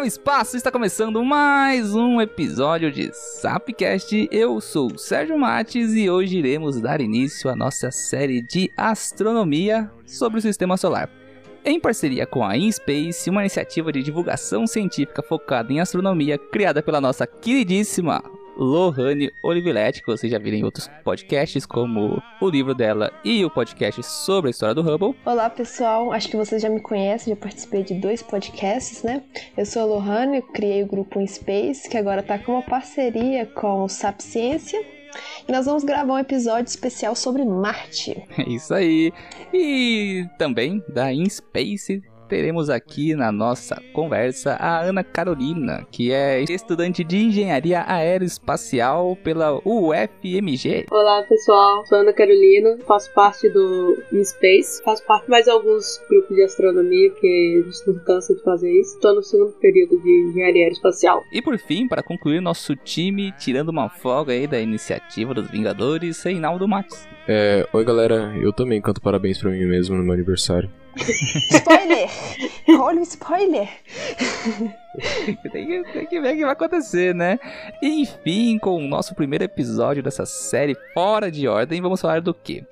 do espaço está começando mais um episódio de Sapcast. Eu sou o Sérgio Mates e hoje iremos dar início à nossa série de astronomia sobre o sistema solar. Em parceria com a InSpace, uma iniciativa de divulgação científica focada em astronomia criada pela nossa queridíssima Lohane Olivetti, que vocês já viram em outros podcasts, como o livro dela e o podcast sobre a história do Hubble. Olá pessoal, acho que vocês já me conhecem, já participei de dois podcasts, né? Eu sou a Lohane, criei o grupo InSpace, que agora tá com uma parceria com o Sapciência. E nós vamos gravar um episódio especial sobre Marte. É isso aí. E também da InSpace teremos aqui na nossa conversa a Ana Carolina, que é estudante de engenharia aeroespacial pela UFMG. Olá pessoal, sou Ana Carolina, faço parte do Space, faço parte de mais alguns grupos de astronomia, que a gente não cansa de fazer isso. Estou no segundo período de engenharia aeroespacial. E por fim, para concluir nosso time, tirando uma folga aí da iniciativa dos Vingadores, Reinaldo Max. É, oi galera, eu também canto parabéns pra mim mesmo no meu aniversário. Spoiler! Olha o spoiler! tem, que, tem que ver o que vai acontecer, né? Enfim, com o nosso primeiro episódio dessa série fora de ordem, vamos falar do quê?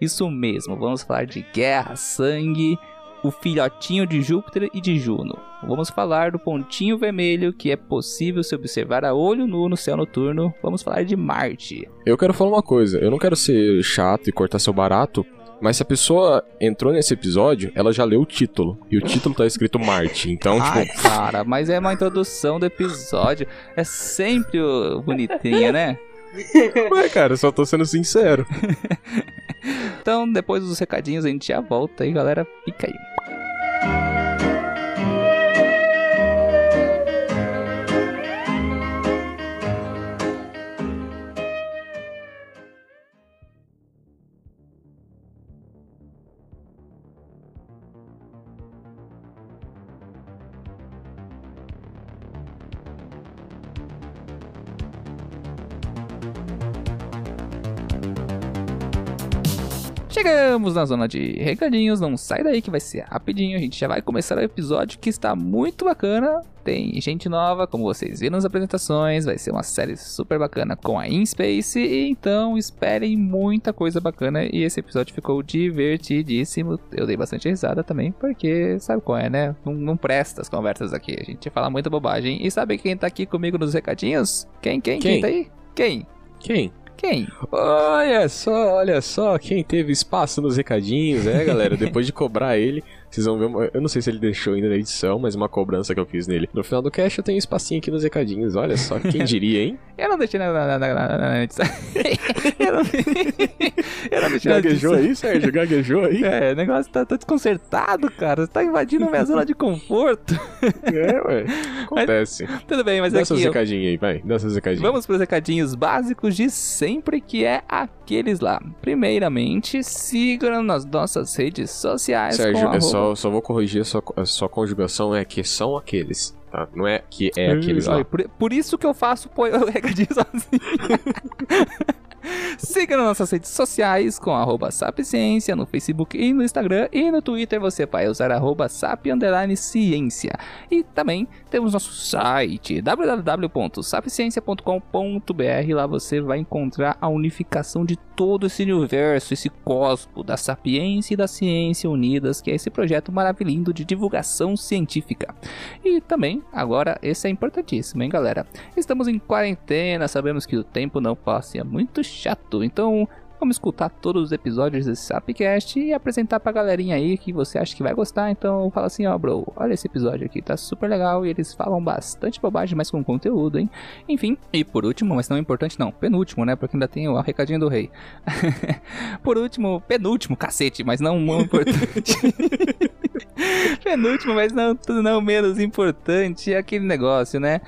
Isso mesmo, vamos falar de guerra, sangue, o filhotinho de Júpiter e de Juno. Vamos falar do pontinho vermelho que é possível se observar a olho nu no céu noturno. Vamos falar de Marte. Eu quero falar uma coisa, eu não quero ser chato e cortar seu barato, mas se a pessoa entrou nesse episódio, ela já leu o título. E o título tá escrito Marte. Então, Ai, tipo. cara, mas é uma introdução do episódio. É sempre bonitinha, né? Ué, cara, só tô sendo sincero. então, depois dos recadinhos, a gente já volta aí, galera. Fica aí. Chegamos na zona de recadinhos, não sai daí que vai ser rapidinho, a gente já vai começar o episódio que está muito bacana. Tem gente nova, como vocês viram nas apresentações, vai ser uma série super bacana com a InSpace, então esperem muita coisa bacana e esse episódio ficou divertidíssimo. Eu dei bastante risada também, porque sabe qual é, né? Não, não presta as conversas aqui, a gente fala muita bobagem. E sabe quem tá aqui comigo nos recadinhos? Quem, quem, quem, Quem? tá aí? Quem? Quem? Quem? Olha só, olha só, quem teve espaço nos recadinhos, é, galera? Depois de cobrar ele, vocês vvão ver. Uma, eu não sei se ele deixou ainda na edição, mas uma cobrança que eu fiz nele. No final do cast eu tenho espacinho aqui nos recadinhos, olha só, quem diria, hein? Eu não deixei na, na, na, na, na edição. eu, não, eu não deixei Gaguejou aí, Sérgio? Gaguejou aí? É, o negócio tá, tá desconcertado, cara. Você tá invadindo minha zona de conforto. É, ué. Acontece. Tudo bem, mas Dá aqui. seus ó, recadinhos aí, vai. Dá seus recadinhos. Vamos para os recadinhos básicos de sempre, que é aqueles lá. Primeiramente, sigam nas nossas redes sociais. Sérgio, é arroba- só, só vou corrigir a sua, a sua conjugação, é que são aqueles, tá? Não é que é aqueles lá. Por, por isso que eu faço po- recadinho sozinho. Siga nas nossas redes sociais com arroba sapciência no Facebook e no Instagram. E no Twitter você vai usar arroba sap ciência. E também temos nosso site www.sapciência.com.br. Lá você vai encontrar a unificação de todo esse universo, esse cosmo da sapiência e da ciência unidas, que é esse projeto maravilhoso de divulgação científica. E também, agora, esse é importantíssimo, hein, galera? Estamos em quarentena, sabemos que o tempo não passa e é muito chato, então vamos escutar todos os episódios desse Sapcast e apresentar pra galerinha aí que você acha que vai gostar. Então fala assim, ó, bro, olha esse episódio aqui, tá super legal e eles falam bastante bobagem, mas com conteúdo, hein? Enfim, e por último, mas não importante não, penúltimo, né? Porque ainda tem o recadinho do rei. por último, penúltimo, cacete, mas não muito importante. Penúltimo, mas não, não menos importante, é aquele negócio, né?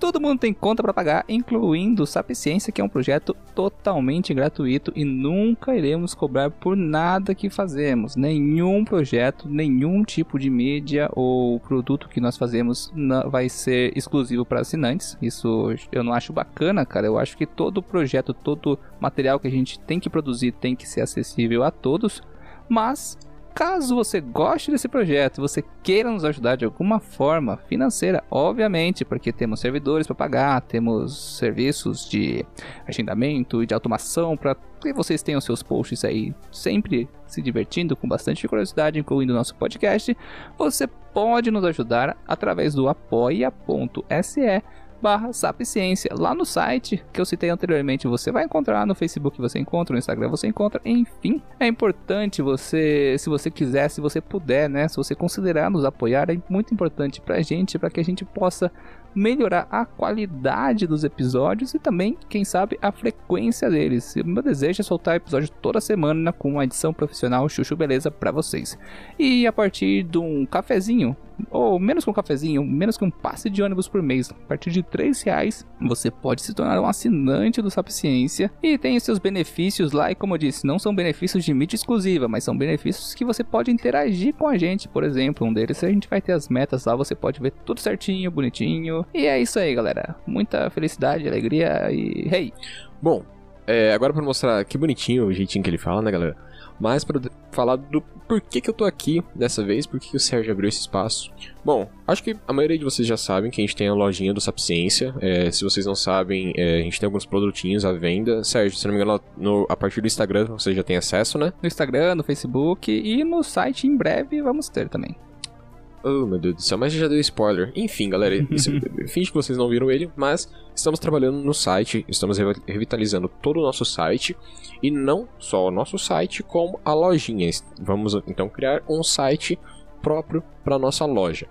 Todo mundo tem conta para pagar, incluindo o Sapciência, que é um projeto totalmente gratuito e nunca iremos cobrar por nada que fazemos. Nenhum projeto, nenhum tipo de mídia ou produto que nós fazemos vai ser exclusivo para assinantes. Isso eu não acho bacana, cara. Eu acho que todo projeto, todo material que a gente tem que produzir tem que ser acessível a todos. Mas Caso você goste desse projeto, você queira nos ajudar de alguma forma financeira, obviamente, porque temos servidores para pagar, temos serviços de agendamento e de automação para que vocês tenham seus posts aí sempre se divertindo com bastante curiosidade, incluindo nosso podcast, você pode nos ajudar através do apoia.se barra Sapciência. Lá no site que eu citei anteriormente, você vai encontrar no Facebook, você encontra no Instagram, você encontra, enfim. É importante você, se você quiser, se você puder, né, se você considerar nos apoiar, é muito importante pra gente, para que a gente possa melhorar a qualidade dos episódios e também, quem sabe, a frequência deles. O meu desejo é soltar episódio toda semana com uma edição profissional chuchu beleza para vocês. E a partir de um cafezinho, ou menos que um cafezinho, menos que um passe de ônibus por mês, a partir de 3 reais, você pode se tornar um assinante do Sapciência e tem seus benefícios lá. E como eu disse, não são benefícios de mídia exclusiva, mas são benefícios que você pode interagir com a gente. Por exemplo, um deles a gente vai ter as metas lá, você pode ver tudo certinho, bonitinho. E é isso aí, galera. Muita felicidade, alegria e hey! Bom, é, agora para mostrar que bonitinho o jeitinho que ele fala, né, galera? Mas para falar do porquê que eu tô aqui dessa vez, por que o Sérgio abriu esse espaço. Bom, acho que a maioria de vocês já sabem que a gente tem a lojinha do Sapciência. É, se vocês não sabem, é, a gente tem alguns produtinhos à venda. Sérgio, se não me engano, no, a partir do Instagram você já tem acesso, né? No Instagram, no Facebook e no site em breve vamos ter também. Oh, meu Deus do céu, mas já deu spoiler. Enfim, galera, isso, finge que vocês não viram ele, mas estamos trabalhando no site, estamos revitalizando todo o nosso site, e não só o nosso site, como a lojinha. Vamos então criar um site próprio para nossa loja.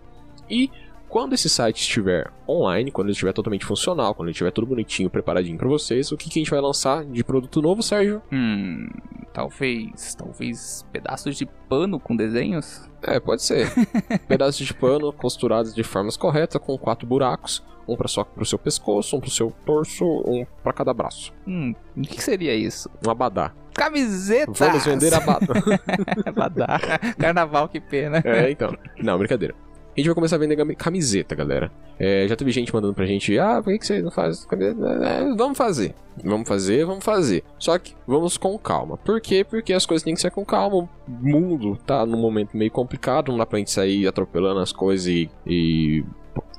E quando esse site estiver online, quando ele estiver totalmente funcional, quando ele estiver tudo bonitinho, preparadinho para vocês, o que, que a gente vai lançar de produto novo, Sérgio? Hum, talvez, talvez pedaços de pano com desenhos? É, pode ser. pedaços de pano costurados de formas corretas, com quatro buracos, um para só pro seu pescoço, um pro seu torso, um para cada braço. Hum, o que seria isso? Um abadá. Camiseta! Vamos vender abadá. abadá. Carnaval, que pena. É, então. Não, brincadeira. A gente vai começar a vender camiseta, galera. É, já teve gente mandando pra gente, ah, por que, que você não faz camiseta? É, vamos fazer. Vamos fazer, vamos fazer. Só que vamos com calma. Por quê? Porque as coisas têm que ser com calma. O mundo tá num momento meio complicado, não dá pra gente sair atropelando as coisas e. e...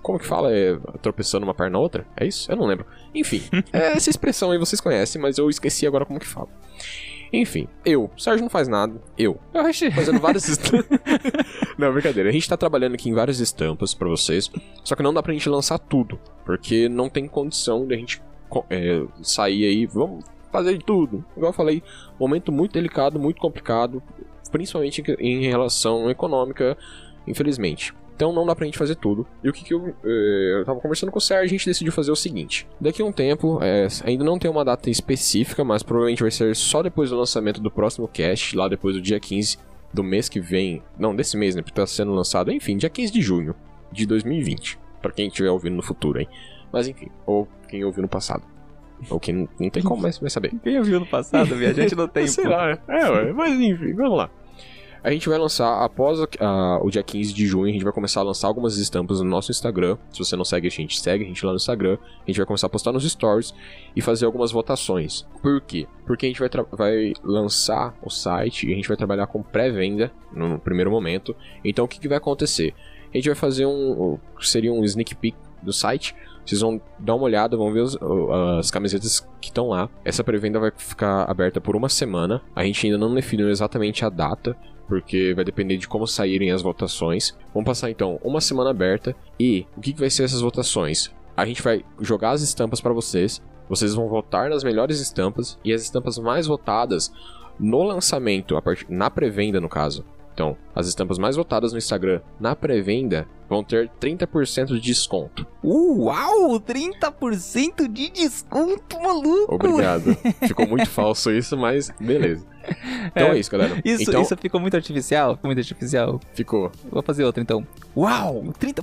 Como que fala? É tropeçando uma perna na outra? É isso? Eu não lembro. Enfim, é essa expressão aí vocês conhecem, mas eu esqueci agora como que fala. Enfim, eu. Sérgio não faz nada. Eu. Oxi. Fazendo várias estampas. não, brincadeira. A gente tá trabalhando aqui em várias estampas para vocês. Só que não dá pra gente lançar tudo. Porque não tem condição de a gente é, sair aí. Vamos fazer de tudo. Igual eu falei, momento muito delicado, muito complicado. Principalmente em relação econômica, infelizmente. Então não dá pra gente fazer tudo. E o que, que eu. Eh, eu tava conversando com o Sérgio, a gente decidiu fazer o seguinte: daqui a um tempo, é, ainda não tem uma data específica, mas provavelmente vai ser só depois do lançamento do próximo cast, lá depois do dia 15 do mês que vem. Não, desse mês, né? Porque tá sendo lançado, enfim, dia 15 de junho de 2020. para quem estiver ouvindo no futuro, hein? Mas enfim, ou quem ouviu no passado. Ou quem não, não tem como mais saber. Quem ouviu no passado, a gente não tem. Sei lá, é, mas enfim, vamos lá. A gente vai lançar, após o dia 15 de junho, a gente vai começar a lançar algumas estampas no nosso Instagram. Se você não segue a gente, segue a gente lá no Instagram. A gente vai começar a postar nos stories e fazer algumas votações. Por quê? Porque a gente vai, vai lançar o site e a gente vai trabalhar com pré-venda no primeiro momento. Então o que, que vai acontecer? A gente vai fazer um. Seria um sneak peek do site. Vocês vão dar uma olhada, vão ver os, as camisetas que estão lá. Essa pré-venda vai ficar aberta por uma semana. A gente ainda não definiu exatamente a data, porque vai depender de como saírem as votações. Vamos passar então uma semana aberta e o que, que vai ser essas votações? A gente vai jogar as estampas para vocês, vocês vão votar nas melhores estampas e as estampas mais votadas no lançamento, part... na pré-venda no caso. Então, as estampas mais votadas no Instagram na pré-venda vão ter 30% de desconto. Uau! 30% de desconto, maluco! Obrigado. Ficou muito falso isso, mas beleza. Então é, é isso, galera. Isso, então, isso ficou muito artificial? Ficou muito artificial. Ficou. Vou fazer outra então. Uau! 30%!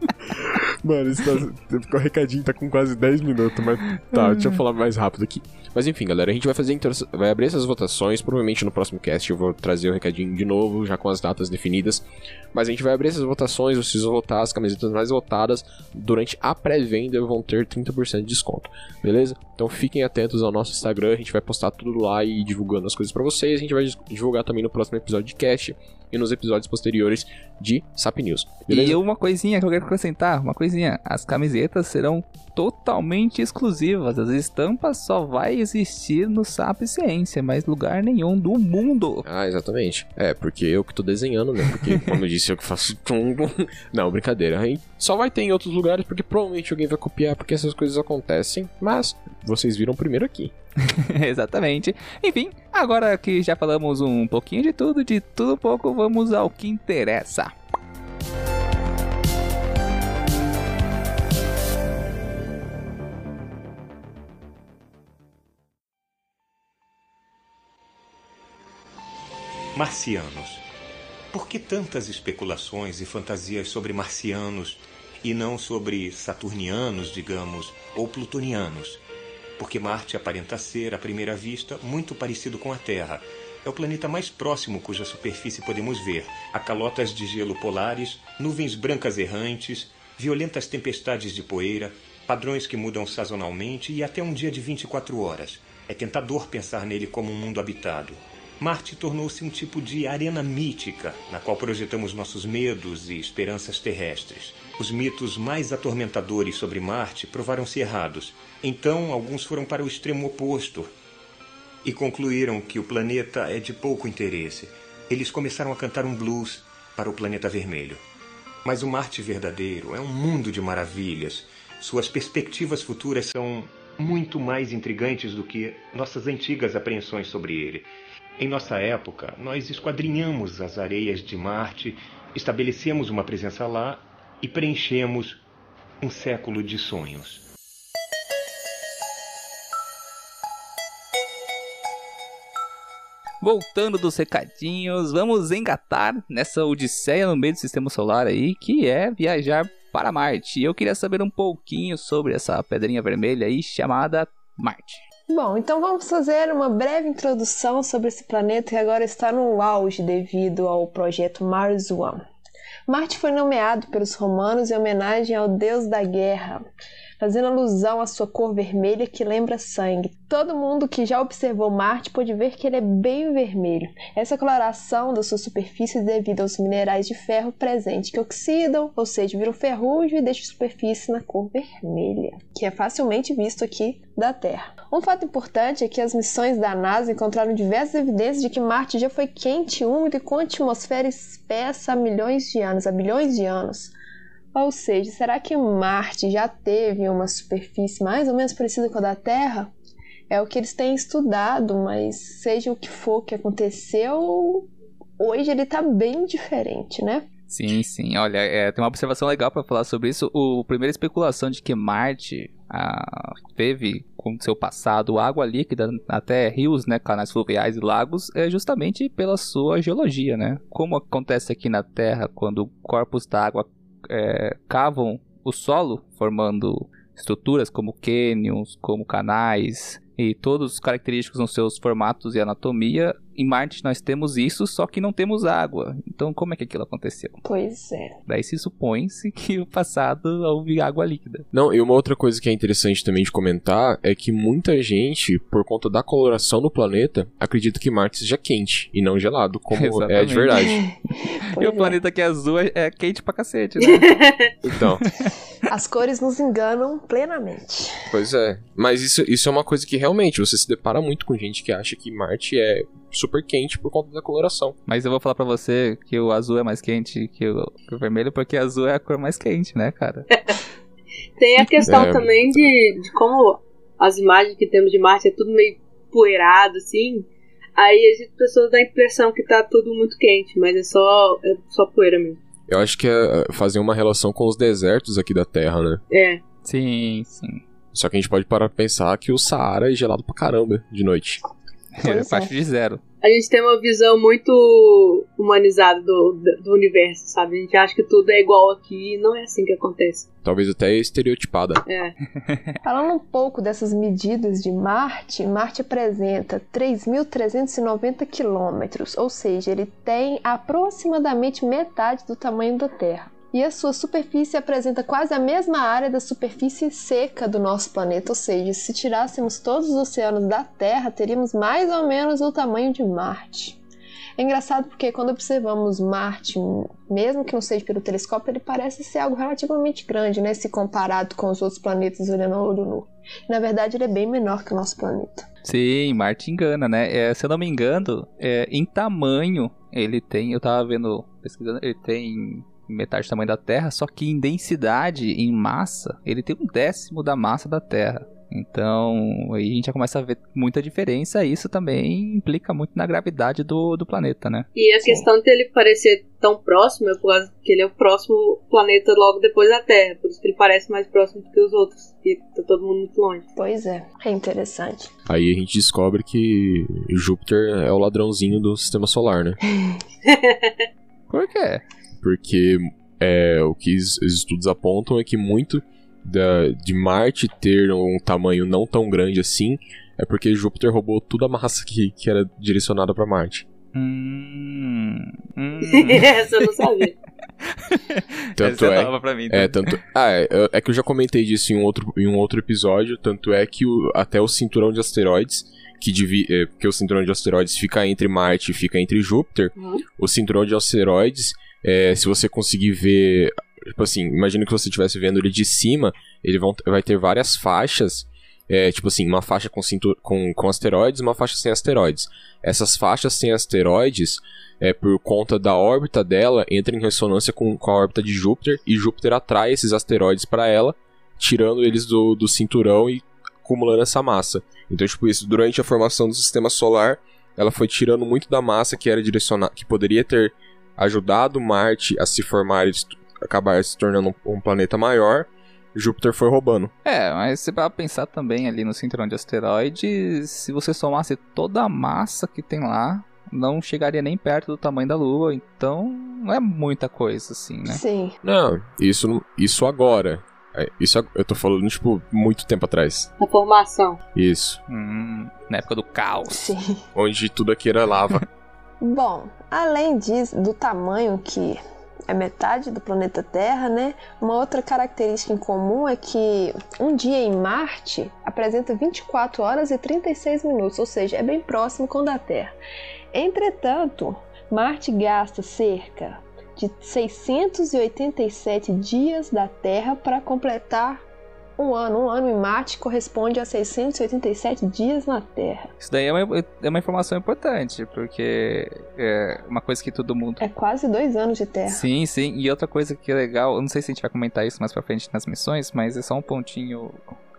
Mano, isso tá, o recadinho tá com quase 10 minutos, mas tá, deixa eu falar mais rápido aqui. Mas enfim, galera, a gente vai fazer vai abrir essas votações, provavelmente no próximo cast eu vou trazer o recadinho de novo, já com as datas definidas. Mas a gente vai abrir essas votações, vocês vão votar as camisetas mais votadas durante a pré-venda vão ter 30% de desconto, beleza? Então fiquem atentos ao nosso Instagram, a gente vai postar tudo lá e divulgando as coisas para vocês. A gente vai divulgar também no próximo episódio de cast e nos episódios posteriores de SAP News. Beleza? E uma coisinha que eu quero acrescentar, uma coisinha, as camisetas serão totalmente exclusivas, as estampas só vai existir no SAP Ciência, mas lugar nenhum do mundo. Ah, exatamente. É, porque eu que tô desenhando, né? Porque, como eu disse, eu que faço tudo. Não, brincadeira. Aí só vai ter em outros lugares, porque provavelmente alguém vai copiar, porque essas coisas acontecem, mas vocês viram primeiro aqui. Exatamente. Enfim, agora que já falamos um pouquinho de tudo, de tudo um pouco, vamos ao que interessa. Marcianos. Por que tantas especulações e fantasias sobre marcianos e não sobre saturnianos, digamos, ou plutonianos? Porque Marte aparenta ser, à primeira vista, muito parecido com a Terra. É o planeta mais próximo cuja superfície podemos ver. Há calotas de gelo polares, nuvens brancas errantes, violentas tempestades de poeira, padrões que mudam sazonalmente e até um dia de 24 horas. É tentador pensar nele como um mundo habitado. Marte tornou-se um tipo de arena mítica, na qual projetamos nossos medos e esperanças terrestres. Os mitos mais atormentadores sobre Marte provaram-se errados. Então, alguns foram para o extremo oposto e concluíram que o planeta é de pouco interesse. Eles começaram a cantar um blues para o planeta vermelho. Mas o Marte verdadeiro é um mundo de maravilhas. Suas perspectivas futuras são muito mais intrigantes do que nossas antigas apreensões sobre ele. Em nossa época, nós esquadrinhamos as areias de Marte, estabelecemos uma presença lá e preenchemos um século de sonhos. Voltando dos recadinhos, vamos engatar nessa odisseia no meio do sistema solar aí, que é viajar para Marte. Eu queria saber um pouquinho sobre essa pedrinha vermelha aí chamada Marte. Bom, então vamos fazer uma breve introdução sobre esse planeta que agora está no auge devido ao projeto Mars One. Marte foi nomeado pelos romanos em homenagem ao deus da guerra, fazendo alusão à sua cor vermelha que lembra sangue. Todo mundo que já observou Marte pode ver que ele é bem vermelho. Essa coloração da sua superfície é devido aos minerais de ferro presentes que oxidam, ou seja, viram ferrugem e deixam a superfície na cor vermelha, que é facilmente visto aqui da Terra. Um fato importante é que as missões da NASA encontraram diversas evidências de que Marte já foi quente, úmido e com atmosfera espessa há milhões de anos, há bilhões de anos. Ou seja, será que Marte já teve uma superfície mais ou menos parecida com a da Terra? É o que eles têm estudado, mas seja o que for que aconteceu, hoje ele está bem diferente, né? Sim, sim. Olha, é, tem uma observação legal para falar sobre isso. O a primeira especulação de que Marte ah, teve com seu passado água líquida, até rios, né, canais fluviais e lagos, é justamente pela sua geologia, né? Como acontece aqui na Terra quando corpos d'água é, cavam o solo, formando estruturas como cânions, como canais e todos os característicos nos seus formatos e anatomia, em Marte nós temos isso, só que não temos água. Então, como é que aquilo aconteceu? Pois é. Daí se supõe-se que o passado houve água líquida. Não, e uma outra coisa que é interessante também de comentar é que muita gente, por conta da coloração do planeta, acredita que Marte seja quente e não gelado, como Exatamente. é de verdade. e o é. planeta que é azul é quente pra cacete, né? então. As cores nos enganam plenamente. Pois é. Mas isso, isso é uma coisa que realmente você se depara muito com gente que acha que Marte é super quente por conta da coloração. Mas eu vou falar para você que o azul é mais quente que o, que o, vermelho, porque azul é a cor mais quente, né, cara? Tem a questão é. também de, de como as imagens que temos de Marte é tudo meio poeirado, assim. Aí as pessoas dão a impressão que tá tudo muito quente, mas é só, é só poeira mesmo. Eu acho que é, é fazer uma relação com os desertos aqui da Terra, né? É. Sim, sim. Só que a gente pode parar pra pensar que o Saara é gelado pra caramba de noite. É, a partir de zero. a gente tem uma visão muito humanizada do, do, do, universo, sabe? A gente acha que tudo é igual aqui e não é assim que acontece. Talvez até estereotipada. É. Falando um pouco dessas medidas de Marte, Marte apresenta 3.390 quilômetros, ou seja, ele tem aproximadamente metade do tamanho da Terra e a sua superfície apresenta quase a mesma área da superfície seca do nosso planeta, ou seja, se tirássemos todos os oceanos da Terra, teríamos mais ou menos o tamanho de Marte. É engraçado porque quando observamos Marte, mesmo que não seja pelo telescópio, ele parece ser algo relativamente grande, né? Se comparado com os outros planetas olhando ao olho nu. Na verdade, ele é bem menor que o nosso planeta. Sim, Marte engana, né? É, se eu não me engano, é, em tamanho, ele tem. Eu tava vendo, pesquisando, ele tem metade do tamanho da Terra, só que em densidade, em massa, ele tem um décimo da massa da Terra. Então, aí a gente já começa a ver muita diferença, e isso também implica muito na gravidade do, do planeta, né? E a questão de ele parecer tão próximo é por causa que ele é o próximo planeta logo depois da Terra, por isso que ele parece mais próximo do que os outros, e tá todo mundo muito longe. Pois é, é interessante. Aí a gente descobre que Júpiter é o ladrãozinho do sistema solar, né? por quê? Porque é, o que os estudos apontam é que muito da, de Marte ter um tamanho não tão grande assim é porque Júpiter roubou toda a massa que, que era direcionada para Marte. Hum, hum. Essa eu não sabia. tanto Essa é, é nova pra mim. É, tanto, ah, é, é, que eu já comentei disso em um outro, em um outro episódio. Tanto é que o, até o cinturão de asteroides, que divide, é, porque o cinturão de asteroides fica entre Marte e fica entre Júpiter, uhum. o cinturão de asteroides é, se você conseguir ver. Tipo assim, imagina que você estivesse vendo ele de cima, ele vão, vai ter várias faixas. É, tipo assim, uma faixa com, cintur com, com asteroides uma faixa sem asteroides. Essas faixas sem asteroides, é, por conta da órbita dela, entra em ressonância com, com a órbita de Júpiter e Júpiter atrai esses asteroides para ela, tirando eles do, do cinturão e acumulando essa massa. Então, tipo isso, durante a formação do sistema solar, ela foi tirando muito da massa que era direcionada, que poderia ter ajudado Marte a se formar e acabar se tornando um, planeta maior, Júpiter foi roubando. É, mas você vai pensar também ali no cinturão de asteroides, se você somasse toda a massa que tem lá, não chegaria nem perto do tamanho da Lua, então não é muita coisa assim, né? Sim. Não, isso, isso agora. É, isso eu tô falando, tipo, muito tempo atrás. A formação. Isso. Hum, na época do caos. Sim. Onde tudo aqui era lava. Bom, além disso, do tamanho que é metade do planeta Terra, né? Uma outra característica em comum é que um dia em Marte apresenta 24 horas e 36 minutos, ou seja, é bem próximo com o da Terra. Entretanto, Marte gasta cerca de 687 dias da Terra para completar um ano. Um ano em Marte corresponde a 687 dias na Terra. Isso daí é uma, é uma informação importante, porque é uma coisa que todo mundo. É quase dois anos de Terra. Sim, sim. E outra coisa que é legal, eu não sei se a gente vai comentar isso mais pra frente nas missões, mas é só um pontinho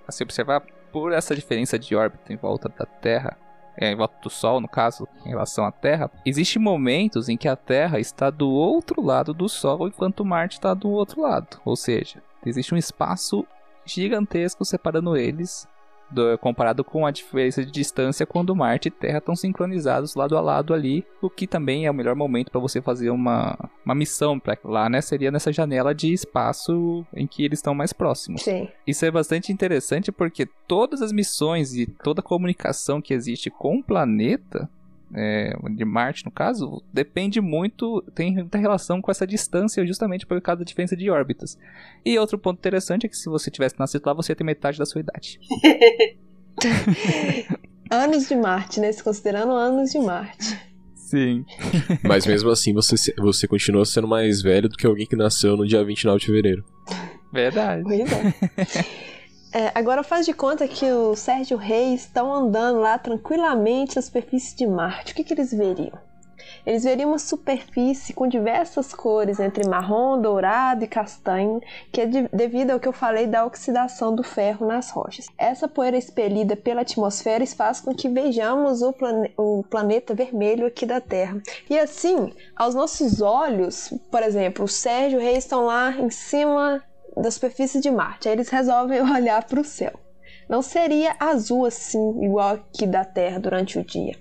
a se observar. Por essa diferença de órbita em volta da Terra, é, em volta do Sol, no caso, em relação à Terra, existem momentos em que a Terra está do outro lado do Sol, enquanto Marte está do outro lado. Ou seja, existe um espaço gigantesco separando eles, do, comparado com a diferença de distância quando Marte e Terra estão sincronizados lado a lado ali, o que também é o melhor momento para você fazer uma, uma missão para lá, né? Seria nessa janela de espaço em que eles estão mais próximos. Sim. Isso é bastante interessante porque todas as missões e toda a comunicação que existe com o planeta é, de Marte, no caso, depende muito, tem muita relação com essa distância, justamente por causa da diferença de órbitas. E outro ponto interessante é que se você tivesse nascido lá, você ia ter metade da sua idade. anos de Marte, né? Se considerando anos de Marte. Sim. Mas mesmo assim, você, você continua sendo mais velho do que alguém que nasceu no dia 29 de fevereiro. Verdade. Pois é. É, agora faz de conta que o Sérgio Reis estão andando lá tranquilamente na superfície de Marte. O que, que eles veriam? Eles veriam uma superfície com diversas cores, entre marrom, dourado e castanho, que é de, devido ao que eu falei da oxidação do ferro nas rochas. Essa poeira expelida pela atmosfera faz com que vejamos o, plane, o planeta vermelho aqui da Terra. E assim, aos nossos olhos, por exemplo, o Sérgio Reis estão lá em cima da superfície de Marte. Aí eles resolvem olhar para o céu. Não seria azul assim, igual aqui da Terra durante o dia.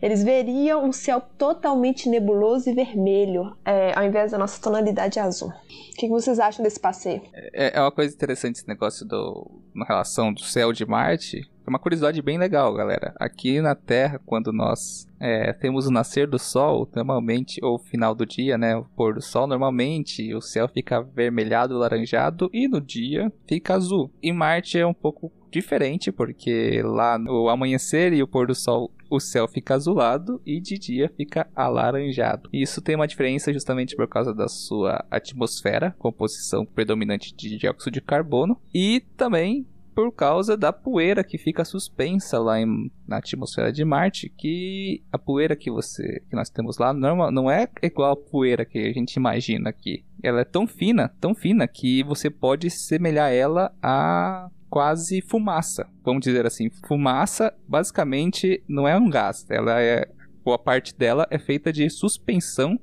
eles veriam um céu totalmente nebuloso e vermelho, é, ao invés da nossa tonalidade azul. O que, vocês acham desse passeio? É, é uma coisa interessante esse negócio do, na relação do céu de Marte. É uma curiosidade bem legal, galera. Aqui na Terra, quando nós é, temos o nascer do Sol, normalmente, ou final do dia, né? O pôr do Sol, normalmente o céu fica avermelhado, laranjado e no dia fica azul. E Marte é um pouco diferente, porque lá no amanhecer e o pôr do Sol o céu fica azulado e de dia fica alaranjado. Isso tem uma diferença justamente por causa da sua atmosfera, composição predominante de dióxido de carbono, e também por causa da poeira que fica suspensa lá em, na atmosfera de Marte, que a poeira que você que nós temos lá não, não é igual a poeira que a gente imagina aqui. Ela é tão fina, tão fina que você pode semelhar ela a quase fumaça, vamos dizer assim. Fumaça basicamente não é um gás, ela é boa parte dela é feita de suspensão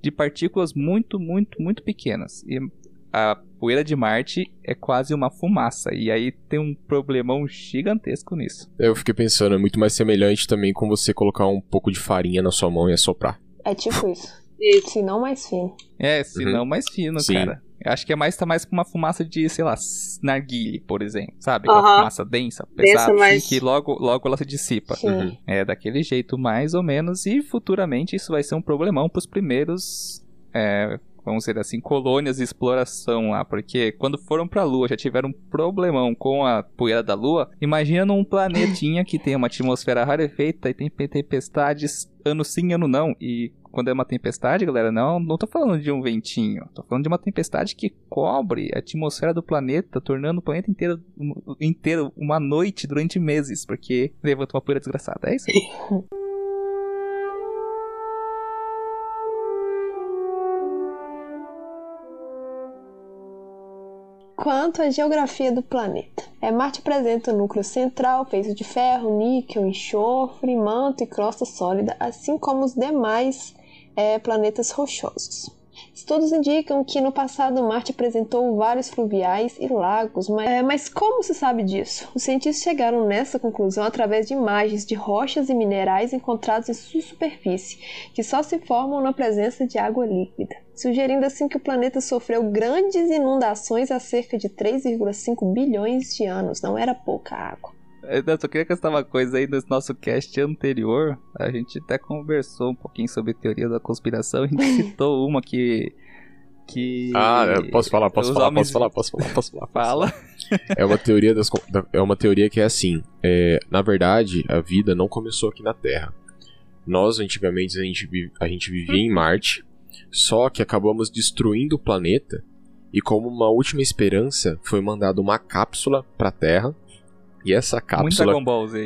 de partículas muito, muito, muito pequenas. E a poeira de Marte é quase uma fumaça. E aí tem um problemão gigantesco nisso. Eu fiquei pensando, é muito mais semelhante também com você colocar um pouco de farinha na sua mão e assoprar. É tipo isso. Se não mais fino. É, se uhum. não mais fino, Sim. cara. Eu acho que é mais tá mais pra uma fumaça de, sei lá, narguile, por exemplo. Sabe? Uma fumaça densa, pesada, densa, mas... que logo, logo ela se dissipa. Uhum. É daquele jeito, mais ou menos. E futuramente isso vai ser um problemão pros primeiros é, vamos dizer assim, colônias de exploração lá, porque quando foram pra Lua já tiveram um problemão com a poeira da Lua. Imagina num planetinha que tem uma atmosfera rarefeita e tem tempestades ano sim, ano não. E quando é uma tempestade, galera, não, não tô falando de um ventinho. Tô falando de uma tempestade que cobre a atmosfera do planeta, tornando o planeta inteiro, inteiro uma noite durante meses, porque levanta uma poeira desgraçada. É isso aí. quanto à geografia do planeta. É, Marte apresenta um núcleo central feito de ferro, níquel, enxofre, manto e crosta sólida, assim como os demais é, planetas rochosos. Estudos indicam que no passado Marte apresentou vários fluviais e lagos, mas, é, mas como se sabe disso? Os cientistas chegaram nessa conclusão através de imagens de rochas e minerais encontrados em sua superfície, que só se formam na presença de água líquida, sugerindo assim que o planeta sofreu grandes inundações há cerca de 3,5 bilhões de anos, não era pouca água. Eu só queria acrescentar uma coisa aí no nosso cast anterior. A gente até conversou um pouquinho sobre teoria da conspiração. A gente citou uma que. que ah, posso falar, posso falar, homens... posso falar, posso falar, posso falar. Fala. É uma teoria das, é uma teoria que é assim. É, na verdade, a vida não começou aqui na Terra. Nós, antigamente, a gente, a gente vivia em Marte, só que acabamos destruindo o planeta. E como uma última esperança, foi mandada uma cápsula para a Terra e essa cápsula.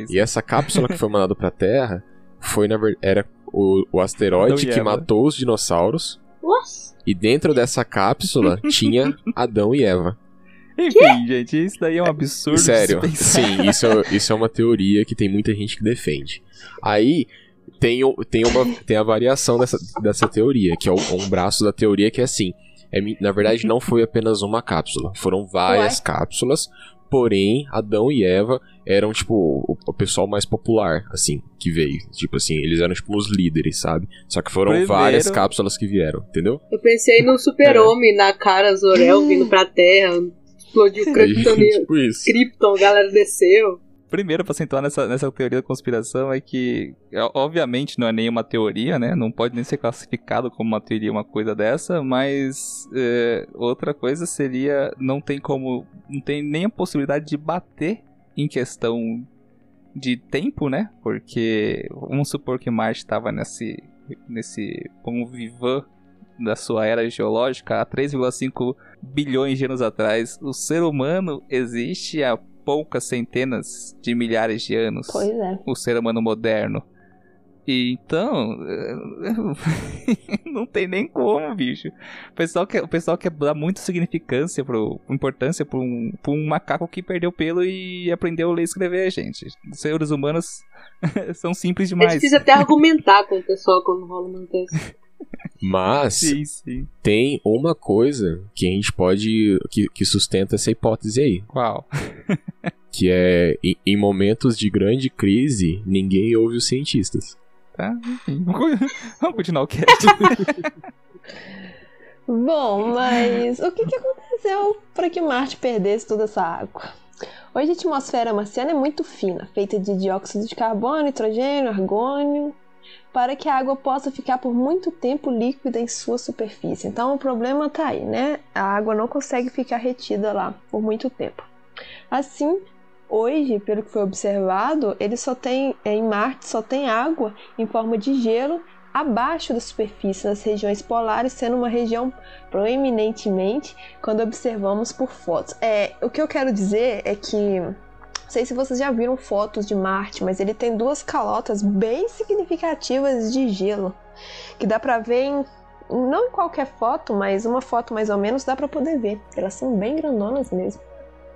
E essa cápsula que foi mandada pra Terra foi, na verdade, era o, o asteroide que matou os dinossauros. Nossa. E dentro dessa cápsula tinha Adão e Eva. Enfim, gente, isso daí é um absurdo. Sério, sim, isso, é, isso é uma teoria que tem muita gente que defende. Aí tem, tem, uma, tem a variação dessa, dessa teoria, que é um braço da teoria que é assim. É, na verdade, não foi apenas uma cápsula, foram várias Ué? cápsulas, Porém, Adão e Eva eram, tipo, o, o, pessoal mais popular, assim, que veio. Tipo assim, eles eram, tipo, os líderes, sabe? Só que foram Primeiro... várias cápsulas que vieram, entendeu? Eu pensei no super-homem, é. na cara Zorel vindo pra Terra, explodiu o Krypton, tipo Krypton, a galera desceu. Primeiro, pra sentar nessa, nessa teoria da conspiração, é que, obviamente, não é nenhuma teoria, né? Não pode nem ser classificado como uma teoria uma coisa dessa, mas é, outra coisa seria, não tem como, não tem nem a possibilidade de bater em questão de tempo, né? Porque, vamos supor que Marte estava nesse, nesse vivan da sua era geológica há 3,5 bilhões de anos atrás. O ser humano existe há poucas centenas de milhares de anos. Pois é. O ser humano moderno. E então, não tem nem como, bicho. O pessoal quer, o pessoal quer dar muita significância, pro, importância para um, um macaco que perdeu pelo e aprendeu a ler e escrever, gente. Os seres humanos são simples demais. É difícil até argumentar com o pessoal quando rola uma texto. Mas sim, sim. tem uma coisa que a gente pode. que, que sustenta essa hipótese aí. Qual? que é em, em momentos de grande crise, ninguém ouve os cientistas. tá? Enfim, vamos continuar o cast. Bom, mas o que, que aconteceu para que Marte perdesse toda essa água? Hoje a atmosfera marciana é muito fina, feita de dióxido de carbono, nitrogênio, argônio, para que a água possa ficar por muito tempo líquida em sua superfície. Então o problema está aí, né? A água não consegue ficar retida lá por muito tempo. Assim, hoje, pelo que foi observado, ele só tem em Marte só tem água em forma de gelo abaixo da superfície nas regiões polares, sendo uma região proeminentemente quando observamos por fotos. É, o que eu quero dizer é que não sei se vocês já viram fotos de Marte, mas ele tem duas calotas bem significativas de gelo, que dá para ver em não em qualquer foto, mas uma foto mais ou menos dá para poder ver. Elas são bem grandonas mesmo.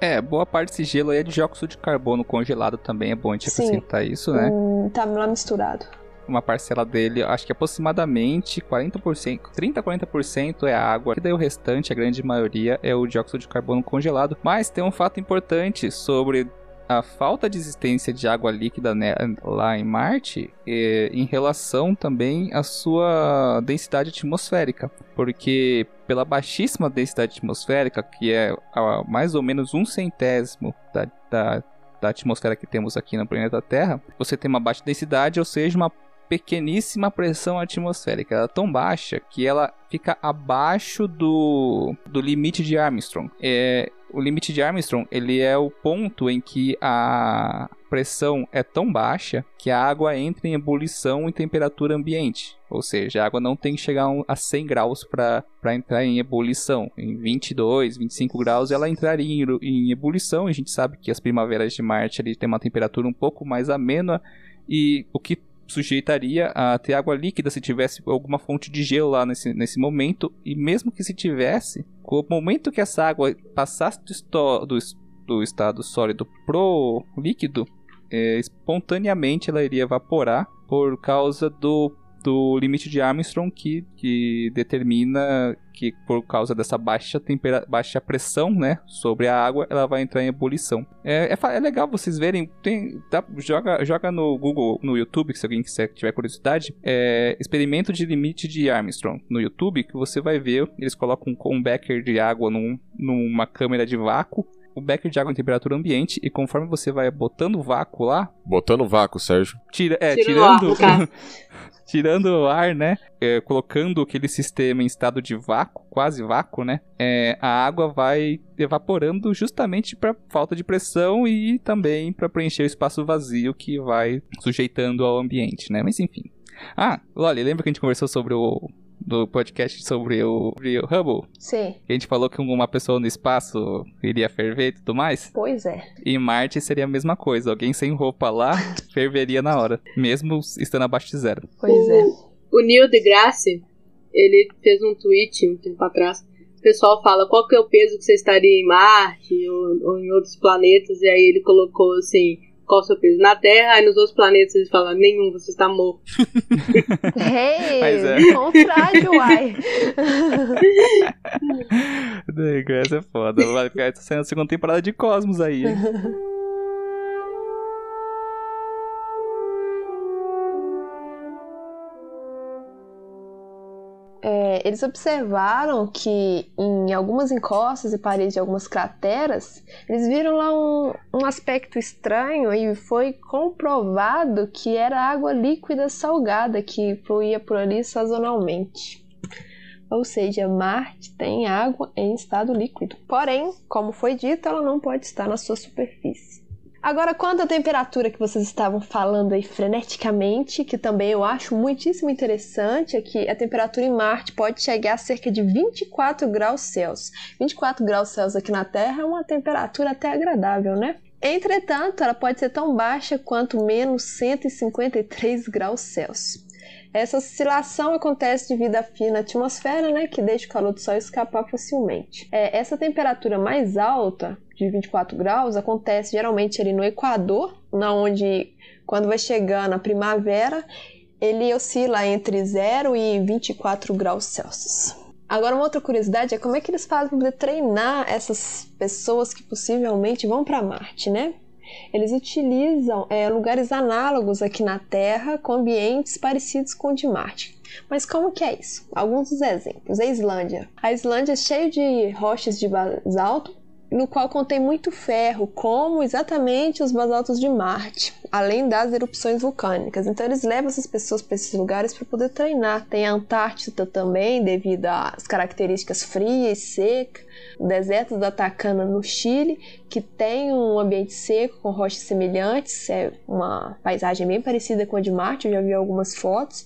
É, boa parte desse gelo aí é de dióxido de carbono congelado também, é bom a gente Sim. acrescentar isso, né? Hum, tá lá misturado. Uma parcela dele, acho que aproximadamente 40%, 30 a 40% é água, e daí o restante, a grande maioria, é o dióxido de carbono congelado. Mas tem um fato importante sobre a falta de existência de água líquida né, lá em Marte eh, em relação também à sua densidade atmosférica, porque pela baixíssima densidade atmosférica, que é a, mais ou menos um centésimo da, da, da atmosfera que temos aqui no planeta Terra, você tem uma baixa densidade, ou seja, uma pequeníssima pressão atmosférica. Ela é tão baixa que ela fica abaixo do, do limite de Armstrong. É, o limite de Armstrong ele é o ponto em que a pressão é tão baixa que a água entra em ebulição em temperatura ambiente. Ou seja, a água não tem que chegar a 100 graus para entrar em ebulição. Em 22, 25 graus ela entraria em, em ebulição. A gente sabe que as primaveras de Marte ali tem uma temperatura um pouco mais amena e o que sujeitaria a ter água líquida se tivesse alguma fonte de gelo lá nesse, nesse momento. E mesmo que se tivesse, com o momento que essa água passasse do, do, do estado sólido pro líquido, é, espontaneamente ela iria evaporar por causa do, do limite de Armstrong que, que determina que por causa dessa baixa, baixa pressão né, sobre a água, ela vai entrar em ebulição. É, é, é legal vocês verem, tem, tá, joga, joga no Google, no YouTube, se alguém quiser, tiver curiosidade, é, experimento de limite de Armstrong no YouTube, que você vai ver, eles colocam um, becker de água num, numa câmera de vácuo, o becker de água em temperatura ambiente e conforme você vai botando o vácuo lá. Botando o vácuo, Sérgio. Tira, é, Tira tirando. ar, tirando o ar, né? é, colocando aquele sistema em estado de vácuo, quase vácuo, né? É, a água vai evaporando justamente para falta de pressão e também para preencher o espaço vazio que vai sujeitando ao ambiente, né? Mas enfim. Ah, Loli, lembra que a gente conversou sobre o do podcast sobre o, sobre o Hubble? Sim. A gente falou que uma pessoa no espaço iria ferver e tudo mais? Pois é. Em Marte seria a mesma coisa. Alguém sem roupa lá ferveria na hora, mesmo estando abaixo de zero. Pois é. O Neil deGrasse, ele fez um tweet um tempo atrás. O pessoal fala qual que é o peso que você estaria em Marte ou, ou em outros planetas, e aí ele colocou assim, qual o seu peso na Terra, aí nos outros planetas eles falam, nenhum, você está morto. É. Hey, tão frágil, uai. Essa é foda. Vai ficar saindo a segunda temporada de Cosmos aí, hein? É, eles observaram que em algumas encostas e paredes de algumas crateras, eles viram lá um, um aspecto estranho e foi comprovado que era água líquida salgada que fluía por ali sazonalmente. Ou seja, Marte tem água em estado líquido. Porém, como foi dito, ela não pode estar na sua superfície. Agora, quanto à temperatura que vocês estavam falando aí freneticamente, que também eu acho muitíssimo interessante, é que a temperatura em Marte pode chegar a cerca de 24 graus Celsius. 24 graus Celsius aqui na Terra é uma temperatura até agradável, né? Entretanto, ela pode ser tão baixa quanto menos 153 graus Celsius. Essa oscilação acontece devido à fina atmosfera, né, que deixa o calor do Sol escapar facilmente. É, essa temperatura mais alta, de 24 graus, acontece geralmente ali no Equador, na onde quando vai chegando a primavera, ele oscila entre 0 e 24 graus Celsius. Agora, uma outra curiosidade é como é que eles fazem para treinar essas pessoas que possivelmente vão para Marte, né? eles utilizam é, lugares análogos aqui na Terra com ambientes parecidos com o de Marte. Mas como que é isso? Alguns dos exemplos. A Islândia. A Islândia é cheia de rochas de basalto, no qual contém muito ferro, como exatamente os basaltos de Marte, além das erupções vulcânicas. Então eles levam essas pessoas para esses lugares para poder treinar. Tem a Antártida também, devido às características frias e secas. O deserto do Atacama no Chile, que tem um ambiente seco com rochas semelhantes, é uma paisagem bem parecida com a de Marte, eu já vi algumas fotos.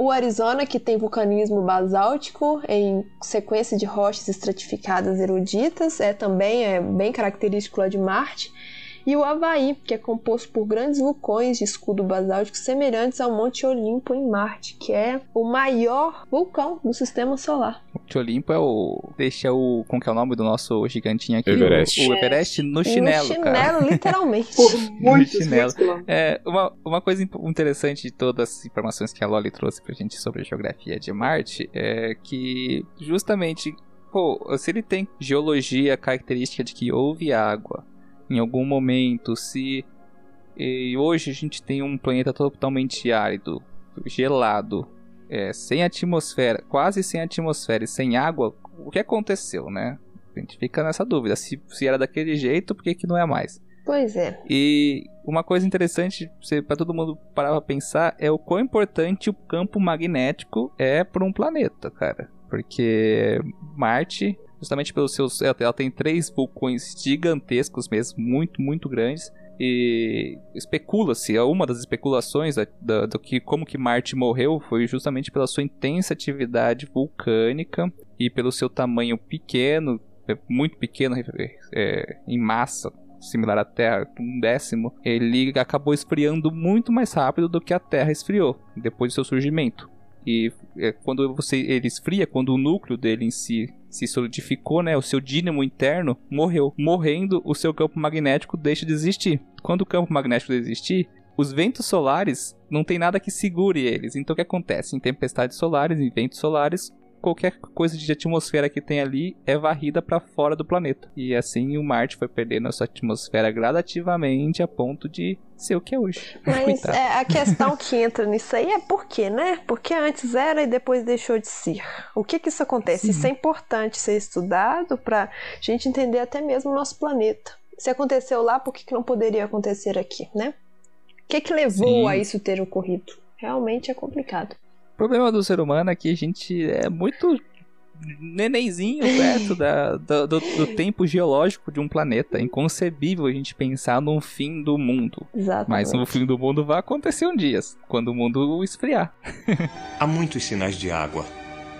O Arizona, que tem vulcanismo basáltico em sequência de rochas estratificadas eruditas, é também é bem característico lá de Marte. E o Havaí, que é composto por grandes vulcões de escudo basáltico semelhantes ao Monte Olimpo em Marte, que é o maior vulcão do sistema solar. Monte Olimpo é o. Deixa o. Como que é o nome do nosso gigantinho aqui? Everest. O, o Everest no chinelo, no cara. chinelo, literalmente. Por muitos, chinelo. É, uma, uma coisa interessante de todas as informações que a Loli trouxe pra gente sobre a geografia de Marte é que justamente, pô, se ele tem geologia característica de que houve água em algum momento, se e hoje a gente tem um planeta totalmente árido, gelado, é, sem atmosfera, quase sem atmosfera e sem água, o que aconteceu, né? A gente fica nessa dúvida, se, se era daquele jeito, por que, que não é mais? Pois é. E uma coisa interessante para todo mundo parar pra pensar é o quão importante o campo magnético é para um planeta, cara. Porque Marte, justamente pelos seus. Ela tem três vulcões gigantescos mesmo, muito, muito grandes. E especula-se, é uma das especulações da, da- do que como que Marte morreu foi justamente pela sua intensa atividade vulcânica e pelo seu tamanho pequeno, é, muito pequeno é, em massa, similar à Terra, um décimo, ele acabou esfriando muito mais rápido do que a Terra esfriou depois do seu surgimento. E é, quando você ele esfria, quando o núcleo dele em si se solidificou, né, o seu dínamo interno morreu. Morrendo, o seu campo magnético deixa de existir. Quando o campo magnético desistir, os ventos solares não tem nada que segure eles. Então o que acontece? Em tempestades solares, em ventos solares, qualquer coisa de atmosfera que tem ali é varrida para fora do planeta. E assim o Marte foi perdendo a sua atmosfera gradativamente a ponto de ser o que é hoje. Mas é, a questão que entra nisso aí é por quê, né? Porque antes era e depois deixou de ser. O que que isso acontece? Isso é importante ser estudado para gente entender até mesmo o nosso planeta. Se aconteceu lá, por que, que não poderia acontecer aqui, né? O que que levou Sim. a isso ter ocorrido? Realmente é complicado. O problema do ser humano é que a gente é muito nenenzinho perto da, do, do- do tempo geológico de um planeta. É inconcebível a gente pensar num fim do mundo. Exatamente. Mas o fim do mundo vai acontecer um dia, quando o mundo esfriar. Há muitos sinais de água.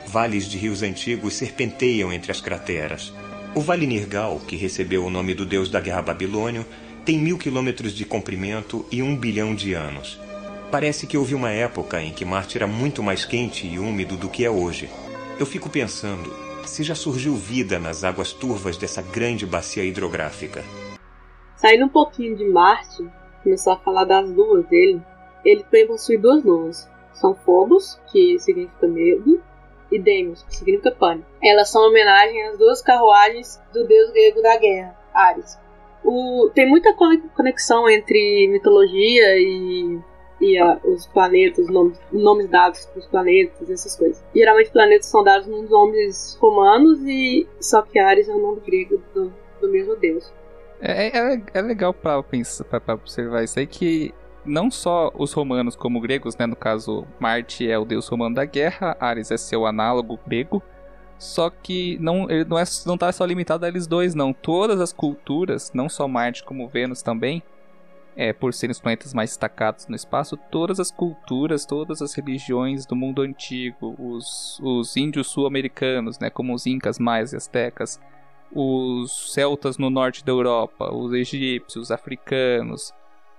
Vales de rios antigos serpenteiam entre as crateras. O Vale Nirgal, que recebeu o nome do deus da guerra babilônio, tem mil quilômetros de comprimento e um bilhão de anos. Parece que houve uma época em que Marte era muito mais quente e úmido do que é hoje. Eu fico pensando se já surgiu vida nas águas turvas dessa grande bacia hidrográfica. Saindo um pouquinho de Marte, começar a falar das luas dele, ele também possui duas luas. São Phobos, que significa medo, e Deimos, que significa pânico. Elas são homenagem às duas carruagens do deus grego da guerra, Ares. O- tem muita cone- conexão entre mitologia e, e a- os planetas, os nomes, nomes dados para os planetas, essas coisas. Geralmente planetas são dados nos nomes romanos e só que Ares é o nome grego do, do mesmo deus. É, é, é legal pensar, pra, pra observar isso aí que não só os romanos como gregos, né? No caso, Marte é o deus romano da guerra, Ares é seu análogo grego. Só que não, ele não, é, não tá só limitado a eles dois, não. Todas as culturas, não só Marte como Vênus também, é, por serem os planetas mais destacados no espaço, todas as culturas, todas as religiões do mundo antigo, os, os índios sul-americanos, né, como os incas, maias e astecas, os celtas no norte da Europa, os egípcios, africanos,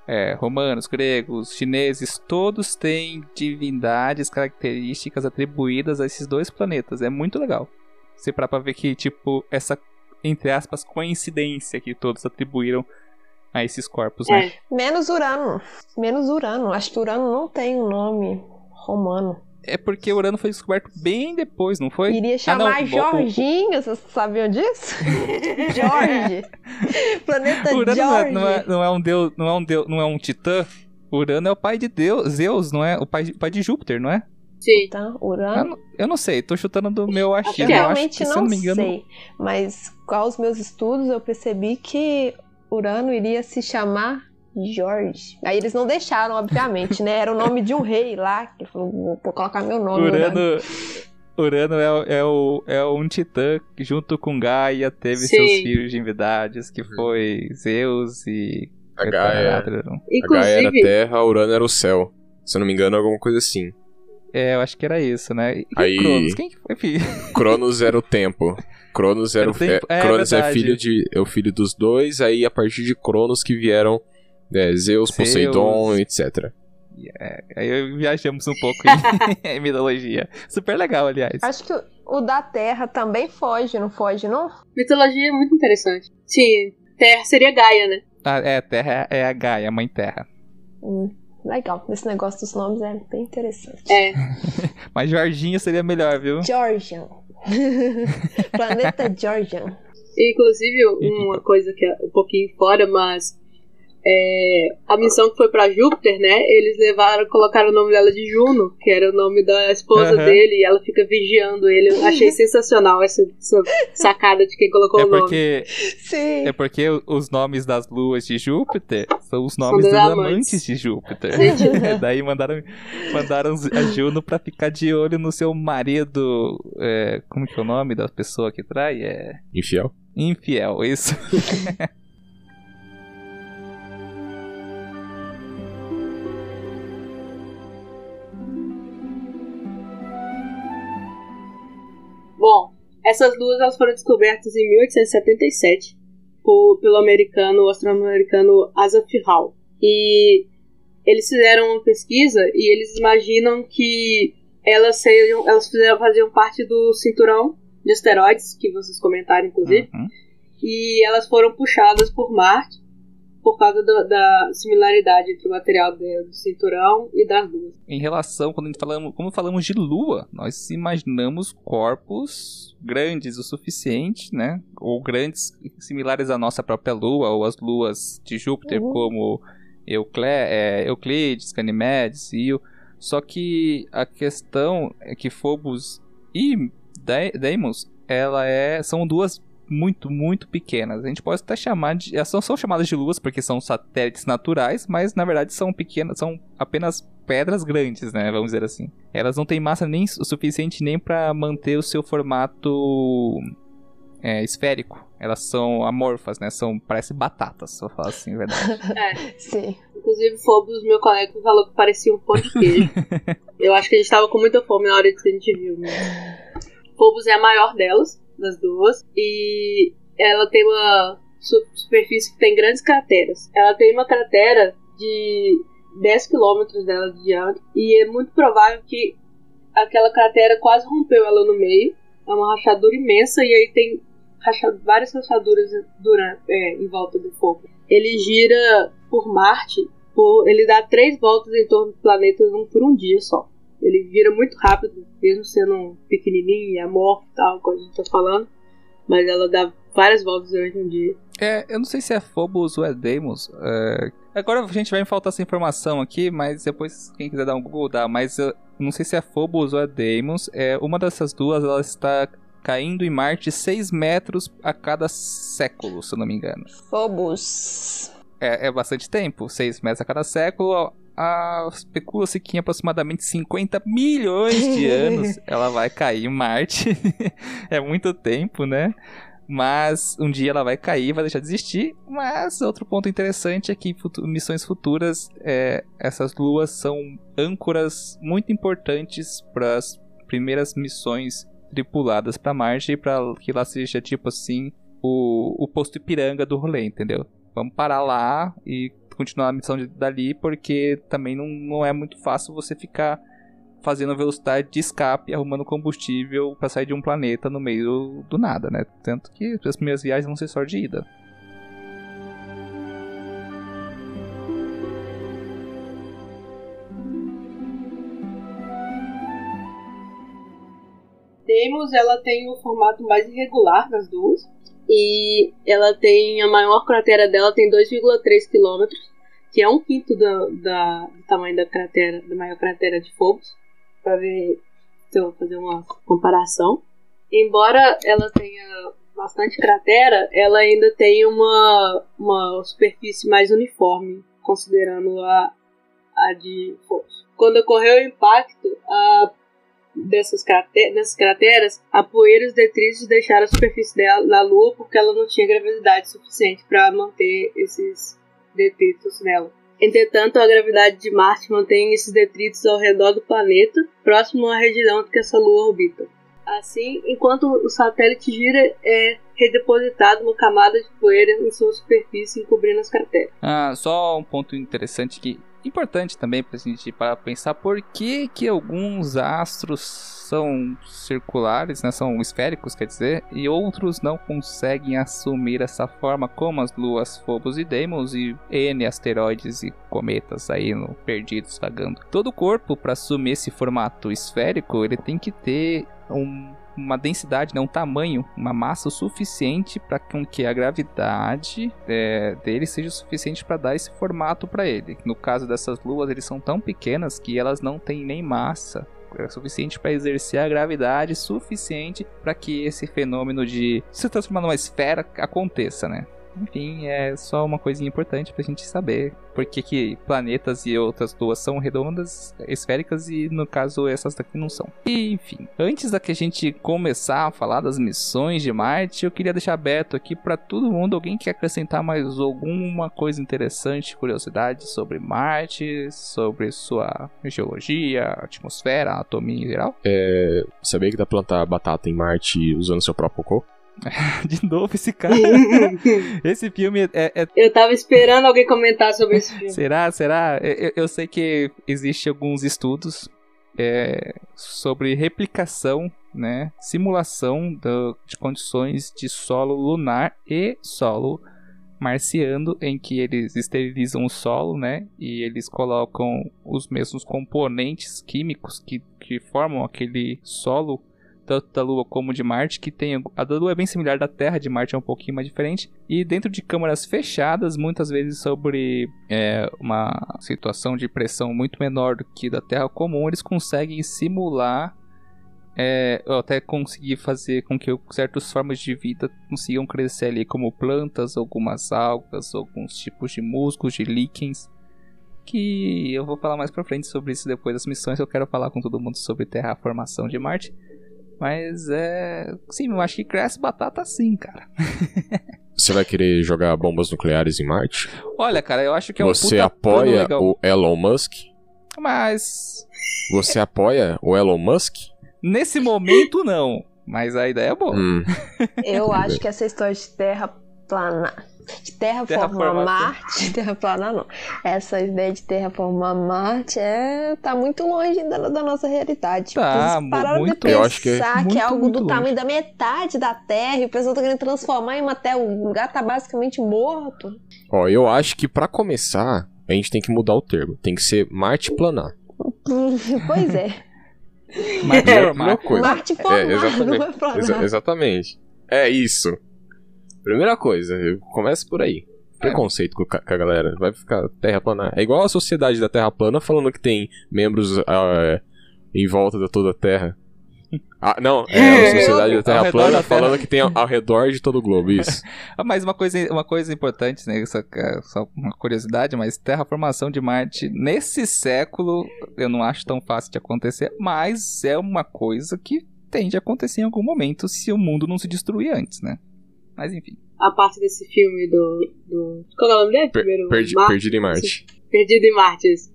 é, romanos, gregos, chineses, todos têm divindades, características atribuídas a esses dois planetas. É muito legal. Você parar pra ver que, tipo, essa, entre aspas, coincidência que todos atribuíram a esses corpos, né? É, Menos Urano. Menos Urano. Acho que Urano não tem um nome romano. É porque Urano foi descoberto bem depois, não foi? Iria Ah, chamar não, Jorginho, vocês sabiam disso? Jorge. Planeta Urano não é, Jorge. não, é, não é um deus, não é um deus, não é um titã. Urano é o pai de Deus, Zeus, não é? O pai, pai de Júpiter, não é? Sim. Tá, Eu Urano. não, eu não sei, tô chutando do meu achismo. que Eu acho Realmente que, se eu não não me engano, sei, mas com os meus estudos eu percebi que Urano iria se chamar Jorge. Aí eles não deixaram, obviamente, né? Era o nome de um rei lá, que falou, vou colocar meu nome. Urano, Urano é, o- é, o, é um titã que junto com Gaia teve Sim. seus filhos de divindades, que foi Zeus e... A Gaia, Tetrahedron. a Gaia era a Inclusive, terra, Urano era o céu. Se eu não me engano, alguma coisa assim. É, eu acho que era isso, né? E Aí- Cronos, quem que foi filho? Cronos era o tempo. Cronos era, Era o o tempo? é, É, Cronos é filho de é o filho dos dois, aí a partir de Cronos que vieram é, Zeus, Zeus. Poseidon, etc. Aí viajamos um pouco em, em mitologia. Super legal, aliás. Acho que o da Terra também foge, não foge, não? mitologia é muito interessante. Sim, Terra seria Gaia, né? Ah, é, Terra é a Gaia, a Mãe Terra. Hum, legal. Esse negócio dos nomes é bem interessante. É. Mas Jorginho seria melhor, viu? Georgian. Planeta Georgian. Inclusive, uma coisa que é um pouquinho fora, mas é, a missão que foi pra Júpiter, né? Eles levaram, colocaram o nome dela de Juno, que era o nome da esposa Aham. dele, e ela fica vigiando ele. Eu achei sensacional essa, essa sacada de quem colocou É o nome. porque, Sim. é porque os nomes das luas de Júpiter são os nomes dos dos amantes. amantes de Júpiter. Gente. Daí mandaram, mandaram a Juno pra ficar de olho no seu marido. é, como que é o nome da pessoa que trai? É. Infiel. Infiel, isso. Bom, essas luas elas foram descobertas em 1877 por- pelo americano, o astrônomo americano Asaph Hall. E eles fizeram uma pesquisa e eles imaginam que elas sejam, elas fizeram, faziam parte do cinturão de asteroides que vocês comentaram inclusive, Uhum. e elas foram puxadas por Marte por causa da, da similaridade entre o material do, do cinturão e das luas. Em relação, quando a gente falamos, como falamos de lua, nós imaginamos corpos grandes o suficiente, né? Ou grandes, similares à nossa própria lua, ou as luas de Júpiter, Uhum. como Eucle é, Euclides, Ganymedes, Io. Só que a questão é que Phobos e Dei- Deimos, ela é, são duas muito, muito pequenas. A gente pode até chamar de. Elas não são chamadas de luas porque são satélites naturais, mas na verdade são pequenas, são apenas pedras grandes, né? Vamos dizer assim. Elas não têm massa nem o suficiente nem para manter o seu formato é, esférico. Elas são amorfas, né? São parece batatas, se eu falar assim, a verdade. Sim. Inclusive, Phobos, meu colega, falou que parecia um pão de queijo. Eu acho que a gente tava com muita fome na hora que a gente viu. Né? Phobos é a maior delas, das duas, e ela tem uma su- superfície que tem grandes crateras. Ela tem uma cratera de 10 quilômetros dela de diâmetro, e é muito provável que aquela cratera quase rompeu ela no meio. É uma rachadura imensa, e aí tem várias rachaduras durante, é, em volta do fogo. Ele gira por Marte, por, ele dá três voltas em torno do planeta um, por um dia só. Ele vira muito rápido, mesmo sendo pequenininho e amorfo e tal, como a gente tá falando. Mas ela dá várias voltas durante um dia. É, eu não sei se é Phobos ou é Deimos. é, Agora a gente vai me faltar essa informação aqui, mas depois quem quiser dar um Google dá. Mas eu não sei se é Phobos ou é Deimos. É, uma dessas duas ela está caindo em Marte 6 metros a cada século, se eu não me engano. Phobos. É, é bastante tempo, 6 metros a cada século. Ah, Especula-se que em aproximadamente 50 milhões de anos ela vai cair em Marte. é muito tempo, né? Mas um dia ela vai cair, vai deixar de existir. Mas outro ponto interessante é que futu- missões futuras, é, essas luas são âncoras muito importantes para as primeiras missões tripuladas para Marte e para que lá seja tipo assim o, o posto Ipiranga do rolê, entendeu? Vamos parar lá e continuar a missão de, dali, porque também não, não é muito fácil você ficar fazendo velocidade de escape, arrumando combustível para sair de um planeta no meio do nada, né? Tanto que as primeiras viagens vão ser só de ida. Ela tem o formato mais irregular das duas. E ela tem a maior cratera dela tem 2,3 quilômetros, que é um quinto da, da, do tamanho da cratera, da maior cratera de Phobos, para ver se eu vou fazer uma comparação. Embora ela tenha bastante cratera, ela ainda tem uma, uma superfície mais uniforme, considerando a, a de Phobos. Quando ocorreu o impacto, a dessas, crater dessas crateras, a poeira e os detritos deixaram a superfície dela na Lua porque ela não tinha gravidade suficiente para manter esses detritos nela. Entretanto, a gravidade de Marte mantém esses detritos ao redor do planeta, próximo à região que essa Lua orbita. Assim, enquanto o satélite gira, é redepositado uma camada de poeira em sua superfície, encobrindo as crateras. Ah, só um ponto interessante que importante também para a gente para pensar por que, que alguns astros são circulares, né, são esféricos, quer dizer, e outros não conseguem assumir essa forma, como as luas Phobos e Deimos e N asteroides e cometas aí no perdidos vagando. Todo corpo para assumir esse formato esférico, ele tem que ter um uma densidade, né, um tamanho, uma massa suficiente para que a gravidade é, dele seja suficiente para dar esse formato para ele. No caso dessas luas, eles são tão pequenas que elas não têm nem massa é suficiente para exercer a gravidade suficiente para que esse fenômeno de se transformar numa esfera aconteça, né? Enfim, é só uma coisinha importante pra gente saber por que, que planetas e outras luas são redondas, esféricas e no caso essas daqui não são. E, enfim, antes da que a gente começar a falar das missões de Marte, eu queria deixar aberto aqui para todo mundo, alguém quer acrescentar mais alguma coisa interessante, curiosidade sobre Marte, sobre sua geologia, atmosfera, anatomia em geral? É, sabia que dá pra plantar batata em Marte usando seu próprio cocô? De novo esse cara. esse filme é, é, Eu tava esperando alguém comentar sobre esse filme. Será? Será? Eu, eu sei que existe alguns estudos é, sobre replicação, né, simulação do, de condições de solo lunar e solo marciano, em que eles esterilizam o solo, né, e eles colocam os mesmos componentes químicos que, que formam aquele solo tanto da Lua como de Marte, que tem a da Lua é bem similar da Terra, de Marte é um pouquinho mais diferente, e dentro de câmaras fechadas, muitas vezes sobre é, uma situação de pressão muito menor do que da Terra comum, eles conseguem simular é, até conseguir fazer com que certas formas de vida consigam crescer ali, como plantas, algumas algas, alguns tipos de musgos, de líquens. Que eu vou falar mais pra frente sobre isso depois das missões. Eu quero falar com todo mundo sobre terraformação de Marte. Mas é. Sim, eu acho que cresce batata sim, cara. Você vai querer jogar bombas nucleares em Marte? Olha, cara, eu acho que é um Você apoia o Elon Musk? Mas. Você apoia o Elon Musk? Nesse momento, não. Mas a ideia é boa. Hum. Eu acho que essa história de terra plana de terraformar Marte, terraplanar não. Essa ideia de terraformar Marte é tá muito longe da, da nossa realidade. Tá, pararam muito, de pensar eu acho que, é que é algo muito do longe. tamanho da metade da Terra e o pessoal tá querendo transformar em uma terra. O lugar tá basicamente morto. Ó, eu acho que pra começar, a gente tem que mudar o termo. Tem que ser Marte planar. pois é. Mas Primeira normal. coisa. Marte formar, É, exatamente. não é planar. Exa- exatamente. É isso. Primeira coisa, eu começo por aí. Preconceito com a com a galera. Vai ficar terra plana. É igual a sociedade da Terra plana falando que tem membros ah, em volta de toda a Terra. Ah, não, é a sociedade da Terra plana da Terra. falando que tem ao, ao redor de todo o globo, isso. Ah, Mas uma coisa, uma coisa importante, né? Só, que- só uma curiosidade, mas terraformação de Marte nesse século eu não acho tão fácil de acontecer, mas é uma coisa que tende a acontecer em algum momento se o mundo não se destruir antes, né? Mas enfim. A parte desse filme do. do... Qual é o nome dele? Per- Primeiro, perdi- Marte. perdido em Marte. Perdido em Marte. isso.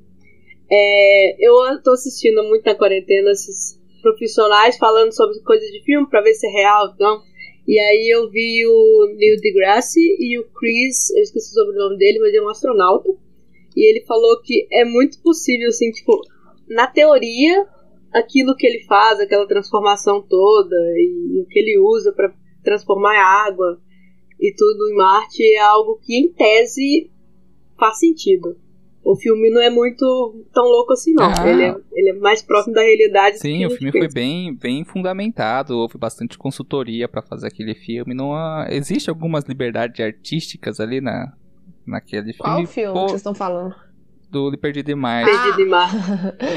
É, eu tô assistindo muito na quarentena esses profissionais falando sobre coisas de filme pra ver se é real ou não. E aí eu vi o Neil deGrasse e o Chris, eu esqueci o sobrenome dele, mas ele é um astronauta. E ele falou que é muito possível, assim, tipo, na teoria, aquilo que ele faz, aquela transformação toda, e o que ele usa pra transformar a água e tudo em Marte é algo que, em tese, faz sentido. o filme não é muito tão louco assim, não. Ah. Ele, é, ele é mais próximo da realidade. do que Sim, o filme foi bem, bem fundamentado, houve bastante consultoria pra fazer aquele filme. Não há... Existe algumas liberdades artísticas ali na, naquele Qual filme. filme Pô, que vocês estão falando? Do Perdido em Marte. Perdido em Mar.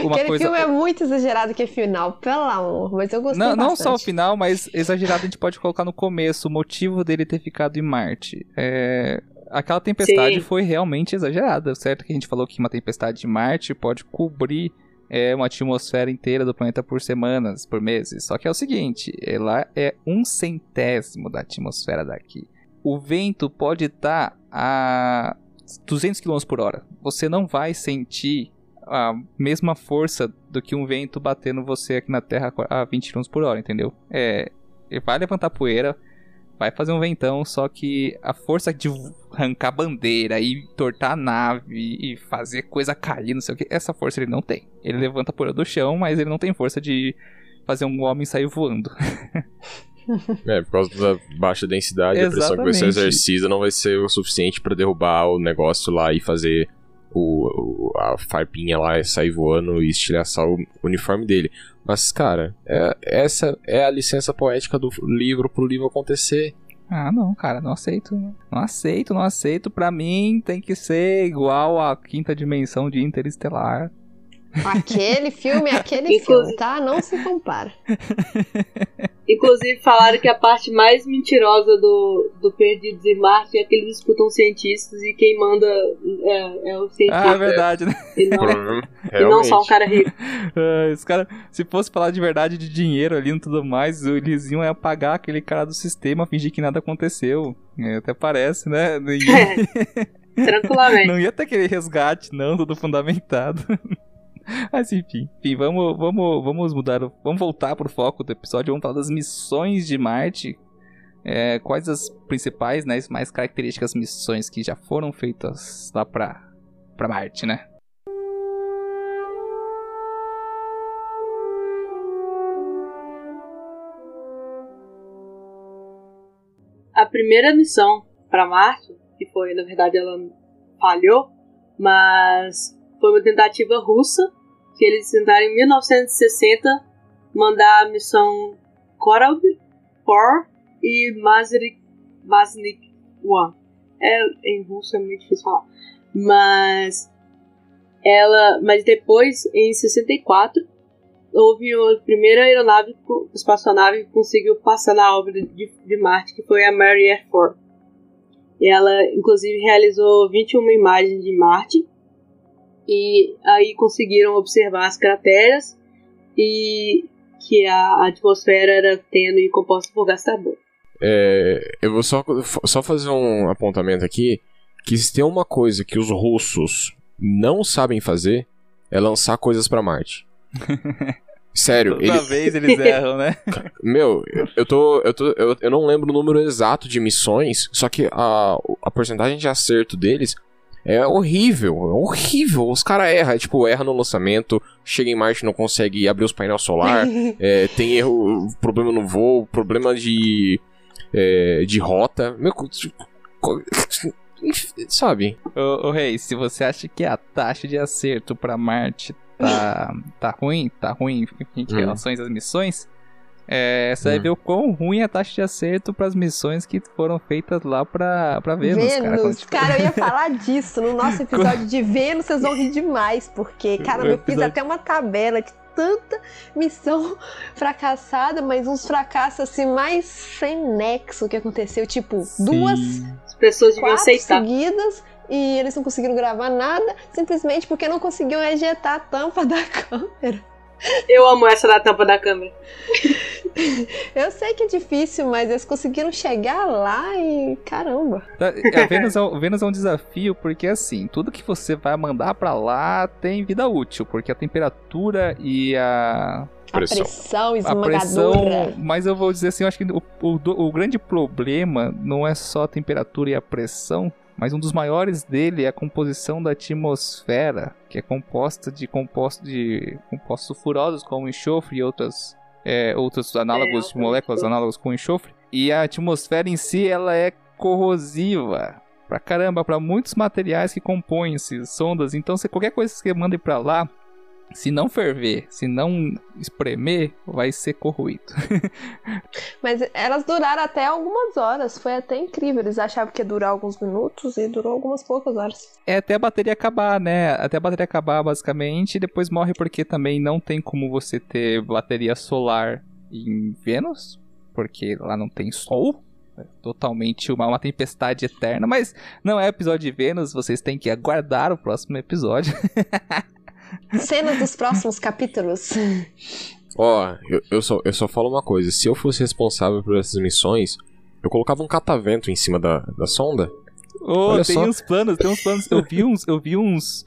Uma Aquele coisa- filme é muito exagerado que é final, pelo amor, mas eu gostei Não, não só o final, mas exagerado a gente pode colocar no começo o motivo dele ter ficado em Marte. É, Aquela tempestade Sim. foi realmente exagerada, certo? Que a gente falou que uma tempestade de Marte pode cobrir é, uma atmosfera inteira do planeta por semanas, por meses. Só que é o seguinte, ela é um centésimo da atmosfera daqui. O vento pode estar a 200 km por hora. Você não vai sentir a mesma força do que um vento batendo você aqui na Terra a 20 km por hora, entendeu? É, vai levantar poeira, vai fazer um ventão, só que a força de arrancar bandeira e tortar a nave e fazer coisa cair, não sei o que, essa força ele não tem. Ele levanta poeira do chão, mas ele não tem força de fazer um homem sair voando. É, por causa da baixa densidade, a pressão que vai ser exercida não vai ser o suficiente pra derrubar o negócio lá e fazer o, o- a farpinha lá sair voando e estilhaçar o uniforme dele. Mas, cara, é- essa é a licença poética do livro pro livro acontecer. Ah, não, cara, não aceito. Não aceito, não aceito. Pra mim tem que ser igual à quinta dimensão de Interestelar. Aquele filme, aquele filme, tá? Não se compara. Inclusive, falaram que a parte mais mentirosa do, do Perdidos em Marte é que eles escutam cientistas e quem manda é, é o cientista. Ah, é verdade, né? E não, Provavelmente- e não só um cara rico. Ah, Os cara, se fosse falar de verdade de dinheiro ali e tudo mais, eles iam apagar aquele cara do sistema, fingir que nada aconteceu. É, até parece, né? Ia, Tranquilamente. não ia ter aquele resgate, não, tudo fundamentado. Mas enfim, enfim vamos, vamos, vamos mudar, vamos voltar pro foco do episódio, vamos falar das missões de Marte. É, quais as principais, né, as mais características missões que já foram feitas lá pra, pra Marte, né? A primeira missão para Marte, que foi, na verdade, ela falhou, mas foi uma tentativa russa, que eles tentaram em 1960 mandar a missão Korab 4 e Mazrik Maznik 1. É, em russo é muito difícil falar. Mas ela, mas depois, em 64, houve a primeira aeronave, espaçonave que conseguiu passar na órbita de, de Marte, que foi a Mary F. 4. E ela, inclusive, realizou 21 imagens de Marte. E aí conseguiram observar as crateras e que a atmosfera era tênue e composta por gás carbônico. É, eu vou só, só fazer um apontamento aqui. Que se tem uma coisa que os russos não sabem fazer, é lançar coisas pra Marte. Sério, Toda ele, vez eles erram, né? Meu, eu- eu tô. Eu, tô eu, eu não lembro o número exato de missões, só que a, a porcentagem de acerto deles é horrível. É horrível. Os caras erram. É, tipo, erra no lançamento, chega em Marte e não consegue abrir os painéis solar. é, tem erro, problema no voo, problema de. é, de rota. Meu, sabe? Ô, ô Rei, se você acha que a taxa de acerto pra Marte tá, tá ruim, tá ruim em Hum. relação às missões, é, você vai Hum. ver o quão ruim é a taxa de acerto pras missões que foram feitas lá pra, pra Vênus, cara. Quando, Vênus, tipo, cara, eu ia falar disso. No nosso episódio de Vênus, vocês vão rir demais, porque, cara, eu fiz até uma tabela de tanta missão fracassada, mas uns fracassos assim mais sem nexo que aconteceu. Tipo, duas, sim. As pessoas deviam quatro aceitar. seguidas e eles não conseguiram gravar nada, simplesmente porque não conseguiam ejetar a tampa da câmera. Eu amo essa da tampa da câmera. Eu sei que é difícil, mas eles conseguiram chegar lá e caramba. A Vênus, é, um- Vênus é um desafio porque, assim, tudo que você vai mandar pra lá tem vida útil, porque a temperatura e a, Pressão. A pressão a esmagadora. pressão. Mas eu vou dizer assim, eu acho que o, o, o grande problema não é só a temperatura e a pressão, mas um dos maiores dele é a composição da atmosfera, que é composta de compostos de compostos sulfurosos como enxofre e outras é, outros análogos de moléculas coisas. análogos com enxofre. E a atmosfera em si ela é corrosiva. pra caramba para muitos materiais que compõem essas sondas. Então, se qualquer coisa que você mande para lá, se não ferver, se não espremer, vai ser corroído. Mas elas duraram até algumas horas, foi até incrível. Eles achavam que ia durar alguns minutos e durou algumas poucas horas. É até a bateria acabar, né? Até a bateria acabar, basicamente, e depois morre porque também não tem como você ter bateria solar em Vênus, porque lá não tem sol. É totalmente uma, uma tempestade eterna, mas não é episódio de Vênus, vocês têm que aguardar o próximo episódio. Cenas dos próximos capítulos. Ó, eu, eu, só, eu só falo uma coisa: se eu fosse responsável por essas missões, eu colocava um catavento em cima da, da sonda. Oh, Olha tem só. uns planos, tem uns planos. Eu vi uns, eu vi uns,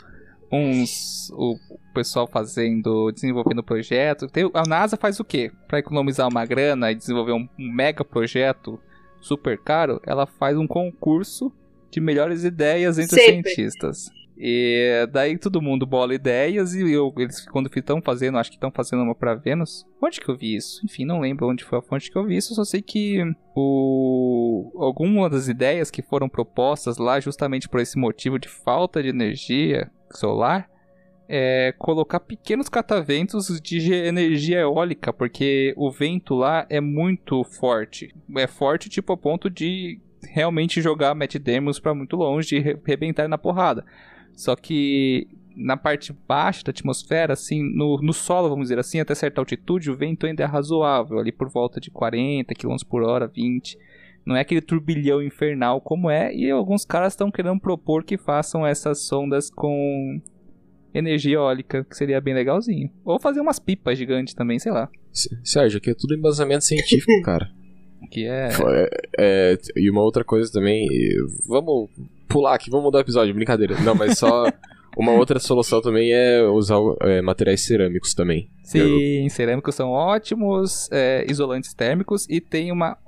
uns, o pessoal fazendo, desenvolvendo projeto. Tem- a NASA faz o quê? Para economizar uma grana e desenvolver um, um mega projeto super caro, ela faz um concurso de melhores ideias entre os cientistas. E daí todo mundo bola ideias e eu, eles quando estão fazendo, acho que estão fazendo uma pra Vênus. Onde que eu vi isso? Enfim, não lembro onde foi a fonte que eu vi isso, só sei que o algumas das ideias que foram propostas lá justamente por esse motivo de falta de energia solar é colocar pequenos cataventos de energia eólica, porque o vento lá é muito forte. É forte tipo a ponto de realmente jogar Matt Demos pra muito longe e re- rebentar na porrada. Só que na parte baixa da atmosfera, assim, no, no solo, vamos dizer assim, até certa altitude, o vento ainda é razoável, ali por volta de 40 km por hora, 20. Não é aquele turbilhão infernal como é, e alguns caras estão querendo propor que façam essas sondas com energia eólica, que seria bem legalzinho. Ou fazer umas pipas gigantes também, sei lá. Sérgio, aqui é tudo embasamento científico, cara. Que é. É, é, e uma outra coisa também. Vamos pular aqui, vamos mudar o episódio, brincadeira. Não, mas só. Uma outra solução também é usar é, materiais cerâmicos também. Sim, cerâmicos são ótimos, é, isolantes térmicos e tem uma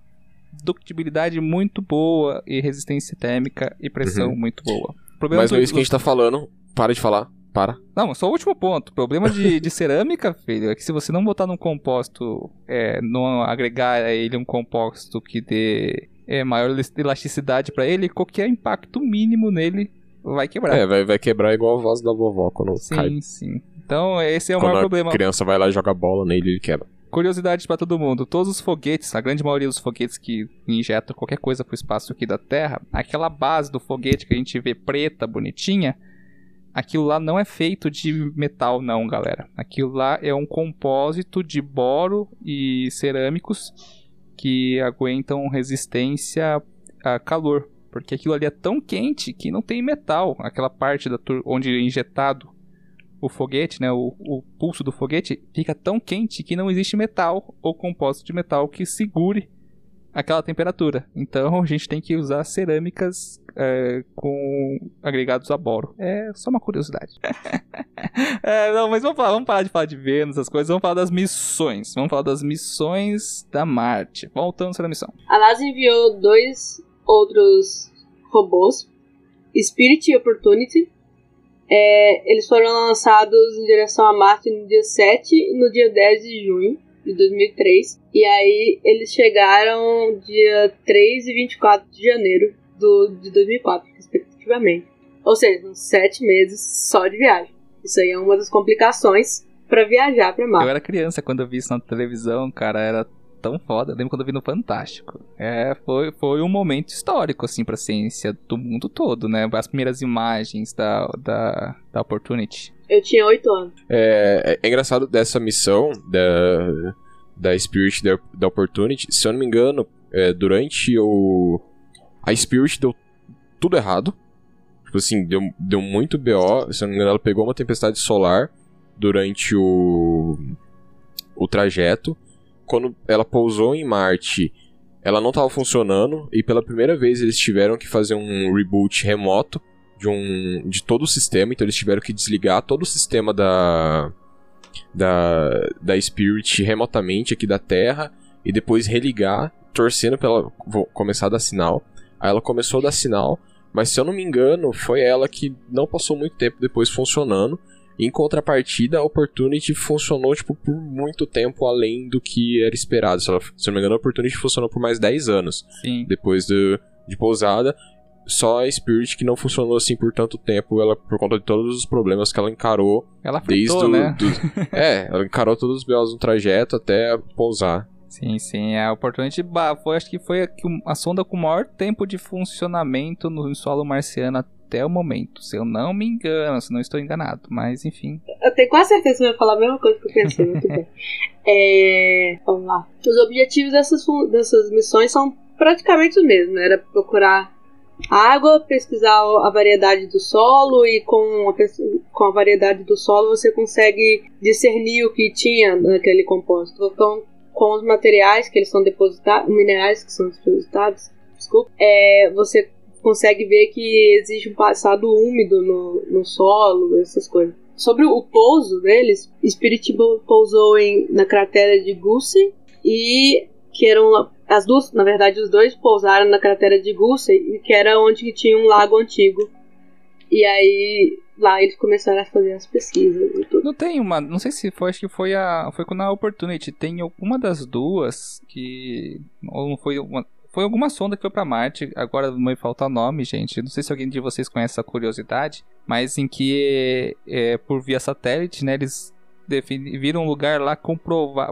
ductibilidade muito boa e resistência térmica e pressão Uhum. muito boa. Problema Mas não é isso que a gente tá falando. Para de falar. Para. Não, só o último ponto. O problema de, de cerâmica, filho, é que se você não botar num composto, é, não agregar a ele um composto que dê é, maior elas- elasticidade pra ele, qualquer impacto mínimo nele vai quebrar. É, vai, vai quebrar igual o vaso da vovó quando cai. sim, sim. Então, esse é o quando maior a problema. criança vai lá e joga bola nele, ele quebra. Curiosidade pra todo mundo: todos os foguetes, a grande maioria dos foguetes que injetam qualquer coisa pro espaço aqui da Terra, aquela base do foguete que a gente vê preta, bonitinha, aquilo lá não é feito de metal, não, galera. Aquilo lá é um compósito de boro e cerâmicos que aguentam resistência a calor. Porque aquilo ali é tão quente que não tem metal. Aquela parte da onde é injetado o foguete, né, o, o pulso do foguete, fica tão quente que não existe metal ou compósito de metal que segure aquela temperatura. Então a gente tem que usar cerâmicas é, com agregados a boro. É só uma curiosidade. É, não, mas vamos, falar, vamos parar de falar de Vênus, essas coisas, vamos falar das missões. Vamos falar das missões da Marte. Voltando para a missão. A NASA enviou dois outros robôs, Spirit e Opportunity. É, eles foram lançados em direção a Marte no dia 7 e no dia 10 de junho de 2003. E aí eles chegaram dia 3 e 24 de janeiro do, de 2004, respectivamente. Ou seja, são sete meses só de viagem. Isso aí é uma das complicações para viajar para Eu Marte. era criança quando eu vi isso na televisão, cara, era tão foda. Eu lembro quando eu vi no Fantástico. É, foi, foi um momento histórico, assim, pra ciência do mundo todo, né? As primeiras imagens da, da, da Opportunity. Eu tinha 8 anos. É, é engraçado dessa missão da, da Spirit da, da Opportunity. Se eu não me engano, é, durante o. A Spirit deu tudo errado. Tipo assim, deu, deu muito BO. Se eu não me engano, ela pegou uma tempestade solar durante o. o trajeto. Quando ela pousou em Marte, ela não estava funcionando. E pela primeira vez eles tiveram que fazer um reboot remoto de, um, de todo o sistema. Então eles tiveram que desligar todo o sistema da, da, da Spirit remotamente aqui da Terra. E depois religar, torcendo pra ela começar a dar sinal. Aí ela começou a dar sinal. Mas se eu não me engano, foi ela que não passou muito tempo depois funcionando. Em contrapartida, a Opportunity funcionou tipo, por muito tempo além do que era esperado. Se, ela- se eu não me engano, a Opportunity funcionou por mais 10 anos Sim. depois do- de pousada. Só a Spirit que não funcionou assim por tanto tempo, ela por conta de todos os problemas que ela encarou Ela desde fritou, o, né? do- É, ela encarou todos os belos no trajeto até pousar. Sim, sim. A Opportunity Ba- foi, acho que foi a, a sonda com o maior tempo de funcionamento no solo marciano até o momento. Se eu não me engano, se não estou enganado. Mas, enfim. Eu tenho quase certeza que você vai falar a mesma coisa que eu pensei, muito bem. É, vamos lá. Os objetivos dessas, dessas missões são praticamente os mesmos. né? Era procurar água, pesquisar a variedade do solo e com a, com a variedade do solo você consegue discernir o que tinha naquele composto. Então, com os materiais que eles são depositados, minerais que são depositados, desculpa, é, você consegue ver que existe um passado úmido no, no solo, essas coisas. Sobre o pouso deles, Spirit pousou em, na cratera de Gusei e que eram as duas, na verdade, os dois pousaram na cratera de Gusei, que era onde tinha um lago antigo. E aí lá eles começaram a fazer as pesquisas e tudo. Não tem uma. Não sei se foi, acho que foi a. Foi na Opportunity. Tem alguma das duas que. Ou não foi uma. Foi alguma sonda que foi pra Marte. Agora me falta o nome, gente. Não sei se alguém de vocês conhece essa curiosidade. Mas em que, é, por via satélite, né? Eles viram um lugar lá com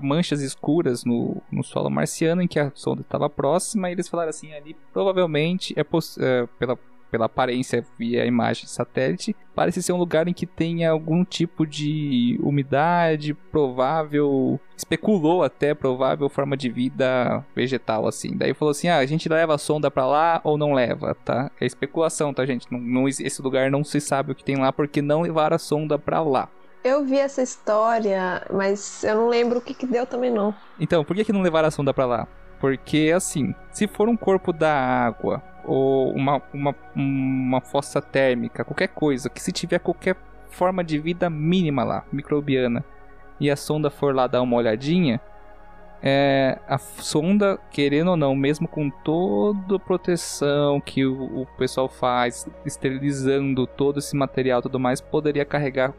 manchas escuras no, no solo marciano em que a sonda estava próxima. E eles falaram assim: ali provavelmente é, é, pela, pela aparência via imagem de satélite, parece ser um lugar em que tenha algum tipo de umidade provável, especulou até provável forma de vida vegetal assim. Daí falou assim: "Ah, a gente leva a sonda pra lá ou não leva, tá? É especulação, tá, gente? Não, não- esse lugar não se sabe o que tem lá porque não levaram a sonda pra lá. Eu vi essa história, mas eu não lembro o que, que deu também não. Então, por que, que não levaram a sonda pra lá? Porque, assim, se for um corpo da água ou uma, uma, uma fossa térmica, qualquer coisa, que se tiver qualquer forma de vida mínima lá, microbiana, e a sonda for lá dar uma olhadinha, é, a sonda, querendo ou não, mesmo com toda a proteção que o, o pessoal faz, esterilizando todo esse material e tudo mais, poderia carregar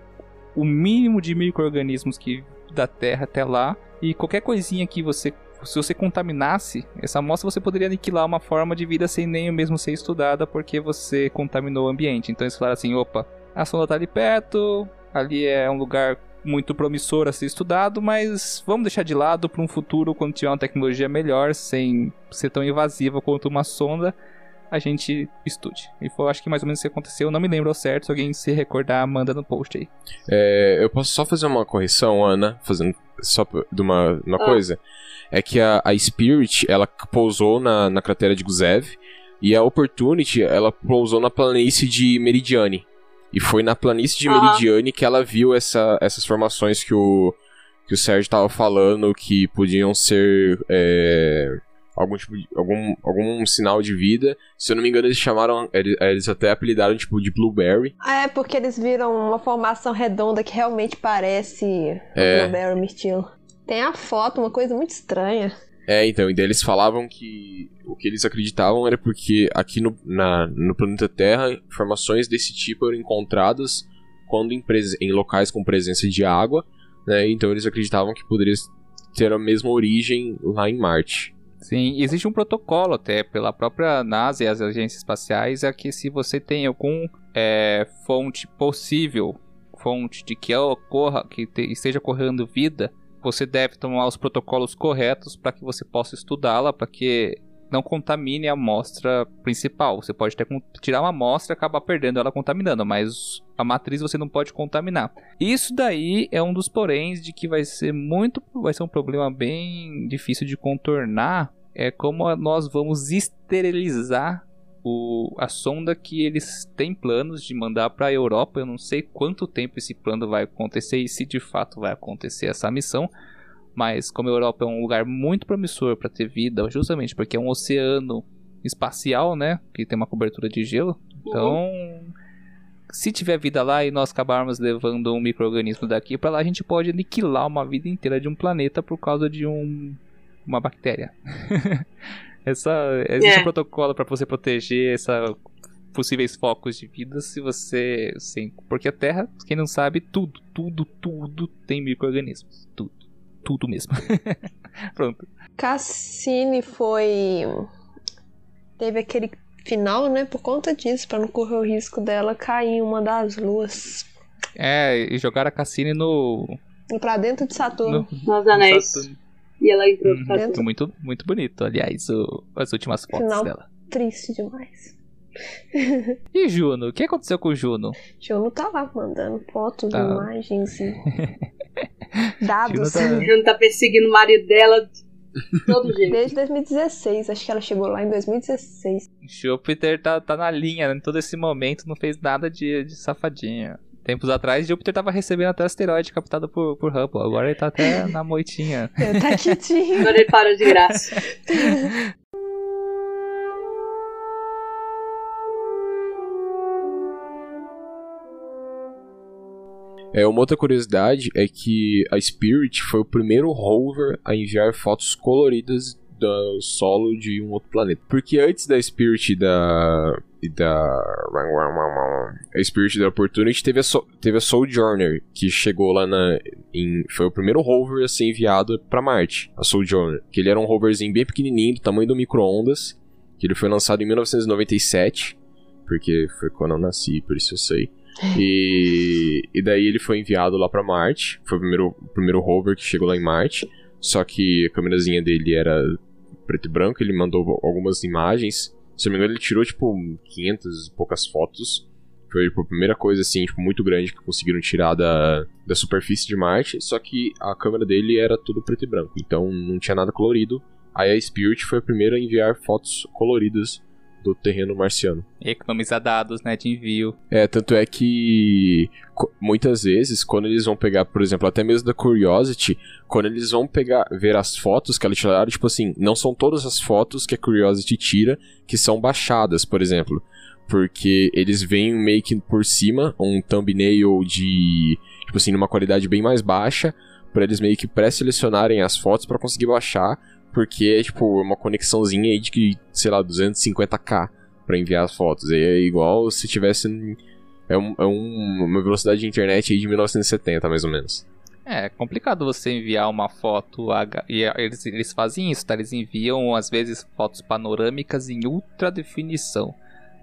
o mínimo de micro-organismos que da Terra até lá. E qualquer coisinha que você. Se você contaminasse essa amostra, você poderia aniquilar uma forma de vida sem nem mesmo ser estudada, porque você contaminou o ambiente. Então eles falaram assim: opa, a sonda tá ali perto, ali é um lugar muito promissor a ser estudado, mas vamos deixar de lado para um futuro quando tiver uma tecnologia melhor, sem ser tão invasiva quanto uma sonda, a gente estude. E foi, acho que mais ou menos isso que aconteceu. Eu não me lembro ao certo, se alguém se recordar, manda no post aí. É, eu posso só fazer uma correção, Ana, fazendo só de uma, uma Ah. coisa. É que a, a Spirit, ela pousou na, na cratera de Guzev e a Opportunity, ela pousou na planície de Meridiane. E foi na planície de Aham. Meridiane que ela viu essa, essas formações que o, que o Sérgio tava falando que podiam ser é, algum tipo de, algum, algum sinal de vida. Se eu não me engano, eles chamaram, eles, eles até apelidaram tipo de Blueberry. Ah, É, porque eles viram uma formação redonda que realmente parece É. Blueberry Mirtilo. Tem a foto, uma coisa muito estranha. É, então, e daí eles falavam que o que eles acreditavam era porque aqui no, na, no planeta Terra, informações desse tipo eram encontradas quando em, em locais com presença de água, né? Então eles acreditavam que poderia ter a mesma origem lá em Marte. Sim, existe um protocolo até pela própria NASA e as agências espaciais é que se você tem algum é, fonte possível, fonte de que ocorra, que te- esteja ocorrendo vida, você deve tomar os protocolos corretos para que você possa estudá-la, para que não contamine a amostra principal. Você pode até tirar uma amostra e acabar perdendo ela contaminando, mas a matriz você não pode contaminar. Isso daí é um dos poréns de que vai ser muito, vai ser um problema bem difícil de contornar. É como nós vamos esterilizar o, a sonda que eles têm planos de mandar para a Europa. Eu não sei quanto tempo esse plano vai acontecer e se de fato vai acontecer essa missão. Mas como a Europa é um lugar muito promissor para ter vida, justamente porque é um oceano espacial, né, que tem uma cobertura de gelo. Então, se tiver vida lá e nós acabarmos levando um microorganismo daqui para lá, a gente pode aniquilar uma vida inteira de um planeta por causa de um, uma bactéria. Essa, existe É. um protocolo para você proteger essa possíveis focos de vida se você, sim, porque a Terra, quem não sabe, tudo, tudo, tudo tem microorganismos, tudo, tudo mesmo. Pronto. Cassini foi. Teve aquele final, né? Por conta disso, para não correr o risco dela cair em uma das luas. É, e jogaram a Cassini no. Pra dentro de Saturno. no Nos anéis. Saturno. E ela entrou Uhum, pra dentro. muito, muito bonito, aliás, o- as últimas fotos Final. dela. Triste demais. E Juno? O que aconteceu com Juno? Juno tá lá mandando fotos, Tá. imagens e dados. Juno tá- Juno tá perseguindo o marido dela de todo jeito. Desde 2016, acho que ela chegou lá em 2016. Júpiter tá, tá na linha, né? Em todo esse momento não fez nada de, de safadinha. Tempos atrás, Júpiter tava recebendo até asteroide captado por, por Hubble. Agora ele tá até na moitinha. Tá quietinho. Agora ele parou de graça. É, uma outra curiosidade é que a Spirit foi o primeiro rover a enviar fotos coloridas do solo de um outro planeta. Porque antes da Spirit e da e da a Spirit da Opportunity teve a, So- teve a Sojourner que chegou lá na em, foi o primeiro rover a ser enviado para Marte, a Sojourner, que ele era um roverzinho bem pequenininho, do tamanho do micro-ondas, que ele foi lançado em 1997, porque foi quando eu nasci, por isso eu sei. E, e daí ele foi enviado lá pra Marte. Foi o primeiro, o primeiro rover que chegou lá em Marte. Só que a câmerazinha dele era preto e branco. Ele mandou algumas imagens. Se não me engano, ele tirou tipo 500 e poucas fotos. Foi tipo, a primeira coisa assim, tipo, muito grande que conseguiram tirar da, da superfície de Marte. Só que a câmera dele era tudo preto e branco. Então não tinha nada colorido. Aí a Spirit foi a primeira a enviar fotos coloridas do terreno marciano. Economizar dados, né? De envio. É, tanto é que muitas vezes, quando eles vão pegar, por exemplo, até mesmo da Curiosity, quando eles vão pegar, ver as fotos que ela tiraram, tipo assim, não são todas as fotos que a Curiosity tira que são baixadas, por exemplo. Porque eles veem meio que por cima um thumbnail de, tipo assim, numa qualidade bem mais baixa, pra eles meio que pré-selecionarem as fotos pra conseguir baixar, porque é tipo uma conexãozinha aí de sei lá, 250k pra enviar as fotos. É igual se tivesse. É, um- é um- uma velocidade de internet aí de 1970, mais ou menos. É complicado você enviar uma foto e eles, eles fazem isso, tá? Eles enviam às vezes fotos panorâmicas em ultra definição.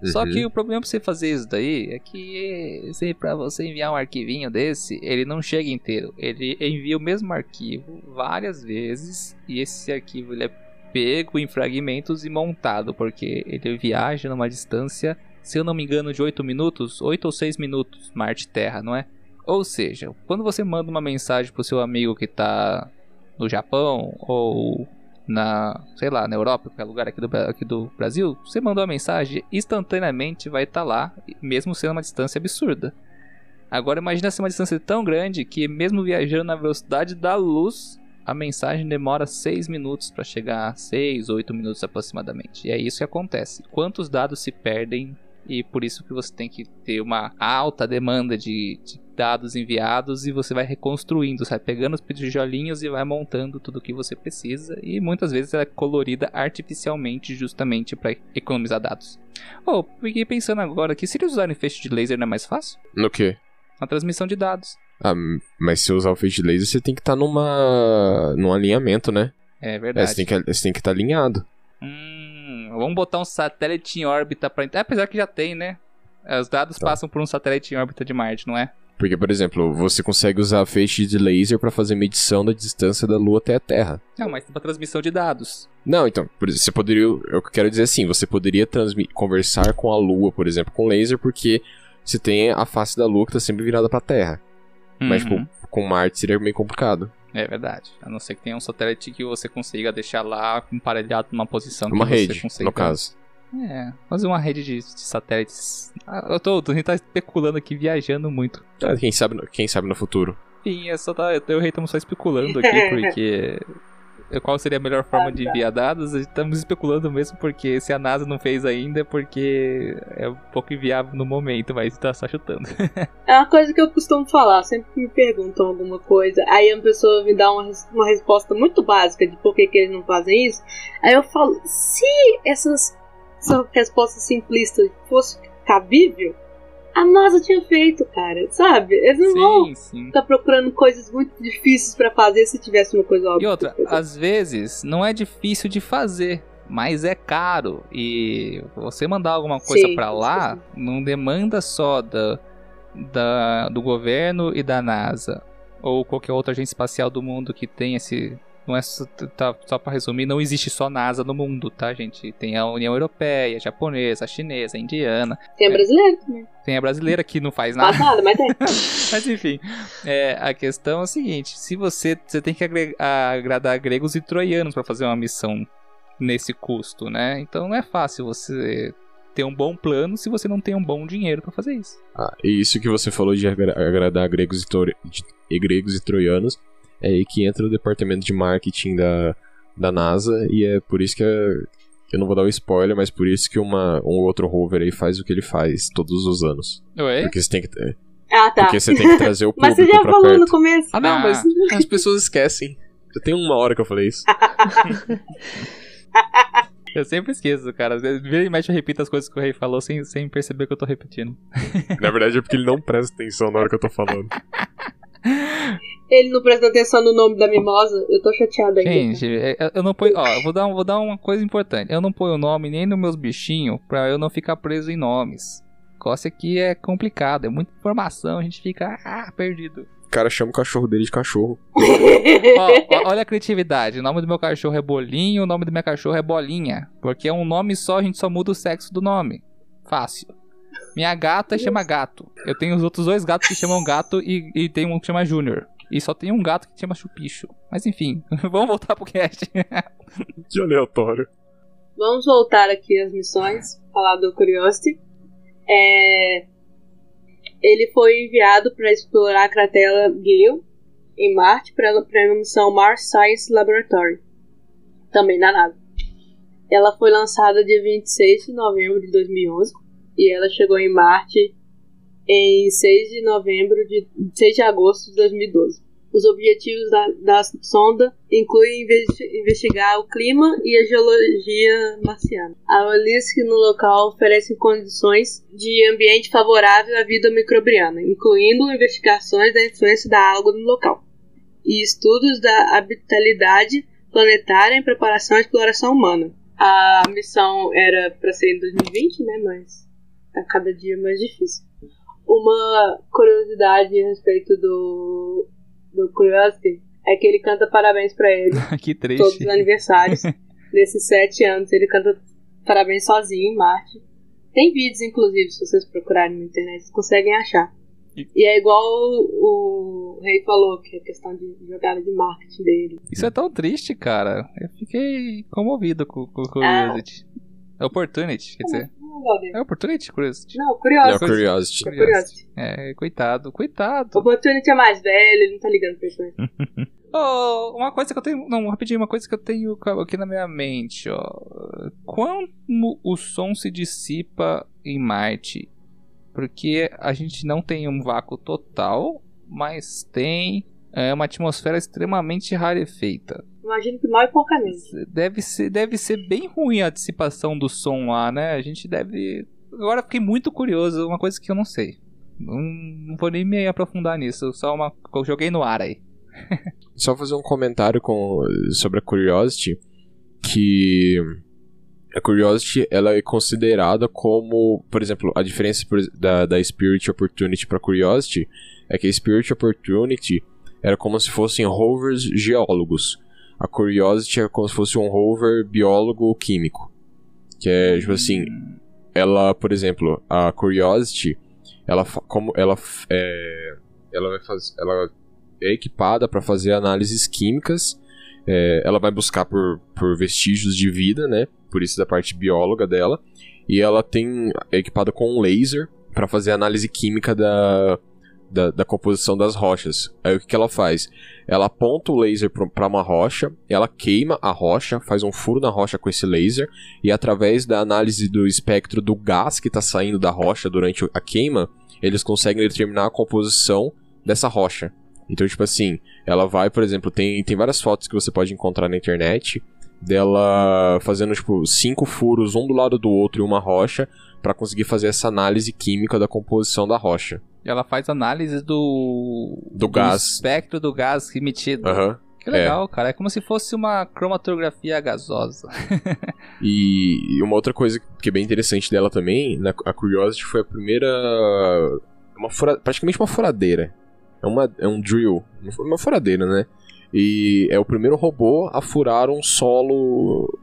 Só Uhum. que o problema pra você fazer isso daí é que se pra você enviar um arquivinho desse, ele não chega inteiro. Ele envia o mesmo arquivo várias vezes e esse arquivo ele é pego em fragmentos e montado, porque ele viaja numa distância, se eu não me engano, de 8 minutos, 8 ou 6 minutos, Marte-Terra, não é? Ou seja, quando você manda uma mensagem pro seu amigo que tá no Japão ou na, sei lá, na Europa, qualquer lugar aqui do, aqui do Brasil, você mandou a mensagem, instantaneamente vai estar lá, mesmo sendo uma distância absurda. Agora imagina ser uma distância tão grande que mesmo viajando na velocidade da luz, a mensagem demora 6 minutos para chegar a 6, 8 minutos aproximadamente. E é isso que acontece. Quantos dados se perdem e por isso que você tem que ter uma alta demanda de, de dados enviados e você vai reconstruindo, sai pegando os tijolinhos e vai montando tudo o que você precisa e muitas vezes ela é colorida artificialmente justamente para economizar dados. Oh, fiquei pensando agora que se eles usarem feixe de laser não é mais fácil? No quê? Na transmissão de dados. Ah, mas se usar o feixe de laser, você tem que estar numa. num alinhamento, né? É É, verdade. você tem que você tem que estar alinhado. Hum, vamos botar um satélite em órbita para apesar que já tem, né? Os dados Tá. passam por um satélite em órbita de Marte, não é? Porque, por exemplo, você consegue usar feixe de laser pra fazer medição da distância da Lua até a Terra. Não, mas para transmissão de dados. Não, então, por exemplo, você poderia. Eu quero dizer assim, você poderia conversar com a Lua, por exemplo, com laser, porque você tem a face da Lua que tá sempre virada pra Terra. Mas, Uhum. tipo, com Marte seria meio complicado. É verdade. A não ser que tenha um satélite que você consiga deixar lá emparelhado numa posição Uma que você rede, consiga. no caso. É, fazer uma rede de, de satélites. Ah, eu tô, tô, a gente tá especulando aqui, viajando muito. Ah, Quem sabe, no- quem sabe no futuro. Enfim, é só tá, eu e o Rei estamos só especulando aqui, porque. Qual seria a melhor forma de enviar dados? Estamos especulando mesmo, porque se a NASA não fez ainda, é porque é um pouco inviável no momento, mas tá só chutando. É uma coisa que eu costumo falar, sempre que me perguntam alguma coisa, aí a pessoa me dá uma, uma resposta muito básica de por que, que eles não fazem isso. Aí eu falo, se essas, essa resposta simplista fosse cabível, a NASA tinha feito, cara, sabe? Eles não vão sim, sim. ficar procurando coisas muito difíceis pra fazer se tivesse uma coisa óbvia. E outra, às vezes não é difícil de fazer. mas é caro. E você mandar alguma coisa Sim, isso lá sim. não demanda só da, da, do governo e da NASA ou qualquer outra agência espacial do mundo que tem esse. Não é só, tá, só para resumir, não existe só NASA no mundo, tá, gente? Tem a União Europeia, a japonesa, a chinesa, a indiana, Tem a brasileira também. tem a brasileira que não faz nada. Faz nada, mas tem. Mas enfim, é, a questão é a seguinte: se você, você tem que agradar gregos e troianos para fazer uma missão nesse custo, né? Então não é fácil você ter um bom plano se você não tem um bom dinheiro para fazer isso. Ah, e isso que você falou de agra- agradar gregos e, e gregos e troianos, é aí que entra o departamento de marketing da, da NASA, e é por isso que é- eu não vou dar o spoiler, mas por isso que uma, um outro rover aí faz o que ele faz todos os anos. Oi? Porque você tem que, Ah, tá. porque você tem que trazer o Mas público você já pra falou perto. no começo. Ah, não, Ah. mas as pessoas esquecem. Já tem uma hora que eu falei isso. Eu sempre esqueço, cara. Vira e mexe eu repito as coisas que o rei falou sem, sem perceber que eu tô repetindo. Na verdade é porque ele não presta atenção na hora que eu tô falando. Ele não presta atenção no nome da mimosa. Eu tô chateada ainda. Gente, é- é- eu não ponho. Ó, eu vou dar, um- vou dar uma coisa importante. Eu não ponho nome nem nos meus bichinhos pra eu não ficar preso em nomes. Negócio aqui é complicado, é muita informação, a gente fica ah, perdido. O cara chama o cachorro dele de cachorro. Ó, ó, olha a criatividade. O nome do meu cachorro é Bolinho, o nome do meu cachorro é Bolinha. Porque é um nome só, a gente só muda o sexo do nome. Fácil. Minha gata chama gato. Eu tenho os outros dois gatos que chamam gato e, e tem um que chama Júnior. E só tem um gato que chama Chupicho. Mas enfim, vamos voltar pro cast. Que aleatório. Vamos voltar aqui às missões. Falar do Curiosity. É, Ele foi enviado para explorar a cratera Gale em Marte para a missão Mars Science Laboratory. Também na NASA. Ela foi lançada dia 26 de novembro de 2011 e ela chegou em Marte em 6 de novembro de 6 de agosto de 2012. Os objetivos da, da sonda incluem investi- investigar o clima e a geologia marciana. A Olisque no local oferece condições de ambiente favorável à vida microbiana, incluindo investigações da influência da água no local e estudos da habitabilidade planetária em preparação à exploração humana. A missão era para ser em 2020, né? Mas tá cada dia mais difícil. Uma curiosidade a respeito do, do Curiosity é que ele canta parabéns pra ele que todos triste. os aniversários. Nesses sete anos ele canta parabéns sozinho em Marte. Tem vídeos, inclusive, se vocês procurarem na internet, vocês conseguem achar. E- é igual o, o Rei falou, que é questão de jogada de marketing dele. Isso é tão triste, cara. Eu fiquei comovido com com o Curiosity. Opportunity, quer dizer. Não, Valdir. É Opportunity, Curiosity. Não, Não, Curiosity. Curiosity. É Curiosity. É, coitado, coitado. O Opportunity é mais velho, ele não tá ligando pra isso. Oh, uma coisa que eu tenho. Não, rapidinho, uma coisa que eu tenho aqui na minha mente, ó. Como o som se dissipa em Marte? Porque a gente não tem um vácuo total, mas tem é, uma atmosfera extremamente rarefeita. Imagino que mal e poucamente. Deve ser, deve ser bem ruim a dissipação do som lá, né? A gente deve. Agora fiquei muito curioso, uma coisa que eu não sei. Não, não vou nem me aprofundar nisso, só uma. Eu joguei no ar aí. Só fazer um comentário com, sobre a Curiosity, que a Curiosity ela é considerada como, por exemplo, a diferença da, da Spirit Opportunity para Curiosity é que a Spirit Opportunity era como se fossem rovers geólogos. A Curiosity é como se fosse um rover biólogo químico. Que é, tipo assim, ela, por exemplo, a Curiosity, ela como ela é, ela vai fazer, ela é equipada para fazer análises químicas. é, ela vai buscar por, por vestígios de vida, né? Por isso da parte bióloga dela. E ela tem é equipada com um laser para fazer análise química da, da, da composição das rochas. Aí o que, que ela faz? Ela aponta o laser para uma rocha, ela queima a rocha, faz um furo na rocha com esse laser, e através da análise do espectro do gás que está saindo da rocha durante a queima, eles conseguem determinar a composição dessa rocha. Então, tipo assim, ela vai, por exemplo, tem, tem várias fotos que você pode encontrar na internet dela fazendo, tipo, cinco furos um do lado do outro em uma rocha para conseguir fazer essa análise química da composição da rocha. Ela faz análise do. Do gás. espectro do gás emitido. Aham. Que legal, é. cara. É como se fosse uma cromatografia gasosa. e uma outra coisa que é bem interessante dela também, na, a Curiosity foi a primeira. Uma fura, praticamente uma furadeira. É, uma, é um drill. Uma furadeira, né? E é o primeiro robô a furar um solo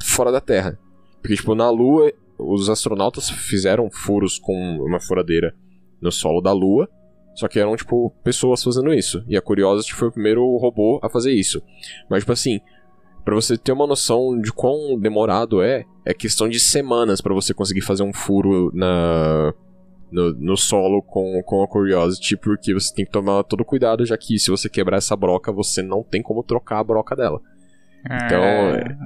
fora da Terra. Porque, tipo, na Lua, os astronautas fizeram furos com uma furadeira no solo da Lua. Só que eram, tipo, pessoas fazendo isso. E a Curiosity foi o primeiro robô a fazer isso. Mas, tipo assim, para você ter uma noção de quão demorado é, é questão de semanas para você conseguir fazer um furo na no, no, solo com, com a Curiosity, porque você tem que tomar todo cuidado, já que se você quebrar essa broca, você não tem como trocar a broca dela. Então. É.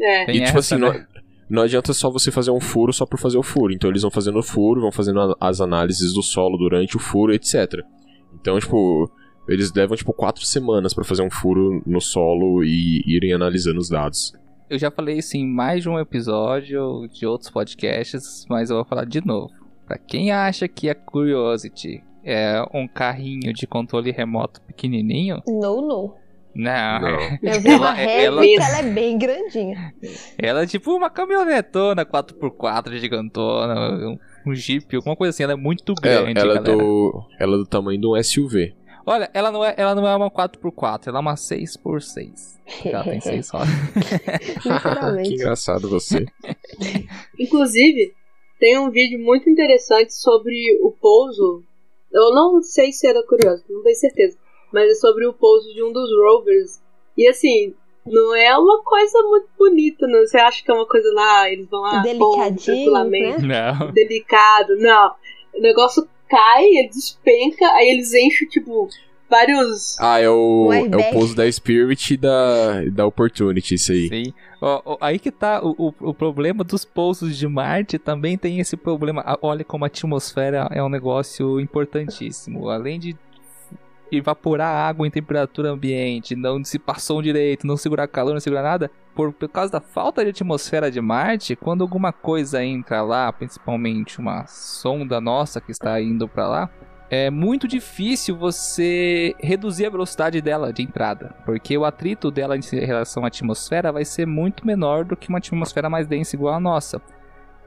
é. E tipo assim, né? não, não adianta só você fazer um furo só por fazer o furo. Então eles vão fazendo o furo, vão fazendo as análises do solo durante o furo, etc. Então, tipo, eles levam tipo quatro semanas para fazer um furo no solo e irem analisando os dados. Eu já falei isso em mais de um episódio de outros podcasts, mas eu vou falar de novo. Para quem acha que a Curiosity é um carrinho de controle remoto pequenininho, não, não. Não. não. Eu vi uma réplica, ela, ela é bem grandinha. Ela é tipo uma caminhonetona 4x4 gigantona, um, um Jeep, alguma coisa assim. Ela é muito grande, ela, ela é do Ela é do tamanho de um SUV. Olha, ela não é, ela não é uma 4x4, ela é uma 6x6. Ela tem 6 rodas. que engraçado você. Inclusive, tem um vídeo muito interessante sobre o pouso. Eu não sei se era curioso, não tenho certeza mas é sobre o pouso de um dos rovers. E assim, não é uma coisa muito bonita, não. Você acha que é uma coisa lá, eles vão lá, delicadinho, né? Não. delicado, não. O negócio cai, ele despenca, aí eles enchem, tipo, vários. Ah, é o, é o pouso da Spirit e da, da Opportunity, isso aí. Sim. aí que tá o, o, o, problema dos pousos de Marte também tem esse problema. Olha como a atmosfera é um negócio importantíssimo. Além de evaporar água em temperatura ambiente, não dissipação direito, não segurar calor, não segurar nada, por, por causa da falta de atmosfera de Marte, quando alguma coisa entra lá, principalmente uma sonda nossa que está indo para lá, é muito difícil você reduzir a velocidade dela de entrada, porque o atrito dela em relação à atmosfera vai ser muito menor do que uma atmosfera mais densa igual a nossa.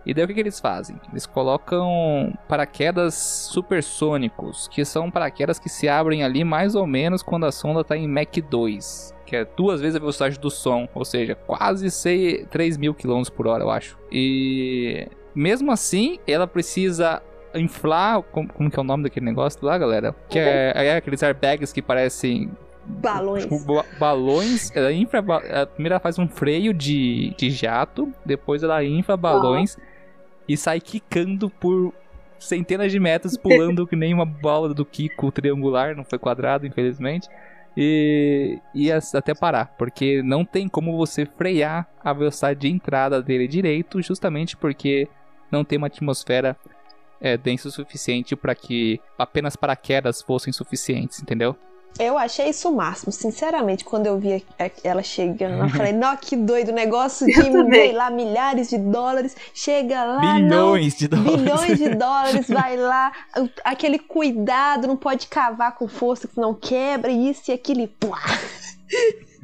E daí o que, que eles fazem? Eles colocam paraquedas supersônicos, que são paraquedas que se abrem ali mais ou menos quando a sonda está em Mach 2, que é duas vezes a velocidade do som, ou seja, quase 6, 3 mil km por hora, eu acho. E mesmo assim, ela precisa inflar. Como, como, que é o nome daquele negócio lá, galera? Que é, é aqueles airbags que parecem Balões. Tipo, balões. Ela infra. primeiro ela faz um freio de, de jato. Depois ela infla balões e sai quicando por centenas de metros, pulando que nem uma bola do Kiko triangular, não foi quadrado, infelizmente. E, e até parar, porque não tem como você frear a velocidade de entrada dele direito, justamente porque não tem uma atmosfera é, densa o suficiente para que apenas paraquedas fossem suficientes, entendeu? Eu achei isso o máximo, sinceramente, quando eu vi ela chegando. Eu falei, não, que doido, negócio de lá, milhares de dólares, chega lá. Bilhões não, de dólares. Bilhões de dólares, vai lá, aquele cuidado, não pode cavar com força, que não quebra, isso e aquilo, e plá.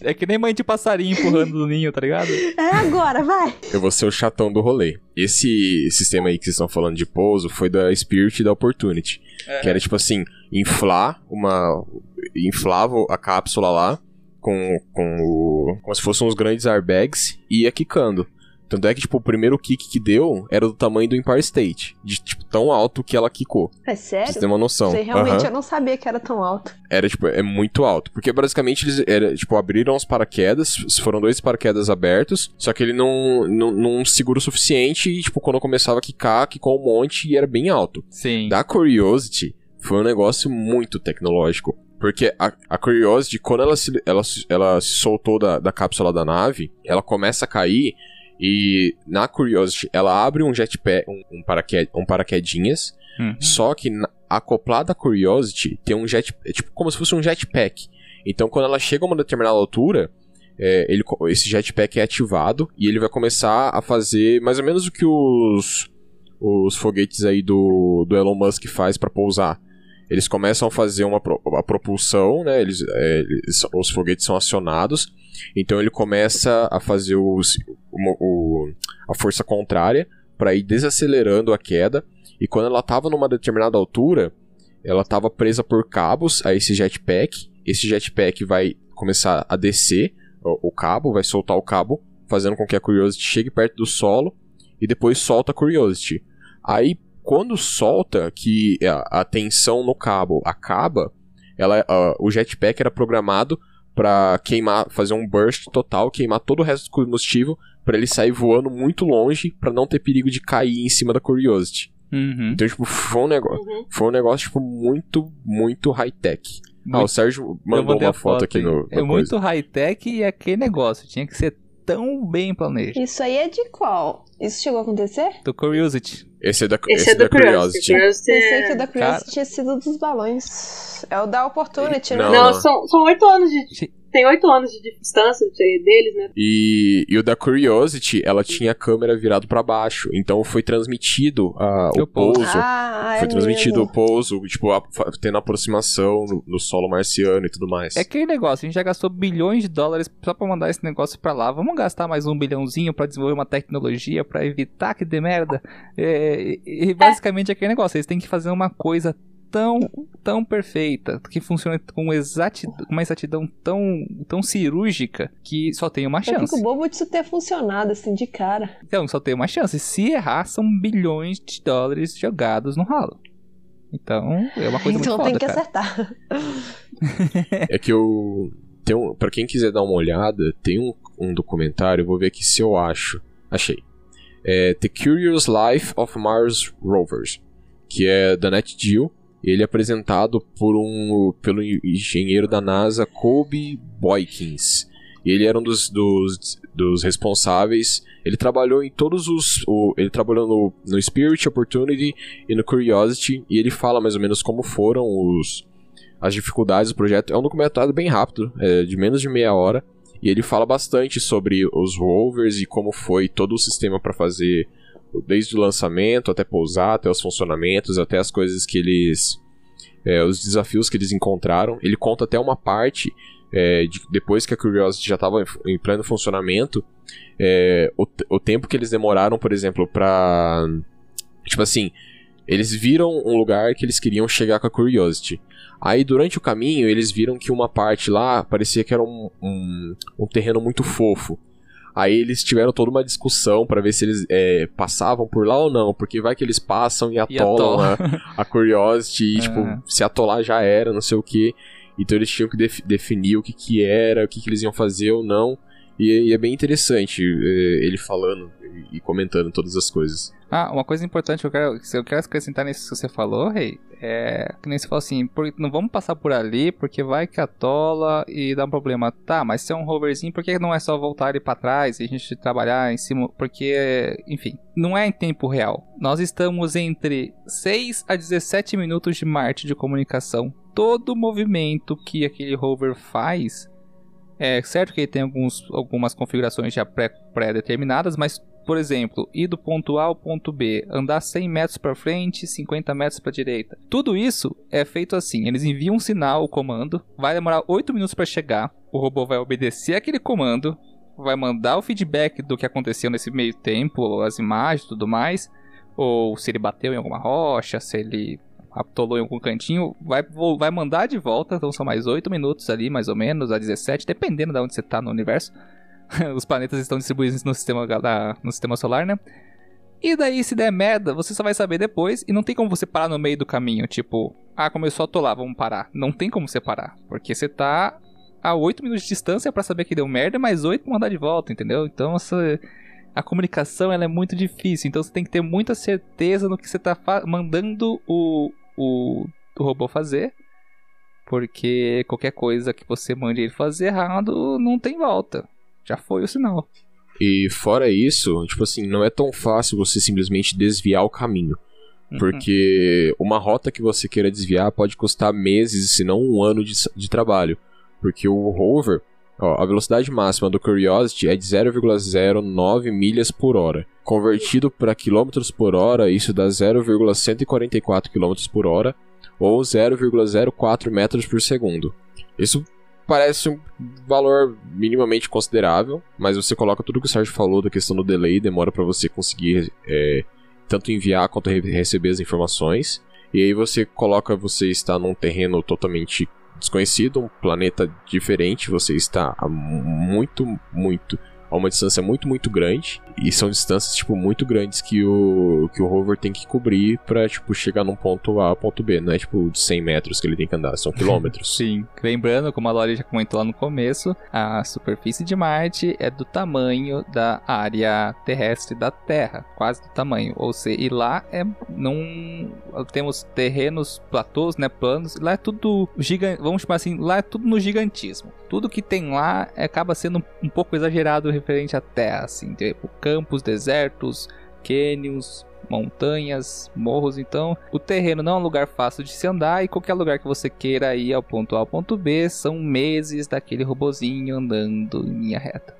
É que nem mãe de passarinho empurrando do ninho, tá ligado? É agora, vai! Eu vou ser o chatão do rolê. Esse sistema aí que vocês estão falando de pouso foi da Spirit e da Opportunity. É. Que era tipo assim, inflar uma. inflava a cápsula lá com, com o. como se fossem uns grandes airbags e ia quicando. Tanto é que, tipo, o primeiro kick que deu era do tamanho do Empire State. De, tipo, tão alto que ela quicou. É sério? Pra você ter uma noção. Você realmente uhum. eu não sabia que era tão alto. Era, tipo, é muito alto. Porque, basicamente, eles, era, tipo, abriram os paraquedas. Foram dois paraquedas abertos. Só que ele não, não, não segura o suficiente. E, tipo, quando começava a quicar, quicou um monte e era bem alto. Sim. Da Curiosity, foi um negócio muito tecnológico. Porque a, a Curiosity, quando ela se, ela, ela se soltou da, da cápsula da nave, ela começa a cair e na Curiosity, ela abre um jetpack, um, um, paraqued, um paraquedinhas, uhum. só que na, acoplado à Curiosity tem um jet, é tipo como se fosse um jetpack. Então quando ela chega a uma determinada altura, é, ele, esse jetpack é ativado e ele vai começar a fazer mais ou menos o que os, os foguetes aí do, do Elon Musk faz para pousar. eles começam a fazer uma pro, a propulsão, né? Eles, é, eles, os foguetes são acionados, então ele começa a fazer os, o, o, a força contrária para ir desacelerando a queda. E quando ela estava numa determinada altura, ela estava presa por cabos a esse jetpack. Esse jetpack vai começar a descer o, o cabo, vai soltar o cabo, fazendo com que a Curiosity chegue perto do solo e depois solta a Curiosity. Aí quando solta que a, a tensão no cabo acaba, ela, uh, o jetpack era programado para queimar, fazer um burst total, queimar todo o resto do combustível para ele sair voando muito longe para não ter perigo de cair em cima da Curiosity. Uhum. Então, tipo, foi um negócio, Uhum. foi um negócio tipo muito, muito high-tech. Ah, o Sérgio mandou uma a foto, aqui no, É na muito coisa. high-tech e é aquele negócio. Tinha que ser tão bem planejado. Isso aí é de qual? Isso chegou a acontecer? Do Curiosity. Esse é da, Esse, é do Curiosity. Curiosity Pensei é... que o da Cara- Curiosity tinha sido dos balões. É o da Opportunity, né? Não, Não, não. são, são oito anos de. Tem oito anos de distância deles, né? E, e o da Curiosity, ela tinha a câmera virado para baixo. Então foi transmitido ah, o pouso. Ah, foi é transmitido mesmo. o pouso, tipo, a- tendo aproximação no, no solo marciano e tudo mais. É aquele negócio, a gente já gastou bilhões de dólares só pra mandar esse negócio pra lá. Vamos gastar mais um bilhãozinho pra desenvolver uma tecnologia pra evitar que dê merda? É, e, e basicamente é aquele negócio, eles têm que fazer uma coisa tão, tão perfeita, que funciona com exatidão, uma exatidão tão, tão cirúrgica que só tem uma Eu chance. fico bobo disso ter funcionado assim de cara. Então, só tem uma chance. Se errar, são bilhões de dólares jogados no ralo. Então, é uma coisa então muito tem foda, que cara. acertar. É que eu. Tem um, pra quem quiser dar uma olhada, tem um, um documentário, eu vou ver aqui se eu acho. Achei. É The Curious Life of Mars Rovers, que é da NetGeo. Ele é apresentado por um, pelo engenheiro da NASA, Colby Boykins. Ele era um dos, dos, dos responsáveis. Ele trabalhou em todos os. O, ele trabalhou no, no Spirit, Opportunity e no Curiosity. E ele fala mais ou menos como foram os, as dificuldades do projeto. É um documentário bem rápido, é de menos de meia hora. E ele fala bastante sobre os rovers e como foi todo o sistema para fazer, desde o lançamento até pousar, até os funcionamentos, até as coisas que eles. é, os desafios que eles encontraram. Ele conta até uma parte, é, de- depois que a Curiosity já estava em, em pleno funcionamento, é, o, o tempo que eles demoraram, por exemplo, para. Tipo assim, eles viram um lugar que eles queriam chegar com a Curiosity. Aí, durante o caminho, eles viram que uma parte lá parecia que era um, um, um terreno muito fofo. Aí eles tiveram toda uma discussão pra ver se eles é, passavam por lá ou não, porque vai que eles passam e atolam atola. a, a Curiosity e, É. tipo, se atolar já era, não sei o que. Então eles tinham que def- definir o que que era, o que que eles iam fazer ou não. E, e é bem interessante é, ele falando e, comentando todas as coisas. Ah, uma coisa importante que eu quero, que eu quero acrescentar nisso que você falou, Rei, é que nem você falou assim, por- não vamos passar por ali porque vai que atola e dá um problema. Tá, mas se é um roverzinho, por que não é só voltar ele pra trás e a gente trabalhar em cima? Porque, enfim, não é em tempo real. Nós estamos entre 6 a 17 minutos de Marte de comunicação. Todo movimento que aquele rover faz é certo que tem alguns, algumas configurações já pré- pré-determinadas, mas, por exemplo, ir do ponto A ao ponto B, andar 100 metros para frente, 50 metros para direita. Tudo isso é feito assim: eles enviam um sinal, o comando, vai demorar 8 minutos para chegar, o robô vai obedecer aquele comando, vai mandar o feedback do que aconteceu nesse meio tempo, as imagens tudo mais, ou se ele bateu em alguma rocha, se ele atolou em algum cantinho, vai, vai mandar de volta, então são mais 8 minutos ali, mais ou menos, a 17, dependendo de onde você tá no universo. Os planetas estão distribuídos no sistema, da- no sistema solar, né? E daí, se der merda, você só vai saber depois, e não tem como você parar no meio do caminho, tipo, ah, começou a atolar, vamos parar. Não tem como você parar, porque você tá a 8 minutos de distância pra saber que deu merda, mais 8 pra mandar de volta, entendeu? Então, a comunicação ela é muito difícil, então você tem que ter muita certeza no que você tá fa- mandando o, o, o robô fazer, porque qualquer coisa que você mande ele fazer errado não tem volta. Já foi o sinal. E fora isso, tipo assim, não é tão fácil você simplesmente desviar o caminho. Uhum. Porque uma rota que você queira desviar pode custar meses, se não um ano de, de trabalho. Porque o rover, ó, a velocidade máxima do Curiosity é de 0,09 milhas por hora. Convertido para quilômetros por hora, isso dá 0,144 km por hora. ou 0,04 metros por segundo. Isso parece um valor minimamente considerável, mas você coloca tudo que o Sérgio falou da questão do delay, demora para você conseguir é, tanto enviar quanto re receber as informações. E aí você coloca, você está num terreno totalmente desconhecido, um planeta diferente, você está a muito, muito a uma distância muito, muito grande. E são distâncias, tipo, muito grandes que o, que o rover tem que cobrir pra, tipo, chegar num ponto A ponto B. Não é, tipo, de 100 metros que ele tem que andar, são quilômetros. Sim. Lembrando, como a Lori já comentou lá no começo, a superfície de Marte é do tamanho da área terrestre da Terra. Quase do tamanho. Ou seja, e lá é... Não... Temos terrenos, platôs, né, planos. Lá é tudo gigante... Vamos chamar assim, lá é tudo no gigantismo. Tudo que tem lá acaba sendo um pouco exagerado referente à Terra, assim, tipo campos, desertos, cânions, montanhas, morros, então o terreno não é um lugar fácil de se andar e qualquer lugar que você queira ir ao ponto A ao ponto B são meses daquele robozinho andando em linha reta.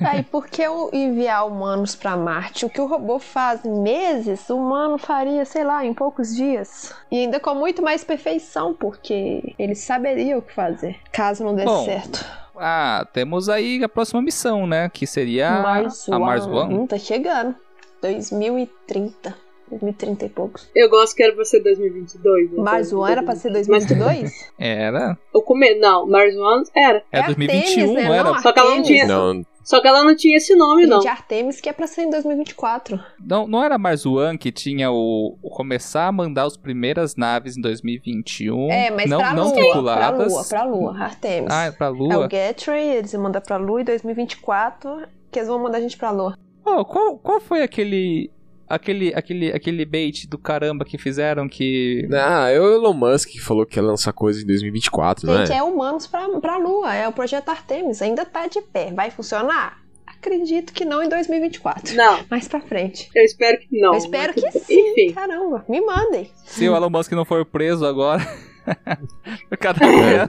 Aí, por que eu enviar humanos para Marte? O que o robô faz em meses, o humano faria, sei lá, em poucos dias. E ainda com muito mais perfeição, porque ele saberia o que fazer, caso não desse Bom, certo. Ah, temos aí a próxima missão, né? Que seria Mars a Mars One. One. Hum, tá chegando. 2030. 2030 e poucos. Eu gosto que era pra ser 2022. né? Mars One era pra ser Mas 2022? Era. o come... Não, Mars One era. É, É a 2021, Artemis, né? não era? Não, Só que ela não tinha. Não, Só que ela não tinha esse nome, não. Gente, Artemis que é pra ser em 2024. Não, não era Mars One que tinha o, o começar a mandar as primeiras naves em 2021. É, mas não, pra não Lua, tripuladas. pra Lua, pra Lua, Artemis. Ah, é pra É Lua. o Gateway, eles vão mandar pra Lua em 2024, que eles vão mandar a gente pra Lua. Oh, qual, qual foi aquele. Aquele, aquele, aquele bait do caramba que fizeram que. Ah, é o Elon Musk que falou que ia lançar coisa em 2024, não é? Gente, é humanos pra, pra Lua, é o projeto Artemis, ainda tá de pé. Vai funcionar? Acredito que não em 2024. Não, Mais pra frente. eu espero que não. Eu espero que sim. Enfim. Caramba, me mandem. Se o Elon Musk não for preso agora.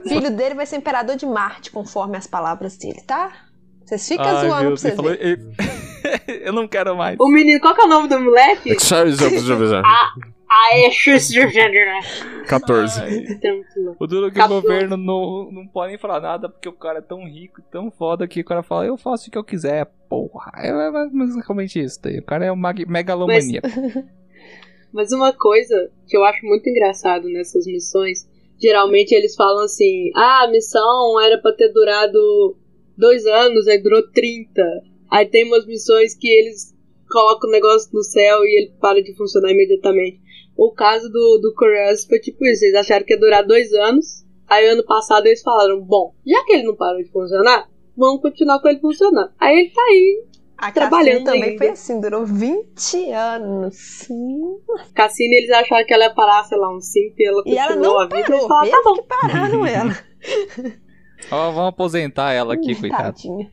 O filho dele vai ser imperador de Marte, conforme as palavras dele, tá? Vocês ficam Ai, zoando pra vocês Deus, verem. ele falou- ele- Eu não quero mais. O menino, qual que é o nome do moleque? Sorry. Ah, é Schuster. 14. Ai, Então, o duro é que o governo não, não pode nem falar nada porque o cara é tão rico tão foda que o cara fala, eu faço o que eu quiser, porra. É é basicamente isso daí. O cara é um mag- megalomaníaco. Mas uma coisa que eu acho muito engraçado nessas missões, geralmente eles falam assim: ah, a missão era pra ter durado dois anos, aí durou 30. Aí tem umas missões que eles colocam o negócio no céu e ele para de funcionar imediatamente. O caso do, do Curious foi tipo isso: eles acharam que ia durar dois anos. Aí ano passado eles falaram: bom, já que ele não parou de funcionar, vamos continuar com ele funcionando. Aí ele tá aí. A trabalhando também ainda. foi assim, durou 20 anos. Hum. Cassini, eles acharam que ela ia parar, sei lá, uns 5 e ela E ela não a vida. Eles parou, falaram: tá bom. que pararam ela. Ó, vamos aposentar ela aqui, coitada. Tadinha.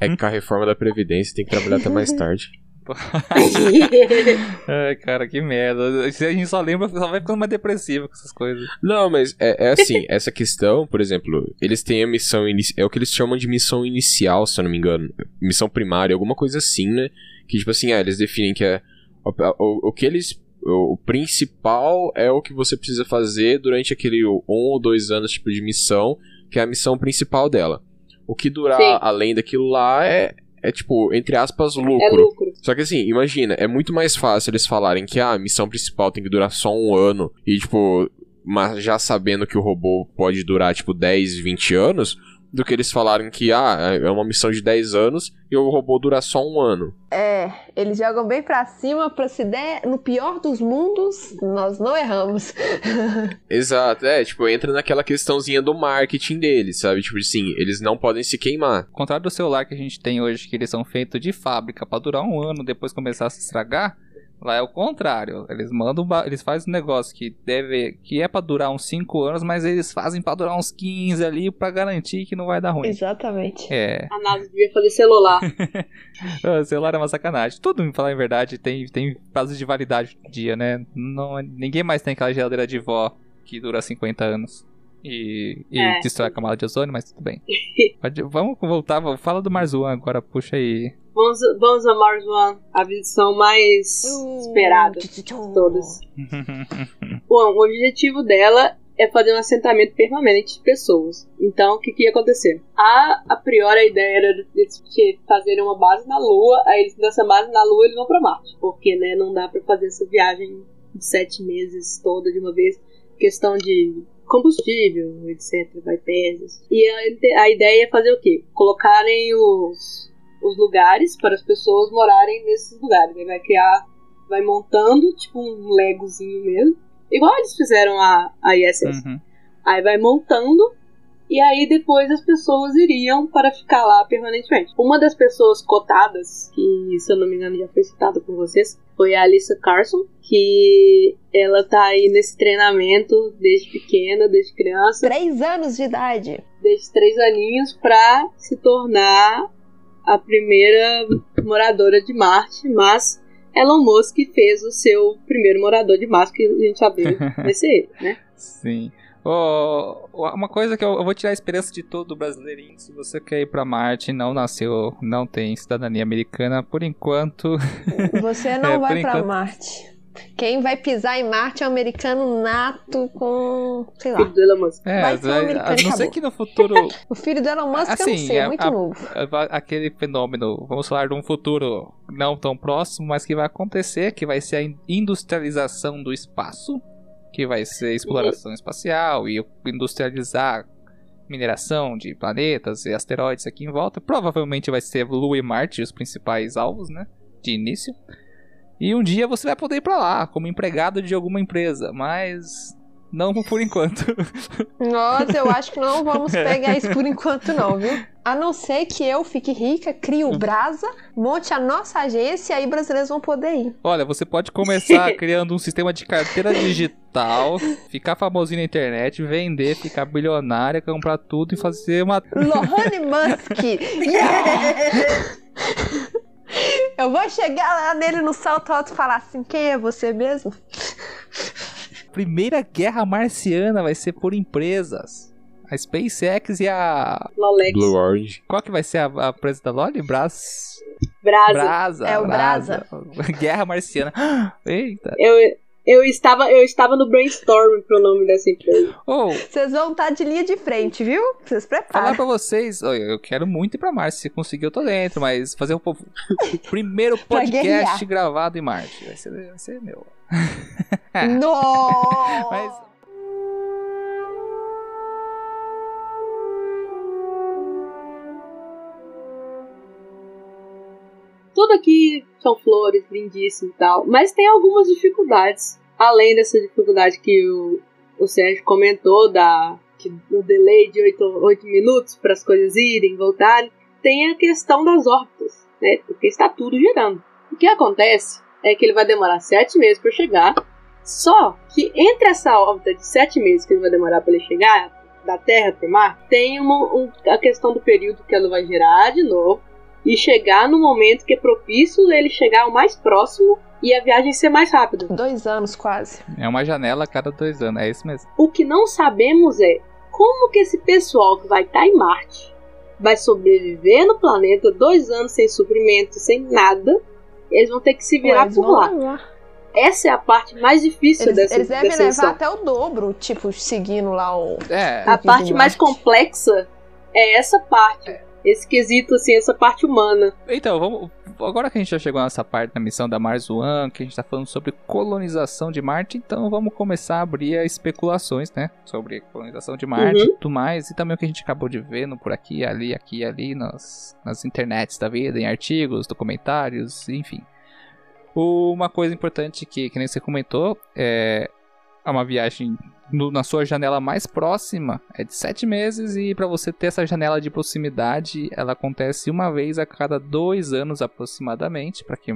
É que com a reforma da Previdência tem que trabalhar até mais tarde. Ai, cara, que merda. A gente só lembra, só vai ficando mais depressiva com essas coisas. Não, mas é, é assim, essa questão, por exemplo, eles têm a missão inicial, é o que eles chamam de missão inicial, se eu não me engano. Missão primária, alguma coisa assim, né? Que tipo assim, ah, eles definem que é o, o, o que eles o, o principal é o que você precisa fazer durante aquele um ou dois anos tipo de missão, que é a missão principal dela. O que durar Sim. além daquilo lá é é tipo, entre aspas, É lucro. lucro. Só que assim, imagina, é muito mais fácil eles falarem que ah, a missão principal tem que durar só um ano e, tipo, mas já sabendo que o robô pode durar, tipo, 10, 20 anos, do que eles falarem que ah, é uma missão de 10 anos e o robô durar só um ano. É, eles jogam bem pra cima pra se der no pior dos mundos, nós não erramos. Exato, é, tipo, entra naquela questãozinha do marketing deles, sabe? Tipo assim, eles não podem se queimar. Ao contrário do celular que a gente tem hoje, que eles são feitos de fábrica pra durar um ano, depois começar a se estragar, lá é o contrário. Eles mandam, eles fazem um negócio que deve, que é pra durar uns 5 anos, mas eles fazem pra durar uns 15 ali pra garantir que não vai dar ruim. Exatamente. É, A NASA devia fazer celular. o celular é uma sacanagem. Tudo, em falar em verdade, tem, tem prazo de validade do dia, né? Não, ninguém mais tem aquela geladeira de vó que dura 50 anos. e, e É. destrói a camada de ozônio, mas tudo bem. Pode- vamos voltar, vamos- fala do One agora, puxa aí. Vamos, vamos a Mars One, a edição mais esperada de todas. Bom, o objetivo dela é fazer um assentamento permanente de pessoas. Então, o que, que ia acontecer? A, a priori, a ideia era eles que fazerem uma base na Lua, aí eles, dessa base na Lua eles vão pra Marte. Porque, né, não dá pra fazer essa viagem de sete meses toda de uma vez. Questão de combustível, etc, vai pesos. E a, a ideia é fazer o quê? Colocarem os, os lugares para as pessoas morarem nesses lugares. Aí vai criar, vai montando, tipo um legozinho mesmo. Igual eles fizeram a, a ISS. Uhum. Aí vai montando e aí depois as pessoas iriam para ficar lá permanentemente. Uma das pessoas cotadas, que se eu não me engano já foi citada por vocês, foi a Alissa Carson, que ela tá aí nesse treinamento desde pequena, desde criança, Três anos de idade. desde três aninhos, para se tornar a primeira moradora de Marte, mas Elon Musk fez o seu primeiro morador de Marte, que a gente sabia vai ser ele, né? Sim. Ô, uma coisa que eu, eu vou tirar a esperança de todo brasileirinho. Se você quer ir pra Marte, não nasceu, não tem cidadania americana, por enquanto. Você não É, vai por pra enquanto- Marte. Quem vai pisar em Marte é um americano nato com. sei lá. Filho do Elon Musk. É, Vai ser um americano a não ser que no futuro O filho do Elon Musk eu não Assim, sei, é a- muito a- novo. aquele fenômeno, vamos falar de um futuro não tão próximo, mas que vai acontecer, que vai ser a in- industrialização do espaço, que vai ser exploração espacial e industrializar mineração de planetas e asteroides aqui em volta. Provavelmente vai ser Lua e Marte os principais alvos, né, de início. E um dia você vai poder ir pra lá como empregado de alguma empresa, mas não por enquanto. Nossa, eu acho que não vamos pegar isso por enquanto, não, viu? A não ser que eu fique rica, crie o Brasa, monte a nossa agência e aí brasileiros vão poder ir. Olha, você pode começar criando um sistema de carteira digital, ficar famosinho na internet, vender, ficar bilionária, comprar tudo e fazer uma. Lohane Musk! Yeah! Eu vou chegar lá nele no salto alto e falar assim: quem é você mesmo? Primeira guerra marciana vai ser por empresas. A SpaceX e a. Lolex. Blue Orange. Qual que vai ser a, a presa da Loli? Bras... Brasa. Brasa. É o Guerra marciana. Eita. Eu, eu, estava, eu estava no brainstorming pro nome dessa empresa. Ou, Vocês vão estar de linha de frente, viu? Vocês falar preparam. pra vocês, eu quero muito ir pra Marte. Se conseguir, eu tô dentro, mas fazer o primeiro podcast gravado em Marte. Vai ser, vai ser meu. Nossa! Mas- Tudo aqui são flores, lindíssimo e tal. Mas tem algumas dificuldades. Além dessa dificuldade que o, o Sérgio comentou, da, que, do delay de 8, minutos para as coisas irem, voltarem. Tem a questão das órbitas, né? Porque está tudo girando. O que acontece é que ele vai demorar 7 meses para chegar. Só que entre essa órbita de 7 meses que ele vai demorar para ele chegar, da Terra para o mar, tem uma, um- a questão do período que ela vai girar de novo e chegar no momento que é propício dele chegar o mais próximo e a viagem ser mais rápida. Dois anos quase. É uma janela a cada dois anos, é isso mesmo. O que não sabemos é como que esse pessoal que vai estar em Marte vai sobreviver no planeta dois anos sem suprimento, sem nada. Eles vão ter que se virar Eles por lá. lá. Essa é a parte mais difícil Eles, dessa, eles devem dessa levar até o dobro, tipo, seguindo lá o. É, A parte mais complexa é essa parte. Esse quesito, assim, essa parte humana. então, vamos. Agora que a gente já chegou nessa parte da missão da Mars One, que a gente tá falando sobre colonização de Marte, então vamos começar a abrir as especulações, né? Sobre colonização de Marte Uhum. e tudo mais, e também o que a gente acabou de ver no por aqui, ali, aqui e ali, nas, nas internets da vida, em artigos, documentários, enfim. Uma coisa importante que, que nem você comentou, é é uma viagem no- na sua janela mais próxima é de 7 meses e para você ter essa janela de proximidade, ela acontece uma vez a cada dois anos aproximadamente, para que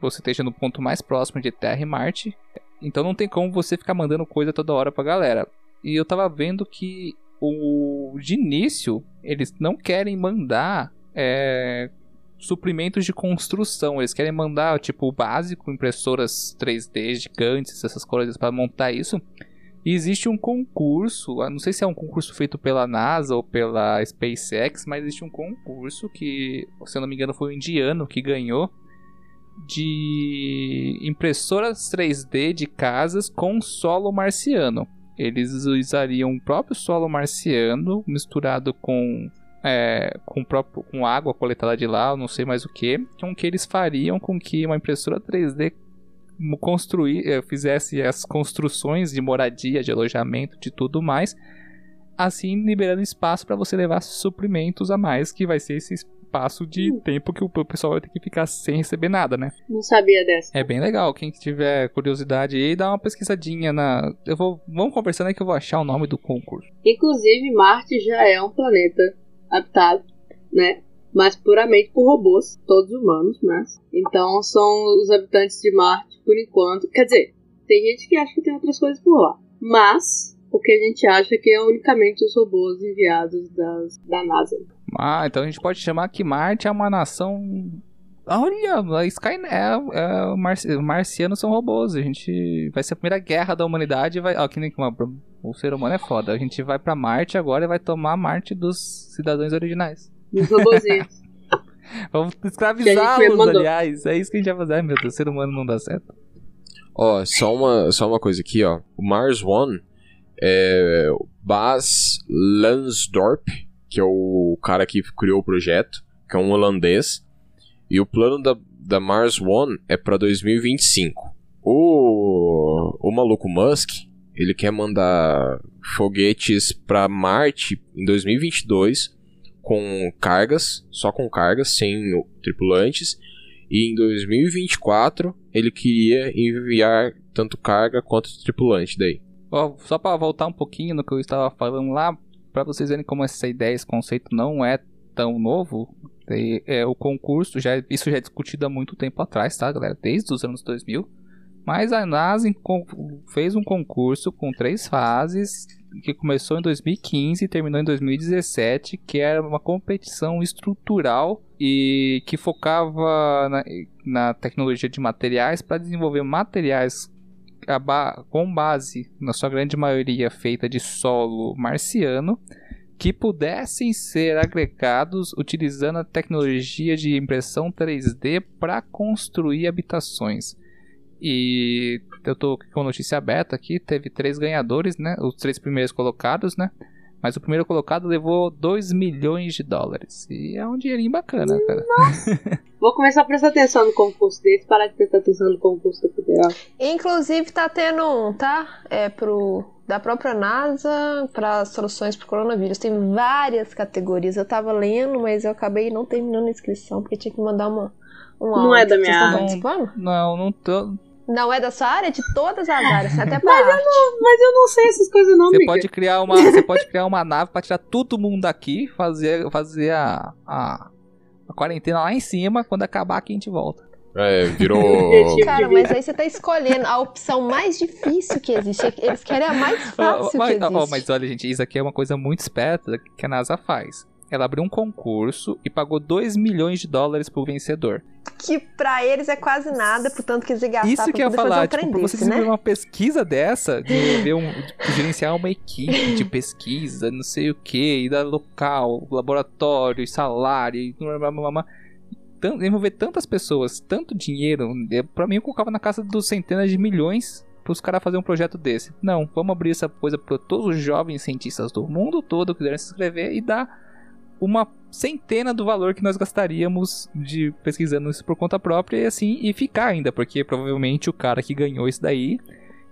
você esteja no ponto mais próximo de Terra e Marte. Então não tem como você ficar mandando coisa toda hora pra galera. E eu tava vendo que o de início eles não querem mandar é, suprimentos de construção. Eles querem mandar tipo o básico, impressoras 3D gigantes, essas coisas para montar isso. E existe um concurso, ah, não sei se é um concurso feito pela NASA ou pela SpaceX, mas existe um concurso que, se eu não me engano, foi o indiano que ganhou de impressoras 3D de casas com solo marciano. Eles usariam o próprio solo marciano misturado com é, com, próprio, com água coletada de lá, não sei mais o que, com que eles fariam com que uma impressora 3D construir, eh, fizesse as construções de moradia, de alojamento, de tudo mais, assim liberando espaço para você levar suprimentos a mais, que vai ser esse espaço de hum. tempo que o pessoal vai ter que ficar sem receber nada, né? Não sabia dessa. É bem legal. Quem tiver curiosidade aí, dá uma pesquisadinha na. Eu vou. Vamos conversando aí que eu vou achar o nome do concurso. Inclusive, Marte já é um planeta habitado, né? Mas puramente por robôs, todos humanos, mas. Então são os habitantes de Marte por enquanto. Quer dizer, tem gente que acha que tem outras coisas por lá. Mas o que a gente acha que é unicamente os robôs enviados das, da NASA. Ah, então a gente pode chamar que Marte é uma nação. Olha, a Skynet, é, é, Marci, marcianos são robôs. A gente vai ser a primeira guerra da humanidade. Vai, ó, que nem uma, o ser humano é foda. A gente vai para Marte agora e vai tomar Marte dos cidadãos originais. Dos robôzinhos. Vamos escravizá-los, aliás. É isso que a gente vai fazer. Ai, meu Deus, o ser humano não dá certo. Ó, só uma, só uma coisa aqui, ó. O Mars One é Bas Lansdorp, que é o cara que criou o projeto, que é um holandês. E o plano da, da Mars One é para 2025. O, o maluco Musk, ele quer mandar foguetes para Marte em 2022 com cargas, só com cargas, sem tripulantes. E em 2024 ele queria enviar tanto carga quanto tripulante daí. Oh, só para voltar um pouquinho no que eu estava falando lá, para vocês verem como essa ideia, esse conceito não é tão novo. É, o concurso, já, isso já é discutido há muito tempo atrás, tá, galera? Desde os anos 2000. Mas a NASA fez um concurso com três fases que começou em 2015 e terminou em 2017, que era uma competição estrutural e que focava na, na tecnologia de materiais para desenvolver materiais com base, na sua grande maioria, feita de solo marciano, que pudessem ser agregados utilizando a tecnologia de impressão 3D para construir habitações. E eu tô com notícia aberta aqui, teve três ganhadores, né? Os três primeiros colocados, né? Mas o primeiro colocado levou 2 milhões de dólares. E é um dinheirinho bacana, cara. Nossa. Vou começar a prestar atenção no concurso desse, parar de prestar atenção no concurso da Federal. Inclusive, tá tendo um, tá? É pro. Da própria NASA para soluções para coronavírus. Tem várias categorias. Eu tava lendo, mas eu acabei não terminando a inscrição, porque tinha que mandar uma. Um não é da minha área. Não, não tô. Não é da sua área? De todas as áreas, até pra mas, eu não, mas eu não sei essas coisas não, Você pode criar uma, você pode criar uma nave pra tirar todo mundo daqui, fazer, fazer a, a, a quarentena lá em cima, quando acabar aqui a gente volta. É, virou. Cara, mas aí você tá escolhendo a opção mais difícil que existe. Eles querem a mais fácil mas, que existe. mas olha, gente, isso aqui é uma coisa muito esperta que a NASA faz ela abriu um concurso e pagou 2 milhões de dólares pro vencedor. Que pra eles é quase nada, portanto que eles gastar Isso que eu ia falar, um tipo, pra você desenvolver né? uma pesquisa dessa, de, um, de gerenciar uma equipe de pesquisa, não sei o que, e dar local, laboratório, salário, e blá, blá, blá, envolver tantas pessoas, tanto dinheiro, para mim eu colocava na casa dos centenas de milhões para os caras fazer um projeto desse. Não, vamos abrir essa coisa para todos os jovens cientistas do mundo todo que quiserem se inscrever e dar uma centena do valor que nós gastaríamos de pesquisando isso por conta própria e assim e ficar ainda, porque provavelmente o cara que ganhou isso daí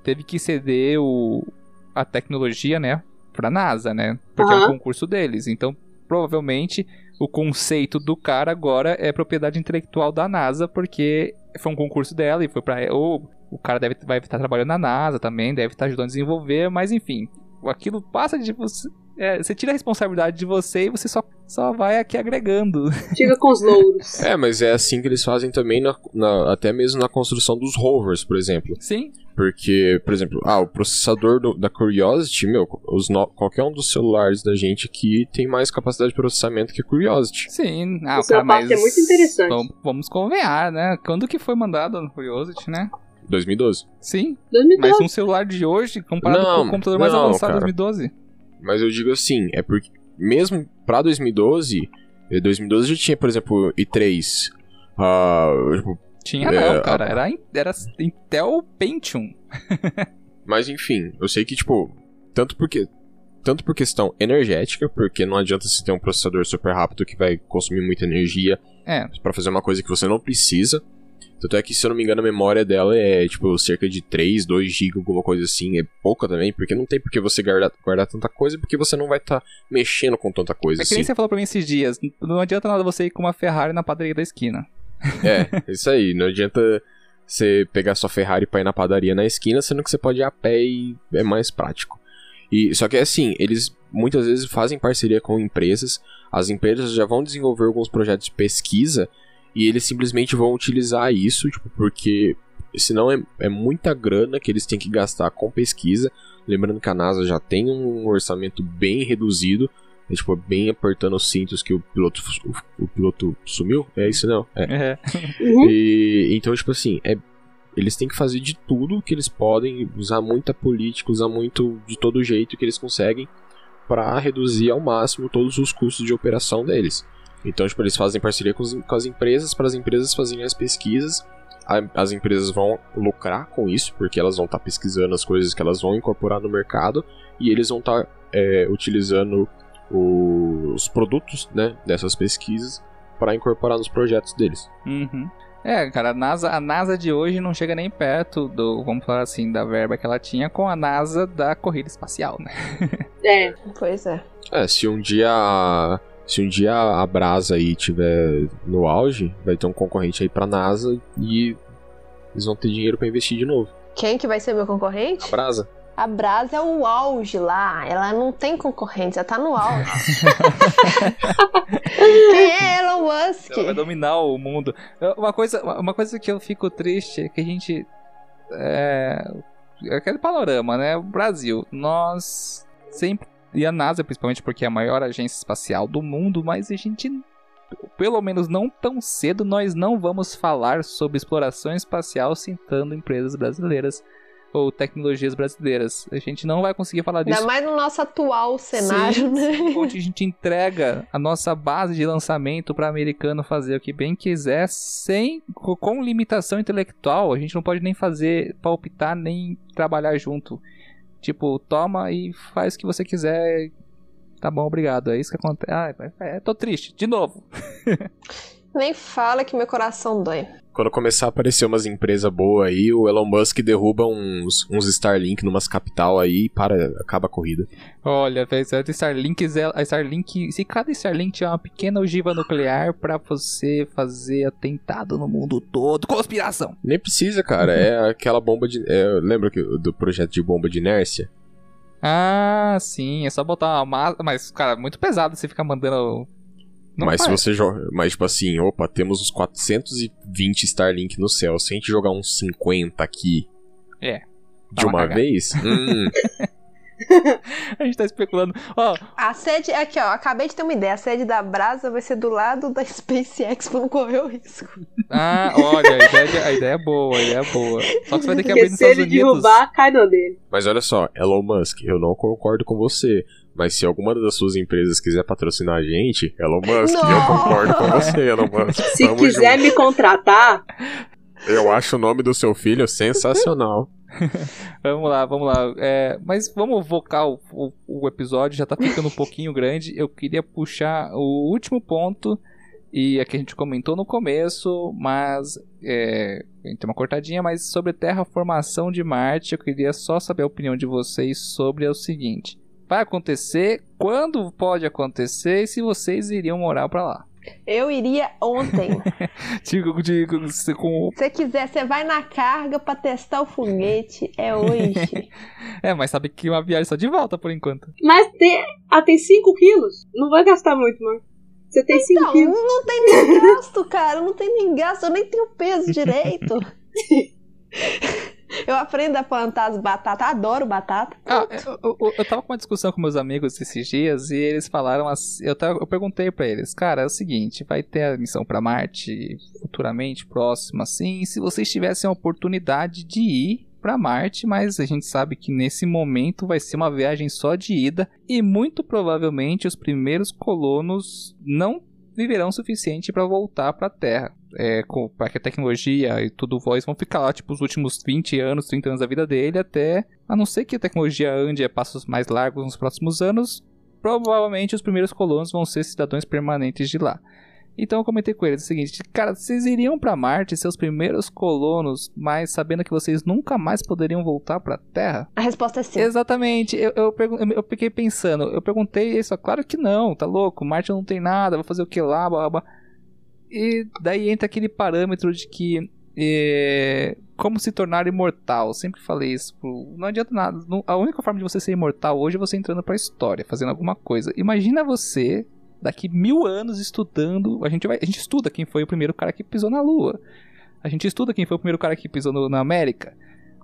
teve que ceder o, a tecnologia, né, pra NASA, né? Porque uhum. é um concurso deles. Então, provavelmente o conceito do cara agora é propriedade intelectual da NASA, porque foi um concurso dela e foi para ou o cara deve vai estar trabalhando na NASA também, deve estar ajudando a desenvolver, mas enfim, aquilo passa de você é, você tira a responsabilidade de você e você só, só vai aqui agregando. Tira com os louros. É, mas é assim que eles fazem também, na, na, até mesmo na construção dos rovers, por exemplo. Sim. Porque, por exemplo, ah, o processador do, da Curiosity, meu, os no, qualquer um dos celulares da gente aqui tem mais capacidade de processamento que a Curiosity. Sim, ah, Essa cara, parte mas é muito interessante. Vamos, vamos convenhar, né? Quando que foi mandado no Curiosity, né? 2012. Sim, 2012. mas um celular de hoje, comparado Não, com o computador mais não, avançado de cara. 2012. Mas eu digo assim, é porque mesmo pra 2012, eh, 2012 já tinha, por exemplo, i3. ah, tipo, Tinha É, não, cara. a- Era, era Intel Pentium. mas enfim, eu sei que, tipo, tanto porque. Tanto por questão energética, porque não adianta você ter um processador super rápido que vai consumir muita energia É, pra fazer uma coisa que você não precisa. Tanto é que, se eu não me engano, a memória dela é, tipo, cerca de 3, 2 GB, alguma coisa assim. É pouca também, porque não tem por que você guardar, guardar tanta coisa, porque você não vai estar mexendo com tanta coisa é que nem assim. você falou pra mim esses dias. Não adianta nada você ir com uma Ferrari na padaria da esquina. É, isso aí. Não adianta você pegar sua Ferrari pra ir na padaria na esquina, sendo que você pode ir a pé e é mais prático. E só que assim, eles muitas vezes fazem parceria com empresas, as empresas já vão desenvolver alguns projetos de pesquisa e eles simplesmente vão utilizar isso, tipo, porque senão é, é muita grana que eles têm que gastar com pesquisa. Lembrando que a NASA já tem um orçamento bem reduzido, é, tipo, bem apertando os cintos que o piloto, o, o piloto sumiu. É isso não? É. É. Uhum. E, então, tipo assim, é, eles têm que fazer de tudo que eles podem, usar muita política, usar muito de todo jeito que eles conseguem para reduzir ao máximo todos os custos de operação deles. Então, tipo, eles fazem parceria com, os- com as empresas para as empresas fazerem as pesquisas. A- as empresas vão lucrar com isso, porque elas vão estar pesquisando as coisas que elas vão incorporar no mercado e eles vão estar é, utilizando o- os produtos né, dessas pesquisas para incorporar nos projetos deles. Uhum. É, cara, a NASA, a NASA de hoje não chega nem perto do, vamos falar assim, da verba que ela tinha com a NASA da corrida espacial, né? É. Pois é. É, se um dia a- se um dia a Brasa aí tiver no auge, vai ter um concorrente aí pra NASA e eles vão ter dinheiro pra investir de novo. Quem que vai ser meu concorrente? A Brasa? A Brasa é o auge lá. Ela não tem concorrente, ela tá no auge. Quem é Elon Musk? Ela vai dominar o mundo. Uma coisa, uma coisa que eu fico triste é que a gente. É, é aquele panorama, né? O Brasil, nós sempre. E a NASA, principalmente porque é a maior agência espacial do mundo, mas a gente. Pelo menos não tão cedo, nós não vamos falar sobre exploração espacial citando empresas brasileiras ou tecnologias brasileiras. A gente não vai conseguir falar disso Ainda mais no nosso atual cenário, Sim, né? onde a gente entrega a nossa base de lançamento para americano fazer o que bem quiser, sem co- com limitação intelectual. A gente não pode nem fazer palpitar nem trabalhar junto. Tipo, toma e faz o que você quiser. Tá bom, obrigado. É isso que acontece. Ah, é, é, tô triste. De novo. Nem fala que meu coração dói. Quando começar a aparecer umas empresas boas aí, o Elon Musk derruba uns, uns Starlink numas capital aí e para, acaba a corrida. Olha, velho, a Starlink, a Starlink, se cada Starlink tiver uma pequena ogiva nuclear pra você fazer atentado no mundo todo, conspiração. Nem precisa, cara. É aquela bomba de. é, lembra que, do projeto de bomba de inércia? Ah, sim, é só botar uma massa. Mas, cara, muito pesado você ficar mandando. Não mas se você joga. Mas, tipo assim, opa, temos uns 420 Starlink no céu. Se a gente jogar uns 50 aqui. É, De uma uma cagada. vez? Hum, A gente tá especulando. Ó, A sede, aqui ó, acabei de ter uma ideia. A sede da Brasa vai ser do lado da SpaceX pra não correr o risco. ah, olha, a ideia, a ideia é boa, a ideia é boa. Só que você vai ter que abrir Porque nos se Estados ele Unidos. derrubar, cai no dele. mas olha só, Elon Musk, eu não concordo com você. Mas se alguma das suas empresas quiser patrocinar a gente, Elon Musk, eu Não. concordo com você, Elon Musk. Se Tamo quiser junto. me contratar, Eu acho o nome do seu filho sensacional. Vamos lá, vamos lá. É, mas vamos focar o, o, o episódio, já tá ficando um pouquinho grande. Eu queria puxar o último ponto, e aqui a gente comentou no começo, mas é, a gente tem uma cortadinha, mas sobre terraformação de Marte, eu queria só saber a opinião de vocês sobre o seguinte. Vai acontecer? Quando pode acontecer? E se vocês iriam morar pra lá? Eu iria ontem. Digo, digo, se com... Se você quiser, você vai na carga pra testar o foguete. É hoje. É, mas sabe que uma viagem só de volta por enquanto. mas tem, ah, tem 5 quilos. Não vai gastar muito, mano. Você tem 5 Não, quilos. não tem nem gasto, cara. Não tem nem gasto. Eu nem tenho peso direito. Eu aprendo a plantar as batatas, adoro batata. Ah, eu, eu, eu tava com uma discussão com meus amigos esses dias e eles falaram assim. Eu, tava, eu perguntei pra eles, cara, é o seguinte: vai ter a missão pra Marte futuramente, próxima, assim. Se vocês tivessem a oportunidade de ir para Marte, mas a gente sabe que nesse momento vai ser uma viagem só de ida e muito provavelmente os primeiros colonos não viverão o suficiente para voltar para a Terra. É, para que a tecnologia e tudo voz vão ficar lá, tipo, os últimos 20 anos, 30 anos da vida dele, até. A não ser que a tecnologia ande a passos mais largos nos próximos anos, provavelmente os primeiros colonos vão ser cidadãos permanentes de lá. Então eu comentei com eles o seguinte: cara, vocês iriam para Marte, seus primeiros colonos, mas sabendo que vocês nunca mais poderiam voltar para Terra? A resposta é sim. Exatamente. Eu, eu, eu, eu fiquei pensando, eu perguntei isso, claro que não, tá louco, Marte não tem nada, vou fazer o que lá, blá, blá. E daí entra aquele parâmetro de que é, como se tornar imortal. Eu sempre falei isso. Não adianta nada. A única forma de você ser imortal hoje é você entrando pra história, fazendo alguma coisa. Imagina você daqui mil anos estudando. A gente, vai, a gente estuda quem foi o primeiro cara que pisou na Lua. A gente estuda quem foi o primeiro cara que pisou no, na América.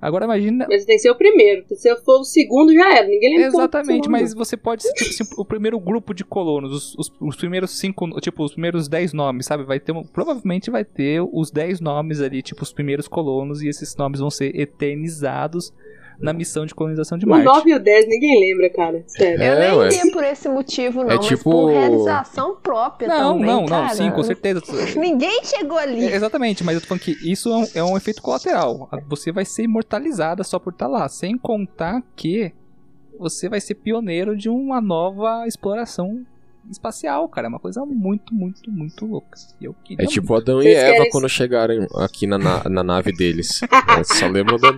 Agora imagina. Mas tem que ser o primeiro. Se for o segundo, já era. Ninguém lembra. Exatamente, mas você pode ser tipo, assim, o primeiro grupo de colonos, os, os, os, primeiros cinco, tipo, os primeiros dez nomes, sabe? Vai ter. Provavelmente vai ter os dez nomes ali, tipo, os primeiros colonos, e esses nomes vão ser eternizados na missão de colonização de Marte. O 9 e o 10 ninguém lembra, cara. Sério. Eu nem ué. ia por esse motivo, não, é mas tipo... por realização própria não, também, Não, não, não, sim, com certeza. ninguém chegou ali. É, exatamente, mas eu tô falando que isso é um, é um efeito colateral. Você vai ser imortalizada só por estar tá lá, sem contar que você vai ser pioneiro de uma nova exploração espacial, cara. É uma coisa muito, muito, muito louca. Eu é tipo Adão e Eva quando chegaram aqui na, na, na nave deles. só lembro da...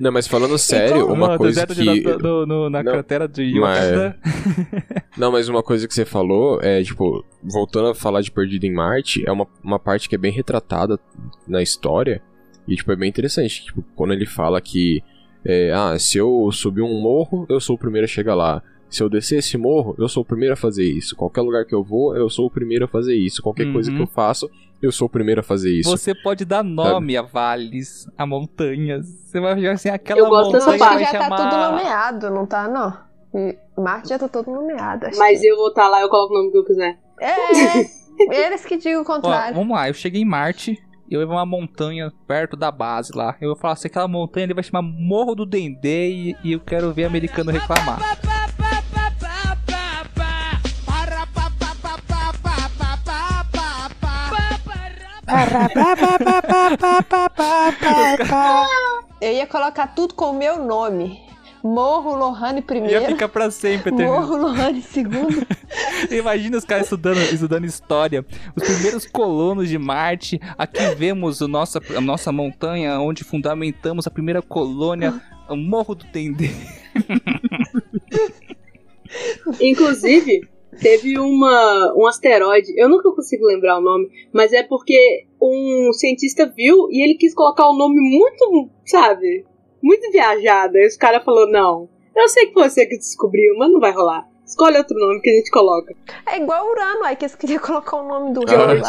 Não, mas falando sério, uma não, coisa que... Do, no, na não, cratera de Yoda. Mas... não, mas uma coisa que você falou é, tipo, voltando a falar de Perdido em Marte, é uma, uma parte que é bem retratada na história. E, tipo, é bem interessante. Tipo, quando ele fala que, é, ah, se eu subir um morro, eu sou o primeiro a chegar lá. Se eu descer esse morro, eu sou o primeiro a fazer isso. Qualquer lugar que eu vou, eu sou o primeiro a fazer isso. Qualquer uhum. coisa que eu faço, eu sou o primeiro a fazer isso. Você pode dar nome Sabe? a vales, a montanhas. Você vai ver assim, aquela eu gosto montanha dessa já chamar... tá tudo nomeado, não tá, não? Marte já tá todo nomeado. Mas que... eu vou estar tá lá, eu coloco o nome que eu quiser. É, eles que digam o contrário. Ó, vamos lá, eu cheguei em Marte, eu ia uma montanha perto da base lá. Eu vou falar assim, aquela montanha ele vai chamar Morro do Dendê e, e eu quero ver americano reclamar. Eu ia colocar tudo com o meu nome. Morro Lohane primeiro. Ia ficar pra sempre. Morro Lohane segundo. Imagina os caras estudando, estudando história. Os primeiros colonos de Marte. Aqui vemos o a nossa montanha onde fundamentamos a primeira colônia, o Morro do Tendê. Inclusive, teve uma, um asteroide, eu nunca consigo lembrar o nome, mas é porque um cientista viu e ele quis colocar o um nome muito, sabe, muito viajado. Aí os caras falaram: não, eu sei que foi você que descobriu, mas não vai rolar. Escolhe outro nome que a gente coloca. É igual Urano, aí que eles queriam colocar o nome do Jorge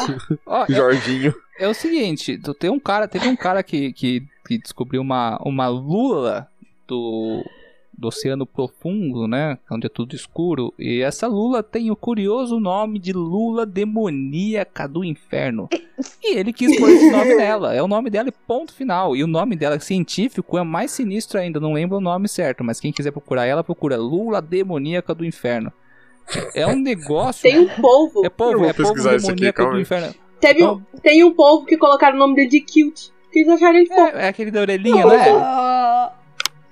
lá. Jorginho. É, é, o seguinte, tem um cara, teve um cara que, que, que descobriu uma, uma lula do do oceano profundo, né? Onde é tudo escuro. E essa lula tem o curioso nome de Lula demoníaca do inferno. E ele quis pôr esse nome nela. É o nome dela e ponto final. E o nome dela científico é mais sinistro ainda. Não lembro o nome certo, mas quem quiser procurar ela, procura Lula demoníaca do inferno. É um negócio. Tem um povo. É povo, é povo demoníaco aqui, do inferno. Teve então, um, tem um povo que colocaram o nome dele de Cute. Que eles acharam ele fofo. É, é aquele da orelhinha, né?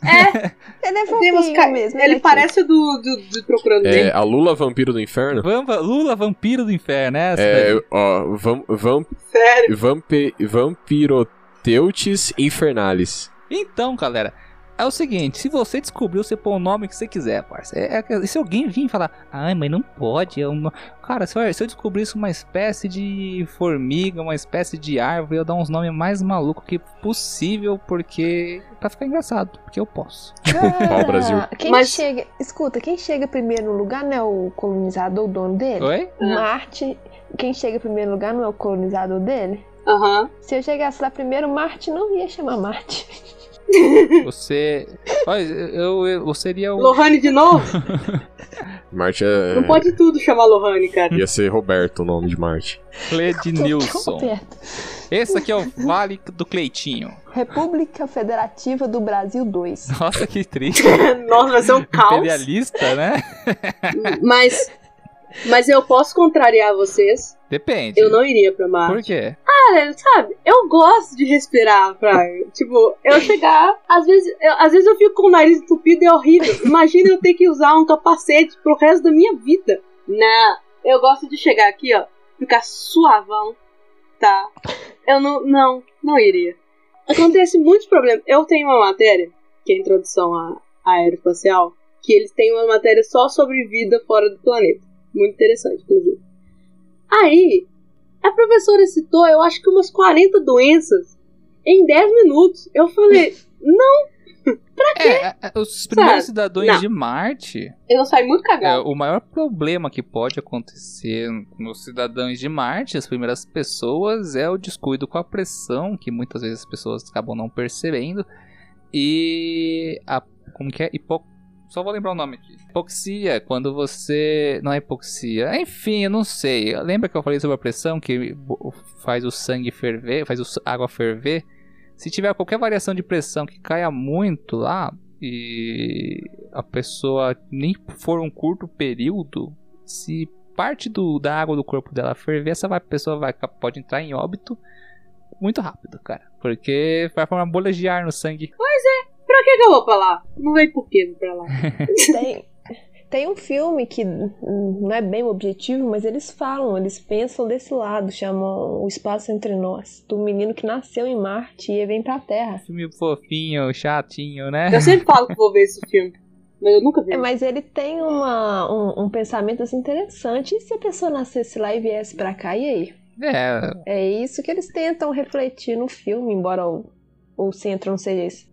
É. Ele é fofinho mesmo. Ele, ele parece o do, do, do Procurando É, a Lula Vampiro do Inferno? Vampa, Lula Vampiro do Inferno, é essa É, daí. ó, vam, vam, Sério? Vampi, Vampiroteutes Infernalis. Então, galera, é o seguinte, se você descobriu, você põe o nome que você quiser, parça. É, é, se alguém vir falar, ai, mas não pode, é uma... Cara, se, se eu descobrisse uma espécie de formiga, uma espécie de árvore, eu dar uns nomes mais malucos que possível, porque... pra ficar engraçado, porque eu posso. Tipo, ah, pau Brasil. Quem mas... chega... Escuta, quem chega primeiro no lugar não é o colonizador, o dono dele? Oi? Marte... Quem chega em primeiro lugar não é o colonizador dele? Aham. Se eu chegasse lá primeiro, Marte não ia chamar Marte. Você. Olha, eu, eu, eu seria o. Lohane de novo? Marte é. Não pode tudo chamar Lohane, cara. Ia ser Roberto o nome de Marte. Clednilson. Esse aqui é o Vale do Cleitinho. República Federativa do Brasil 2. Nossa, que triste. Nossa, vai ser um caos. Imperialista, né? Mas. Mas eu posso contrariar vocês. Depende. Eu não iria pra Marte. Por quê? Cara, sabe, eu gosto de respirar praia. Tipo, eu chegar, às vezes, eu, às vezes eu fico com o nariz entupido e é horrível. Imagina eu ter que usar um capacete pro resto da minha vida. Não, eu gosto de chegar aqui, ó, ficar suavão, tá? Eu não, não, não iria. Acontece muitos problemas. Eu tenho uma matéria, que é a introdução à, à aeroespacial, que eles têm uma matéria só sobre vida fora do planeta. Muito interessante, inclusive. Aí, a professora citou, eu acho que umas 40 doenças em 10 minutos. Eu falei, não, É, é, os primeiros Sabe? cidadãos Não. de Marte, eu saí muito é, cagado. o maior problema que pode acontecer nos cidadãos de Marte, as primeiras pessoas, é o descuido com a pressão, que muitas vezes as pessoas acabam não percebendo, e a. Como que é? Hipo... Só vou lembrar o nome aqui. Hipoxia, quando você. Não é hipoxia. Enfim, eu não sei. Lembra que eu falei sobre a pressão que faz o sangue ferver, faz a água ferver? Se tiver qualquer variação de pressão que caia muito lá e a pessoa nem for um curto período, se parte do, da água do corpo dela ferver, essa vai- pessoa vai, pode entrar em óbito muito rápido, cara. Porque vai formar bolhas de ar no sangue. Pra que, que eu vou pra lá? Não veio por quê pra lá. Tem, tem um filme que não é bem o objetivo, mas eles falam, eles pensam desse lado, chamam O Espaço Entre Nós, do menino que nasceu em Marte e vem pra Terra. Filme fofinho, chatinho, né? Eu sempre falo que vou ver esse filme, mas eu nunca vi. É, mas ele tem uma, um, um pensamento assim, interessante. E se a pessoa nascesse lá e viesse pra cá, e aí? É, É isso que eles tentam refletir no filme, embora o, o centro não seja isso.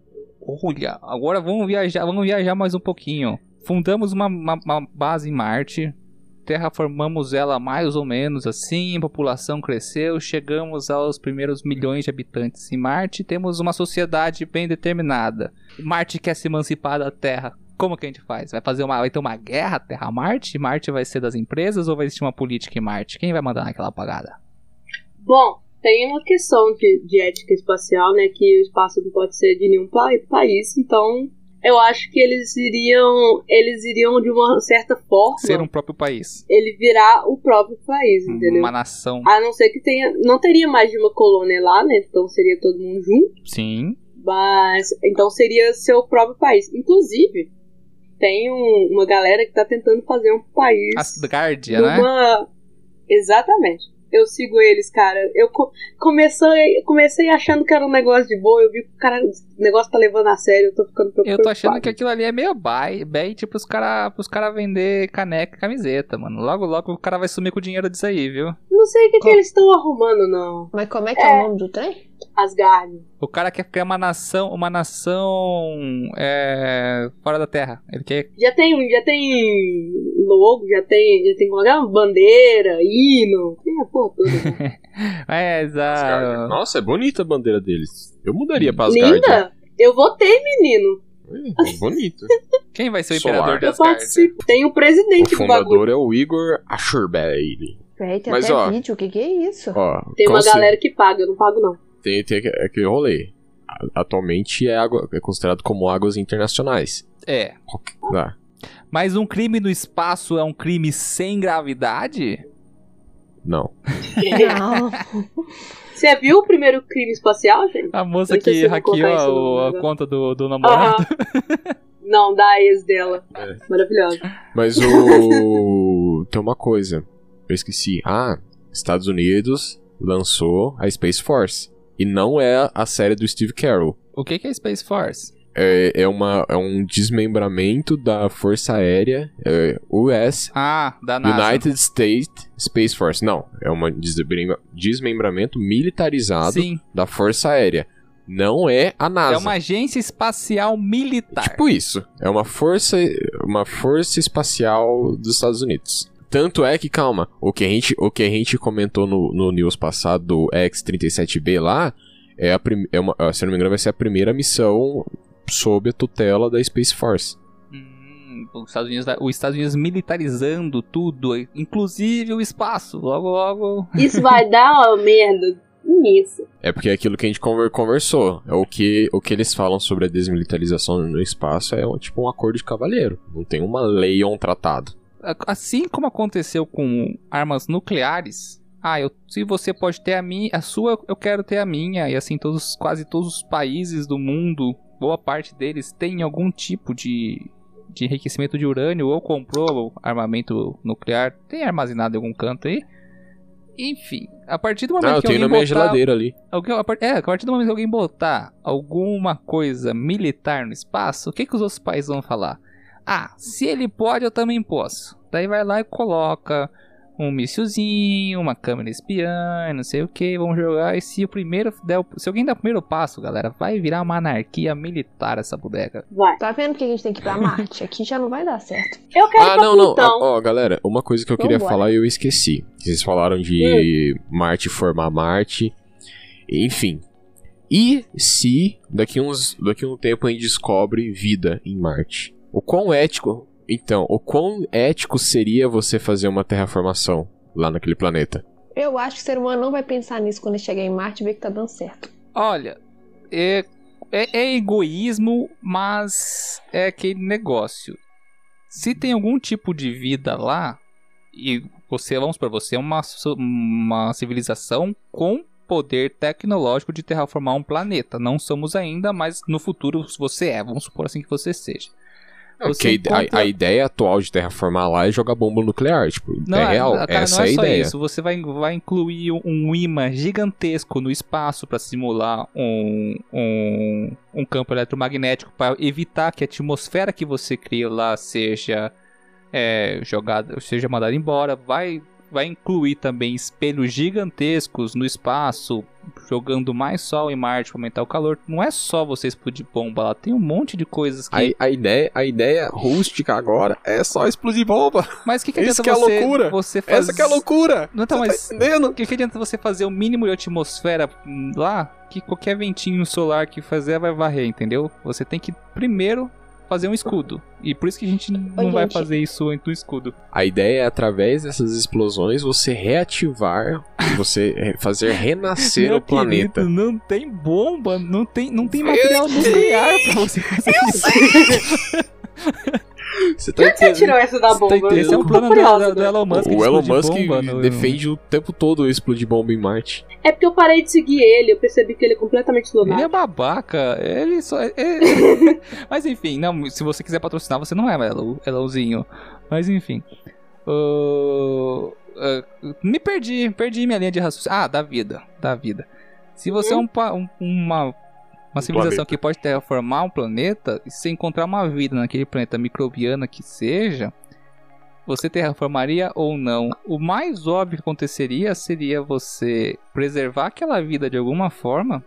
Olha, agora vamos viajar, vamos viajar mais um pouquinho. Fundamos uma, uma- uma base em Marte, terraformamos ela mais ou menos assim, a população cresceu, chegamos aos primeiros milhões de habitantes em Marte, temos uma sociedade bem determinada. Marte quer se emancipar da Terra. Como que a gente faz? Vai fazer uma, vai ter uma guerra Terra-Marte? Marte vai ser das empresas ou vai existir uma política em Marte? Quem vai mandar naquela apagada? Bom, tem uma questão de, de ética espacial, né? Que o espaço não pode ser de nenhum pa- país, então eu acho que eles iriam. Eles iriam de uma certa forma Ser um próprio país, ele virar o próprio país, entendeu? uma nação. A não ser que tenha. Não teria mais de uma colônia lá, né? Então seria todo mundo junto. Sim. Mas. Então seria seu próprio país. Inclusive, tem um- uma galera que tá tentando fazer um país. Asgardia, né? numa... Exatamente. Eu sigo eles, cara. Eu co- comecei, comecei achando que era um negócio de boa. Eu vi que o cara, o negócio tá levando a sério. Eu tô ficando preocupado. Eu tô achando que aquilo ali é meio bait, bait pros caras pros cara vender caneca e camiseta, mano. Logo, logo o cara vai sumir com o dinheiro disso aí, viu? Não sei o que, que eles estão arrumando, não. Mas como é que é, o nome do trem? Asgard. O cara quer criar uma nação, uma nação é, fora da Terra. Ele quer. Já tem, já tem logo, já tem, já tem como é que é? bandeira, hino, tem a porra toda. né? É, Asgard. exato. Nossa, é bonita a bandeira deles. Eu mudaria pra Asgard. Linda! Eu votei, menino. É, bonito. Quem vai ser o Solar. imperador de Eu Asgard? Tem o o presidente do bagulho. fundador é o Igor Asherbale. Véi, tem Mas, até ó, vídeo, o que, que é isso? Ó, Tem uma consi- galera que paga, eu não pago não. Tem, tem aquele- aquele rolê. Atualmente é, água, é considerado como águas internacionais. É. Ah, Mas um crime no espaço é um crime sem gravidade? não. Não. Você viu o primeiro crime espacial, gente? A moça que hackeou a, conta do, do namorado. Não, da ex dela. É. Maravilhosa. Mas o. tem uma coisa. Eu esqueci. Ah, Estados Unidos lançou a Space Force. E não é a série do Steve Carroll. O que, que é Space Force? É, é, uma, é um desmembramento da Força Aérea é, US Ah, da NASA. United States Space Force. Não, é um desmembramento militarizado Sim, da Força Aérea. Não é a NASA. é uma agência espacial militar. Tipo isso. É uma força, uma força espacial dos Estados Unidos. Tanto é que, calma, o que a gente, o que a gente comentou no, no news passado do X-37B lá, é a prim, é uma, se não me engano, vai ser a primeira missão sob a tutela da Space Force. Hum, os Estados Unidos, os Estados Unidos militarizando tudo, inclusive o espaço. Logo, logo. Isso vai dar uma merda nisso. É porque é aquilo que a gente conversou. É o que, o que eles falam sobre a desmilitarização no espaço é tipo um acordo de cavalheiro. Não tem uma lei ou um tratado. Assim como aconteceu com armas nucleares, ah, eu, se você pode ter a minha, a sua, eu quero ter a minha, e assim todos, quase todos os países do mundo, boa parte deles tem algum tipo de, de enriquecimento de urânio ou comprou armamento nuclear, tem armazenado em algum canto aí. Enfim, a partir do momento ah, eu que tenho alguém na minha botar, geladeira ali. alguém- a é, a partir do momento que alguém botar alguma coisa militar no espaço, o que, que os outros países vão falar? Ah, se ele pode, eu também posso. Daí vai lá e coloca um míssilzinho, uma câmera espiã, não sei o que, vamos jogar. E se o primeiro der se alguém der o primeiro passo, galera, vai virar uma anarquia militar essa bodega. Vai. Tá vendo que a gente tem que ir pra Marte? Aqui já não vai dar certo. Eu quero Ah, não, não. Ó, ó, galera, uma coisa que eu queria Vambora. falar e eu esqueci. Vocês falaram de Marte formar Marte. Enfim. E se daqui uns daqui um tempo a gente descobre vida em Marte? O quão ético, então, o quão ético seria você fazer uma terraformação lá naquele planeta? Eu acho que o ser humano não vai pensar nisso quando ele chegar em Marte e ver que tá dando certo. Olha, é, é, é egoísmo, mas é aquele negócio. Se tem algum tipo de vida lá, e você, vamos para você, é uma, uma civilização com poder tecnológico de terraformar um planeta. Não somos ainda, mas no futuro você é. Vamos supor assim que você seja. Porque a- encontra- a, ideia atual de terraformar lá é jogar bomba nuclear. Tipo, é real. cara, Essa não é é a só ideia. isso. Você vai, vai incluir um imã gigantesco no espaço para simular um, um, um campo eletromagnético para evitar que a atmosfera que você cria lá seja é, jogada, seja mandada embora. Vai, vai incluir também espelhos gigantescos no espaço, jogando mais sol em Marte para aumentar o calor. Não é só você explodir bomba lá, tem um monte de coisas que. A, a ideia, a ideia rústica agora é só explodir bomba. Mas o que, que Isso adianta que é você, loucura. você faz... Essa que é a loucura. Não, então, Você mas- tá entendendo? O que, que adianta você fazer o mínimo de atmosfera lá que qualquer ventinho solar que fazer vai varrer, entendeu? Você tem que primeiro fazer um escudo. E por isso que a gente não vai gente. fazer isso do escudo. A ideia é, através dessas explosões, você reativar, você fazer renascer Meu o planeta. querido, não tem bomba, não tem, não tem material nuclear pra você fazer isso. Você tá Onde você entendendo? tirou essa da Você tá bomba? entendendo? Esse é Eu o tô plano do, do- do né? Elon Musk. O Elon Musk bomba no- defende o tempo todo explodir bomba em Marte. É porque eu parei de seguir ele, eu percebi que ele é completamente Ele é lunático. babaca, ele só. é- é- Mas enfim, não, se você quiser patrocinar, você não é Elo, Elãozinho. Mas enfim. Ahn, ah, me perdi, perdi minha linha de raciocínio. Ah, da vida, da vida. Se você é um, pa- um- uma, uma civilização planeta. que pode terraformar um planeta, e se encontrar uma vida naquele planeta microbiana que seja, você terraformaria ou não? O mais óbvio que aconteceria seria você preservar aquela vida de alguma forma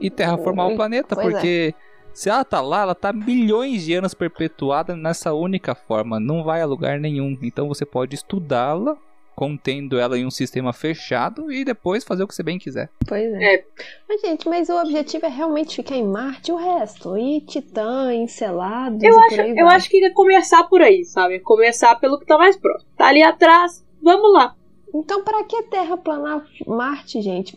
e terraformar o planeta, Pois é. porque se ela tá lá, ela tá milhões de anos perpetuada nessa única forma, não vai a lugar nenhum. Então você pode estudá-la, contendo ela em um sistema fechado e depois fazer o que você bem quiser. Pois é. É. Mas, gente, mas o objetivo é realmente ficar em Marte e o resto. E Titã, Encelados Eu e acho, por aí eu vai. acho que é começar por aí, sabe? Começar pelo que tá mais próximo. Tá ali atrás, vamos lá. Então, pra que terraplanar Marte, gente?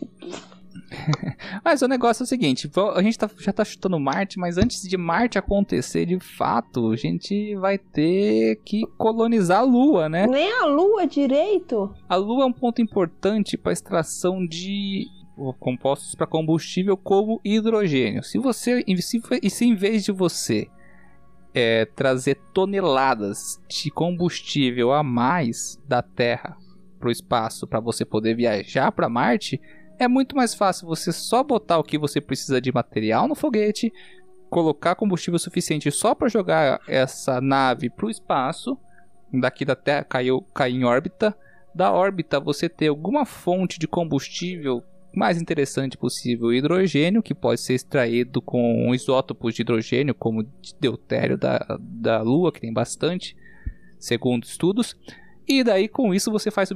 Mas o negócio é o seguinte, a gente tá- já tá chutando Marte, mas antes de Marte acontecer de fato, a gente vai ter que colonizar a Lua, né? Nem a Lua direito. A Lua é um ponto importante para extração de compostos para combustível como hidrogênio. Se você e se em vez de você é, trazer toneladas de combustível a mais da Terra para o espaço para você poder viajar para Marte, é muito mais fácil você só botar o que você precisa de material no foguete, colocar combustível suficiente só para jogar essa nave para o espaço, daqui da Terra caiu, cair em órbita, da órbita você ter alguma fonte de combustível mais interessante possível, hidrogênio, que pode ser extraído com isótopos de hidrogênio, como de deutério da, da Lua, que tem bastante, segundo estudos. E daí, com isso, você faz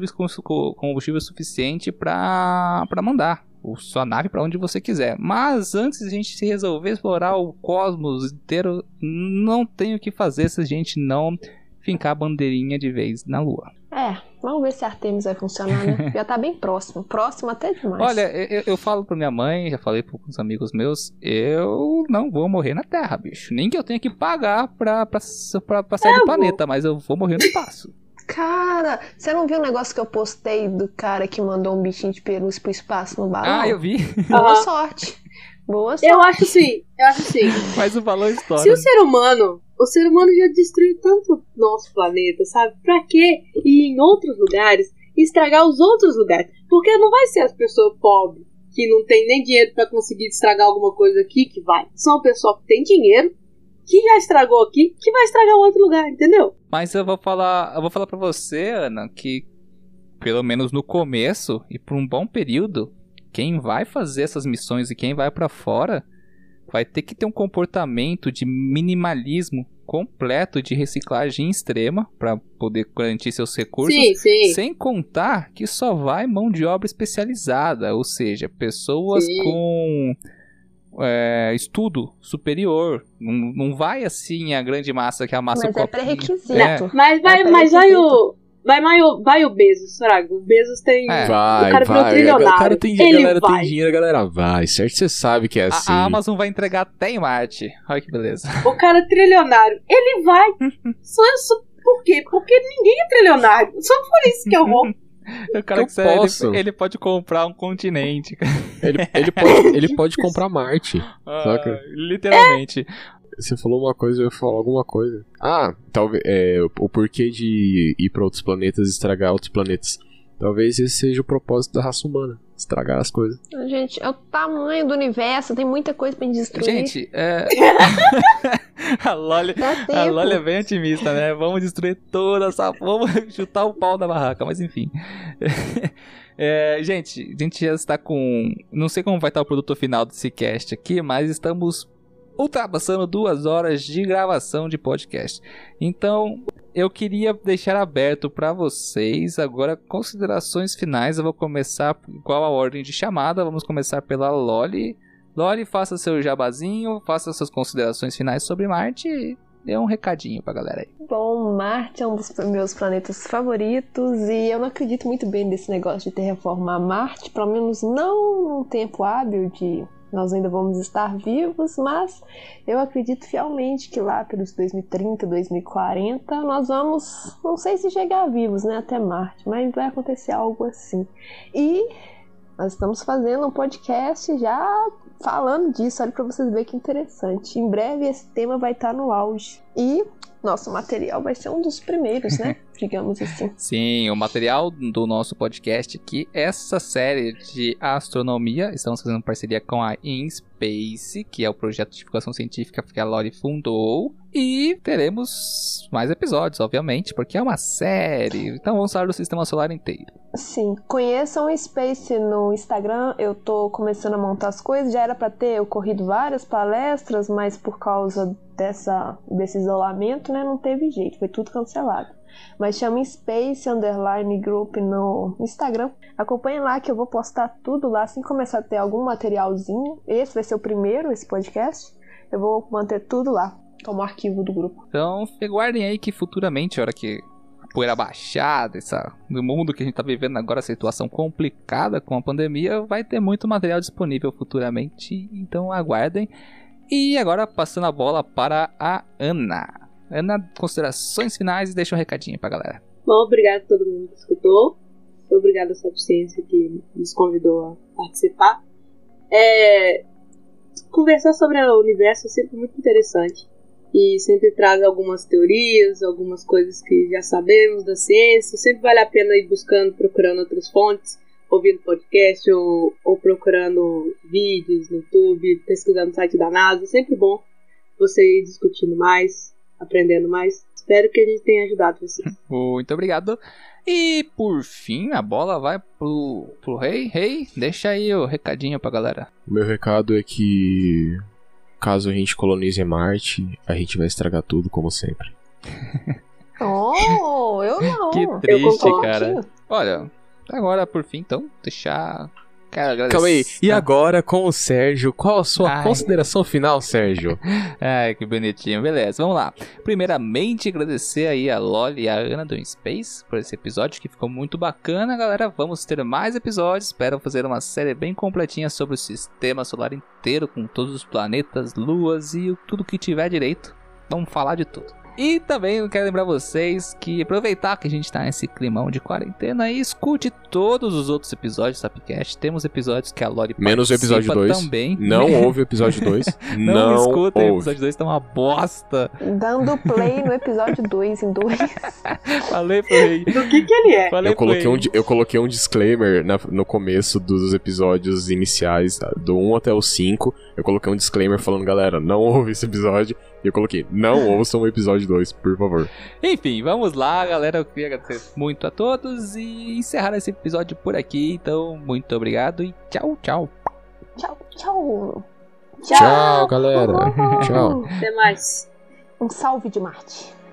combustível suficiente para mandar sua nave para onde você quiser. Mas antes de a gente se resolver explorar o cosmos inteiro, não tem o que fazer se a gente não fincar a bandeirinha de vez na Lua. É, vamos ver se a Artemis vai funcionar, né? Já tá bem próximo. Próximo até demais. Olha, eu, eu falo pra minha mãe, já falei com os amigos meus, eu não vou morrer na Terra, bicho. Nem que eu tenha que pagar pra, pra, pra, pra sair é, do planeta, mas eu vou morrer no espaço. Cara, você não viu o negócio que eu postei do cara que mandou um bichinho de pelúcia pro espaço no balão? Ah, eu vi. Boa uhum. sorte. Boa sorte. Eu acho sim, eu acho sim. Mas o balão estoura. Se o ser humano, o ser humano já destruiu tanto nosso planeta, sabe? Pra quê ir em outros lugares e estragar os outros lugares? Porque não vai ser as pessoas pobres que não tem nem dinheiro para conseguir estragar alguma coisa aqui que vai. São pessoas que têm dinheiro que já estragou aqui, que vai estragar outro lugar, entendeu? Mas eu vou falar, eu vou falar para você, Ana, que pelo menos no começo e por um bom período, quem vai fazer essas missões e quem vai para fora vai ter que ter um comportamento de minimalismo completo de reciclagem extrema para poder garantir seus recursos, sim, sim. sem contar que só vai mão de obra especializada, ou seja, pessoas sim. com é, estudo superior. Não, não vai assim a grande massa que a massa Mas é pré-requisito. É. Mas vai, é mas vai o. Vai, vai, o, vai o Bezos, Frago. O Bezos tem. É. Vai, o cara vai. trilionário. O cara tem, Ele a galera vai. tem dinheiro, a galera vai. Certo? Você sabe que é assim. A, a Amazon vai entregar até em Marte. Olha que beleza. O cara é trilionário. Ele vai. só, só, por quê? Porque ninguém é trilionário. Só por isso que eu vou. O cara que ele, ele, pode comprar um continente. Ele, ele, pode, ele pode comprar Marte. Ah, literalmente. Você falou uma coisa, eu ia falar alguma coisa. Ah, talvez. É, o porquê de ir para outros planetas e estragar outros planetas. Talvez esse seja o propósito da raça humana. Estragar as coisas. Gente, é o tamanho do universo, tem muita coisa pra gente destruir. Gente, é. a Loli, a Loli é bem otimista, né? Vamos destruir toda essa. Vamos chutar o pau da barraca, mas enfim. É, gente, a gente já está com. Não sei como vai estar o produto final desse cast aqui, mas estamos ultrapassando duas horas de gravação de podcast. Então, eu queria deixar aberto para vocês agora considerações finais. Eu vou começar qual a ordem de chamada. Vamos começar pela Loli. Loli, faça seu jabazinho, faça suas considerações finais sobre Marte e dê um recadinho pra galera aí. Bom, Marte é um dos meus planetas favoritos e eu não acredito muito bem nesse negócio de terraformar Marte, pelo menos não num tempo hábil de nós ainda vamos estar vivos, mas eu acredito fielmente que lá pelos 2030, 2040, nós vamos, não sei se chegar vivos, né, até Marte, mas vai acontecer algo assim. E nós estamos fazendo um podcast já falando disso, olha para vocês verem que interessante. Em breve esse tema vai estar no auge. E nosso material vai ser um dos primeiros, né? Digamos assim. Sim, o material do nosso podcast aqui, essa série de astronomia, estamos fazendo parceria com a InSpace, que é o projeto de divulgação científica que a Lori fundou. E teremos mais episódios, obviamente, porque é uma série. Então vamos falar do sistema solar inteiro. Sim, conheçam o Space no Instagram. Eu tô começando a montar as coisas. Já era para ter ocorrido várias palestras, mas por causa dessa, desse isolamento, né, não teve jeito, foi tudo cancelado. Mas chama Space Underline Group no Instagram. Acompanhe lá que eu vou postar tudo lá assim começar a ter algum materialzinho. Esse vai ser o primeiro, esse podcast. Eu vou manter tudo lá como arquivo do grupo. Então, aguardem aí que futuramente, a hora que a poeira baixar essa, no mundo que a gente tá vivendo agora, a situação complicada com a pandemia, vai ter muito material disponível futuramente. Então aguardem. E agora passando a bola para a Ana. Ana, considerações finais e deixa um recadinho pra galera. Bom, obrigado a todo mundo que escutou. Obrigado à Subciência que nos convidou a participar. É... Conversar sobre o universo é sempre muito interessante e sempre traz algumas teorias, algumas coisas que já sabemos da ciência. Sempre vale a pena ir buscando, procurando outras fontes, ouvindo podcast ou, ou procurando vídeos no YouTube, pesquisando no site da NASA. É sempre bom você ir discutindo mais, aprendendo mais. Espero que a gente tenha ajudado vocês. Muito obrigado. E por fim, a bola vai pro, pro rei. Rei, deixa aí o recadinho pra galera. O meu recado é que caso a gente colonize Marte, a gente vai estragar tudo como sempre. Oh, eu não. Que triste, cara. Olha, agora por fim, então, deixar. Agradecer. Calma aí. E agora com o Sérgio, qual a sua Ai. consideração final, Sérgio? Ai, que bonitinho. Beleza, vamos lá. Primeiramente, agradecer aí a Loli e a Ana do Space por esse episódio que ficou muito bacana, galera. Vamos ter mais episódios. Espero fazer uma série bem completinha sobre o sistema solar inteiro, com todos os planetas, luas e tudo que tiver direito. Vamos falar de tudo. E também eu quero lembrar vocês que aproveitar que a gente tá nesse climão de quarentena e escute todos os outros episódios do Sapcast. Temos episódios que a Lori Menos o episódio participa 2. também. Não houve o episódio 2. Não, Não, escutem, o episódio 2 tá uma bosta. Dando play no episódio 2 em 2. Falei pro rei. Do que que ele é? Falei Eu coloquei, um, eu coloquei um disclaimer na- no começo dos episódios iniciais, do 1 até o 5. Eu coloquei um disclaimer falando, galera, não ouve esse episódio. E eu coloquei, não ouçam o episódio 2, por favor. Enfim, vamos lá, galera. Eu queria agradecer muito a todos e encerrar esse episódio por aqui. Então, muito obrigado e tchau, tchau. Tchau, tchau. Tchau, galera. Tchau. Até mais. Um salve de Marte.